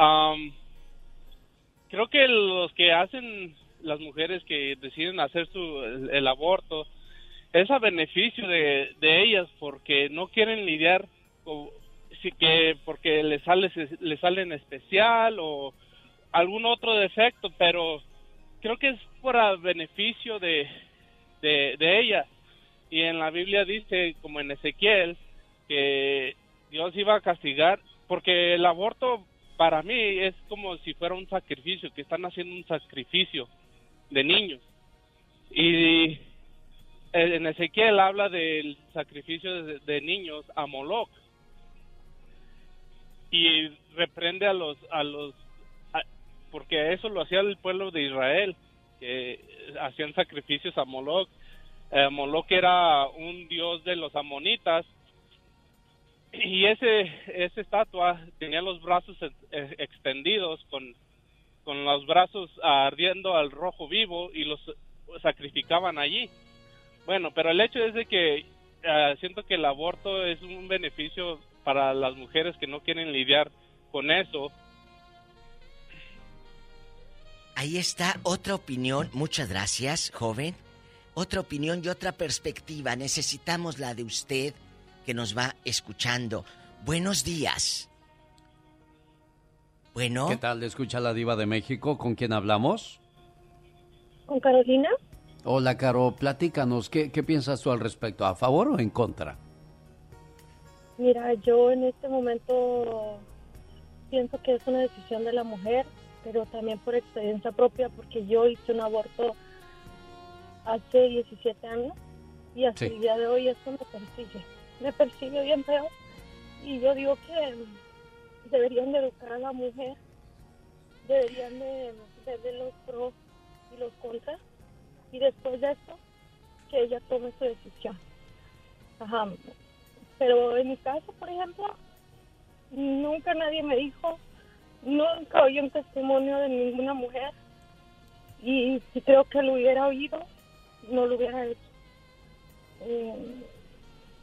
creo que los que hacen las mujeres que deciden hacer su el aborto es a beneficio de, de ellas porque no quieren lidiar sí que porque les sale les sale en especial o algún otro defecto pero creo que es para beneficio de, de, de ellas y en la Biblia dice como en Ezequiel que Dios iba a castigar porque el aborto para mí es como si fuera un sacrificio que están haciendo un sacrificio de niños. Y en Ezequiel habla del sacrificio de, niños a Moloch y reprende a los a los porque eso lo hacía el pueblo de Israel que hacían sacrificios a Moloch eh, Moloch era un dios de los amonitas y ese esa estatua tenía los brazos extendidos con con los brazos ardiendo al rojo vivo y los sacrificaban allí bueno, pero el hecho es de que ah, siento que el aborto es un beneficio para las mujeres que no quieren lidiar con eso. Ahí está otra opinión. Muchas gracias, joven. Otra opinión y otra perspectiva. Necesitamos la de usted que nos va escuchando. Buenos días. Bueno. ¿Qué tal? escucha la diva de México? ¿Con quién hablamos? Con Carolina. Hola, Caro, platícanos, ¿qué, ¿qué piensas tú al respecto? ¿A favor o en contra? Mira, yo en este momento pienso que es una decisión de la mujer, pero también por experiencia propia, porque yo hice un aborto hace 17 años y hasta el día de hoy esto me persigue. Me persigue bien feo y yo digo que deberían de educar a la mujer deberían de ver de los pros y los contras y después de esto que ella tome su decisión. Ajá. Pero en mi caso, por ejemplo, nunca nadie me dijo, nunca oí un testimonio de ninguna mujer y si creo que lo hubiera oído, no lo hubiera hecho. Eh,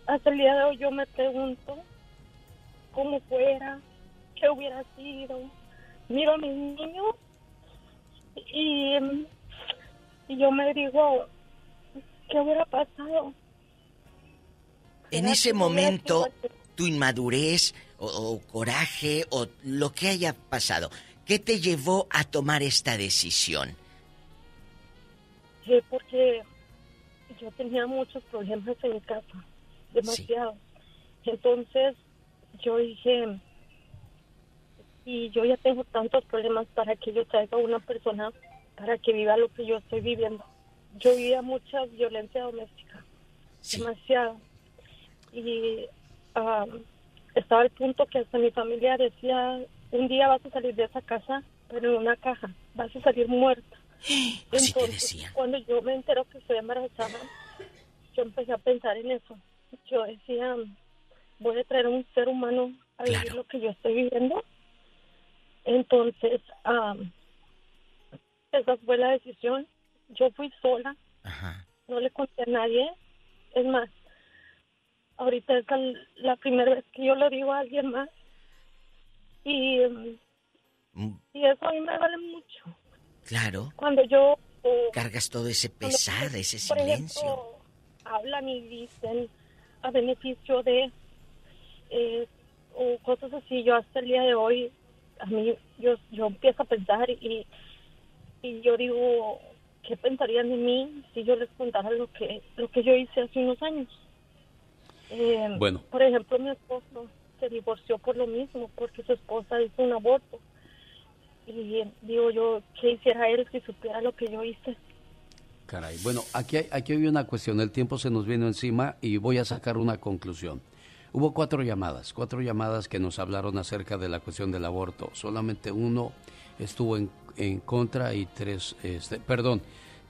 hasta el día de hoy yo me pregunto cómo fuera, qué hubiera sido. Miro a mis niños y, y yo me digo, ¿qué hubiera pasado? En ese momento, tu inmadurez o, o, coraje o lo que haya pasado, ¿qué te llevó a tomar esta decisión? Sí, porque yo tenía muchos problemas en mi casa, demasiado. Entonces yo dije, y yo ya tengo tantos problemas para que yo traiga a una persona para que viva lo que yo estoy viviendo. Yo vivía mucha violencia doméstica, demasiado. Y um, estaba al punto que hasta mi familia decía, un día vas a salir de esa casa, pero en una caja, vas a salir muerta. Así decía. Cuando yo me entero que estoy embarazada, yo empecé a pensar en eso. Yo decía, voy a traer a un ser humano a vivir lo que yo estoy viviendo. Entonces, um, esa fue la decisión. Yo fui sola, no le conté a nadie. Es más, ahorita es la, primera vez que yo le digo a alguien más. Y, Mm, y eso a mí me vale mucho. Claro. Cuando yo... eh, Cargas todo ese cuando, pesar, ese por silencio. ejemplo, hablan y dicen a beneficio de eh, o cosas así. Yo hasta el día de hoy, a mí, yo, yo empiezo a pensar y, y yo digo, ¿qué pensarían de mí si yo les contara lo que, lo que yo hice hace unos años? Eh, Bueno. Por ejemplo, mi esposo se divorció por lo mismo, porque su esposa hizo un aborto. Y digo yo, ¿qué hiciera él si supiera lo que yo hice? Caray, bueno, aquí hay, aquí hay una cuestión, el tiempo se nos viene encima y voy a sacar una conclusión. Hubo cuatro llamadas, cuatro llamadas que nos hablaron acerca de la cuestión del aborto. Solamente uno estuvo en, en contra y tres, este, perdón,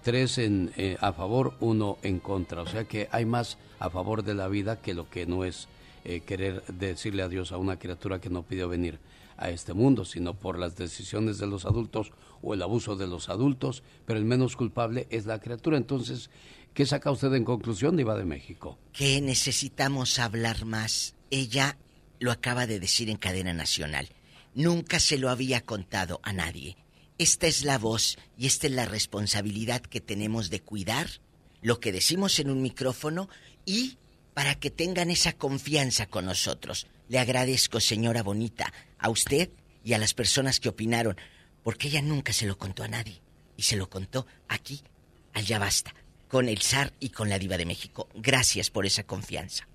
tres en, eh, a favor, uno en contra. O sea que hay más a favor de la vida que lo que no es eh, querer decirle adiós a una criatura que no pidió venir a este mundo, sino por las decisiones de los adultos o el abuso de los adultos, pero el menos culpable es la criatura. Entonces, ¿qué saca usted en conclusión, Diva de México? que necesitamos hablar más. Ella lo acaba de decir en cadena nacional. Nunca se lo había contado a nadie. Esta es la voz y esta es la responsabilidad que tenemos de cuidar lo que decimos en un micrófono y para que tengan esa confianza con nosotros. Le agradezco, señora bonita, a usted y a las personas que opinaron, porque ella nunca se lo contó a nadie. Y se lo contó aquí, al Ya Basta, con el zar y con la diva de México. Gracias por esa confianza.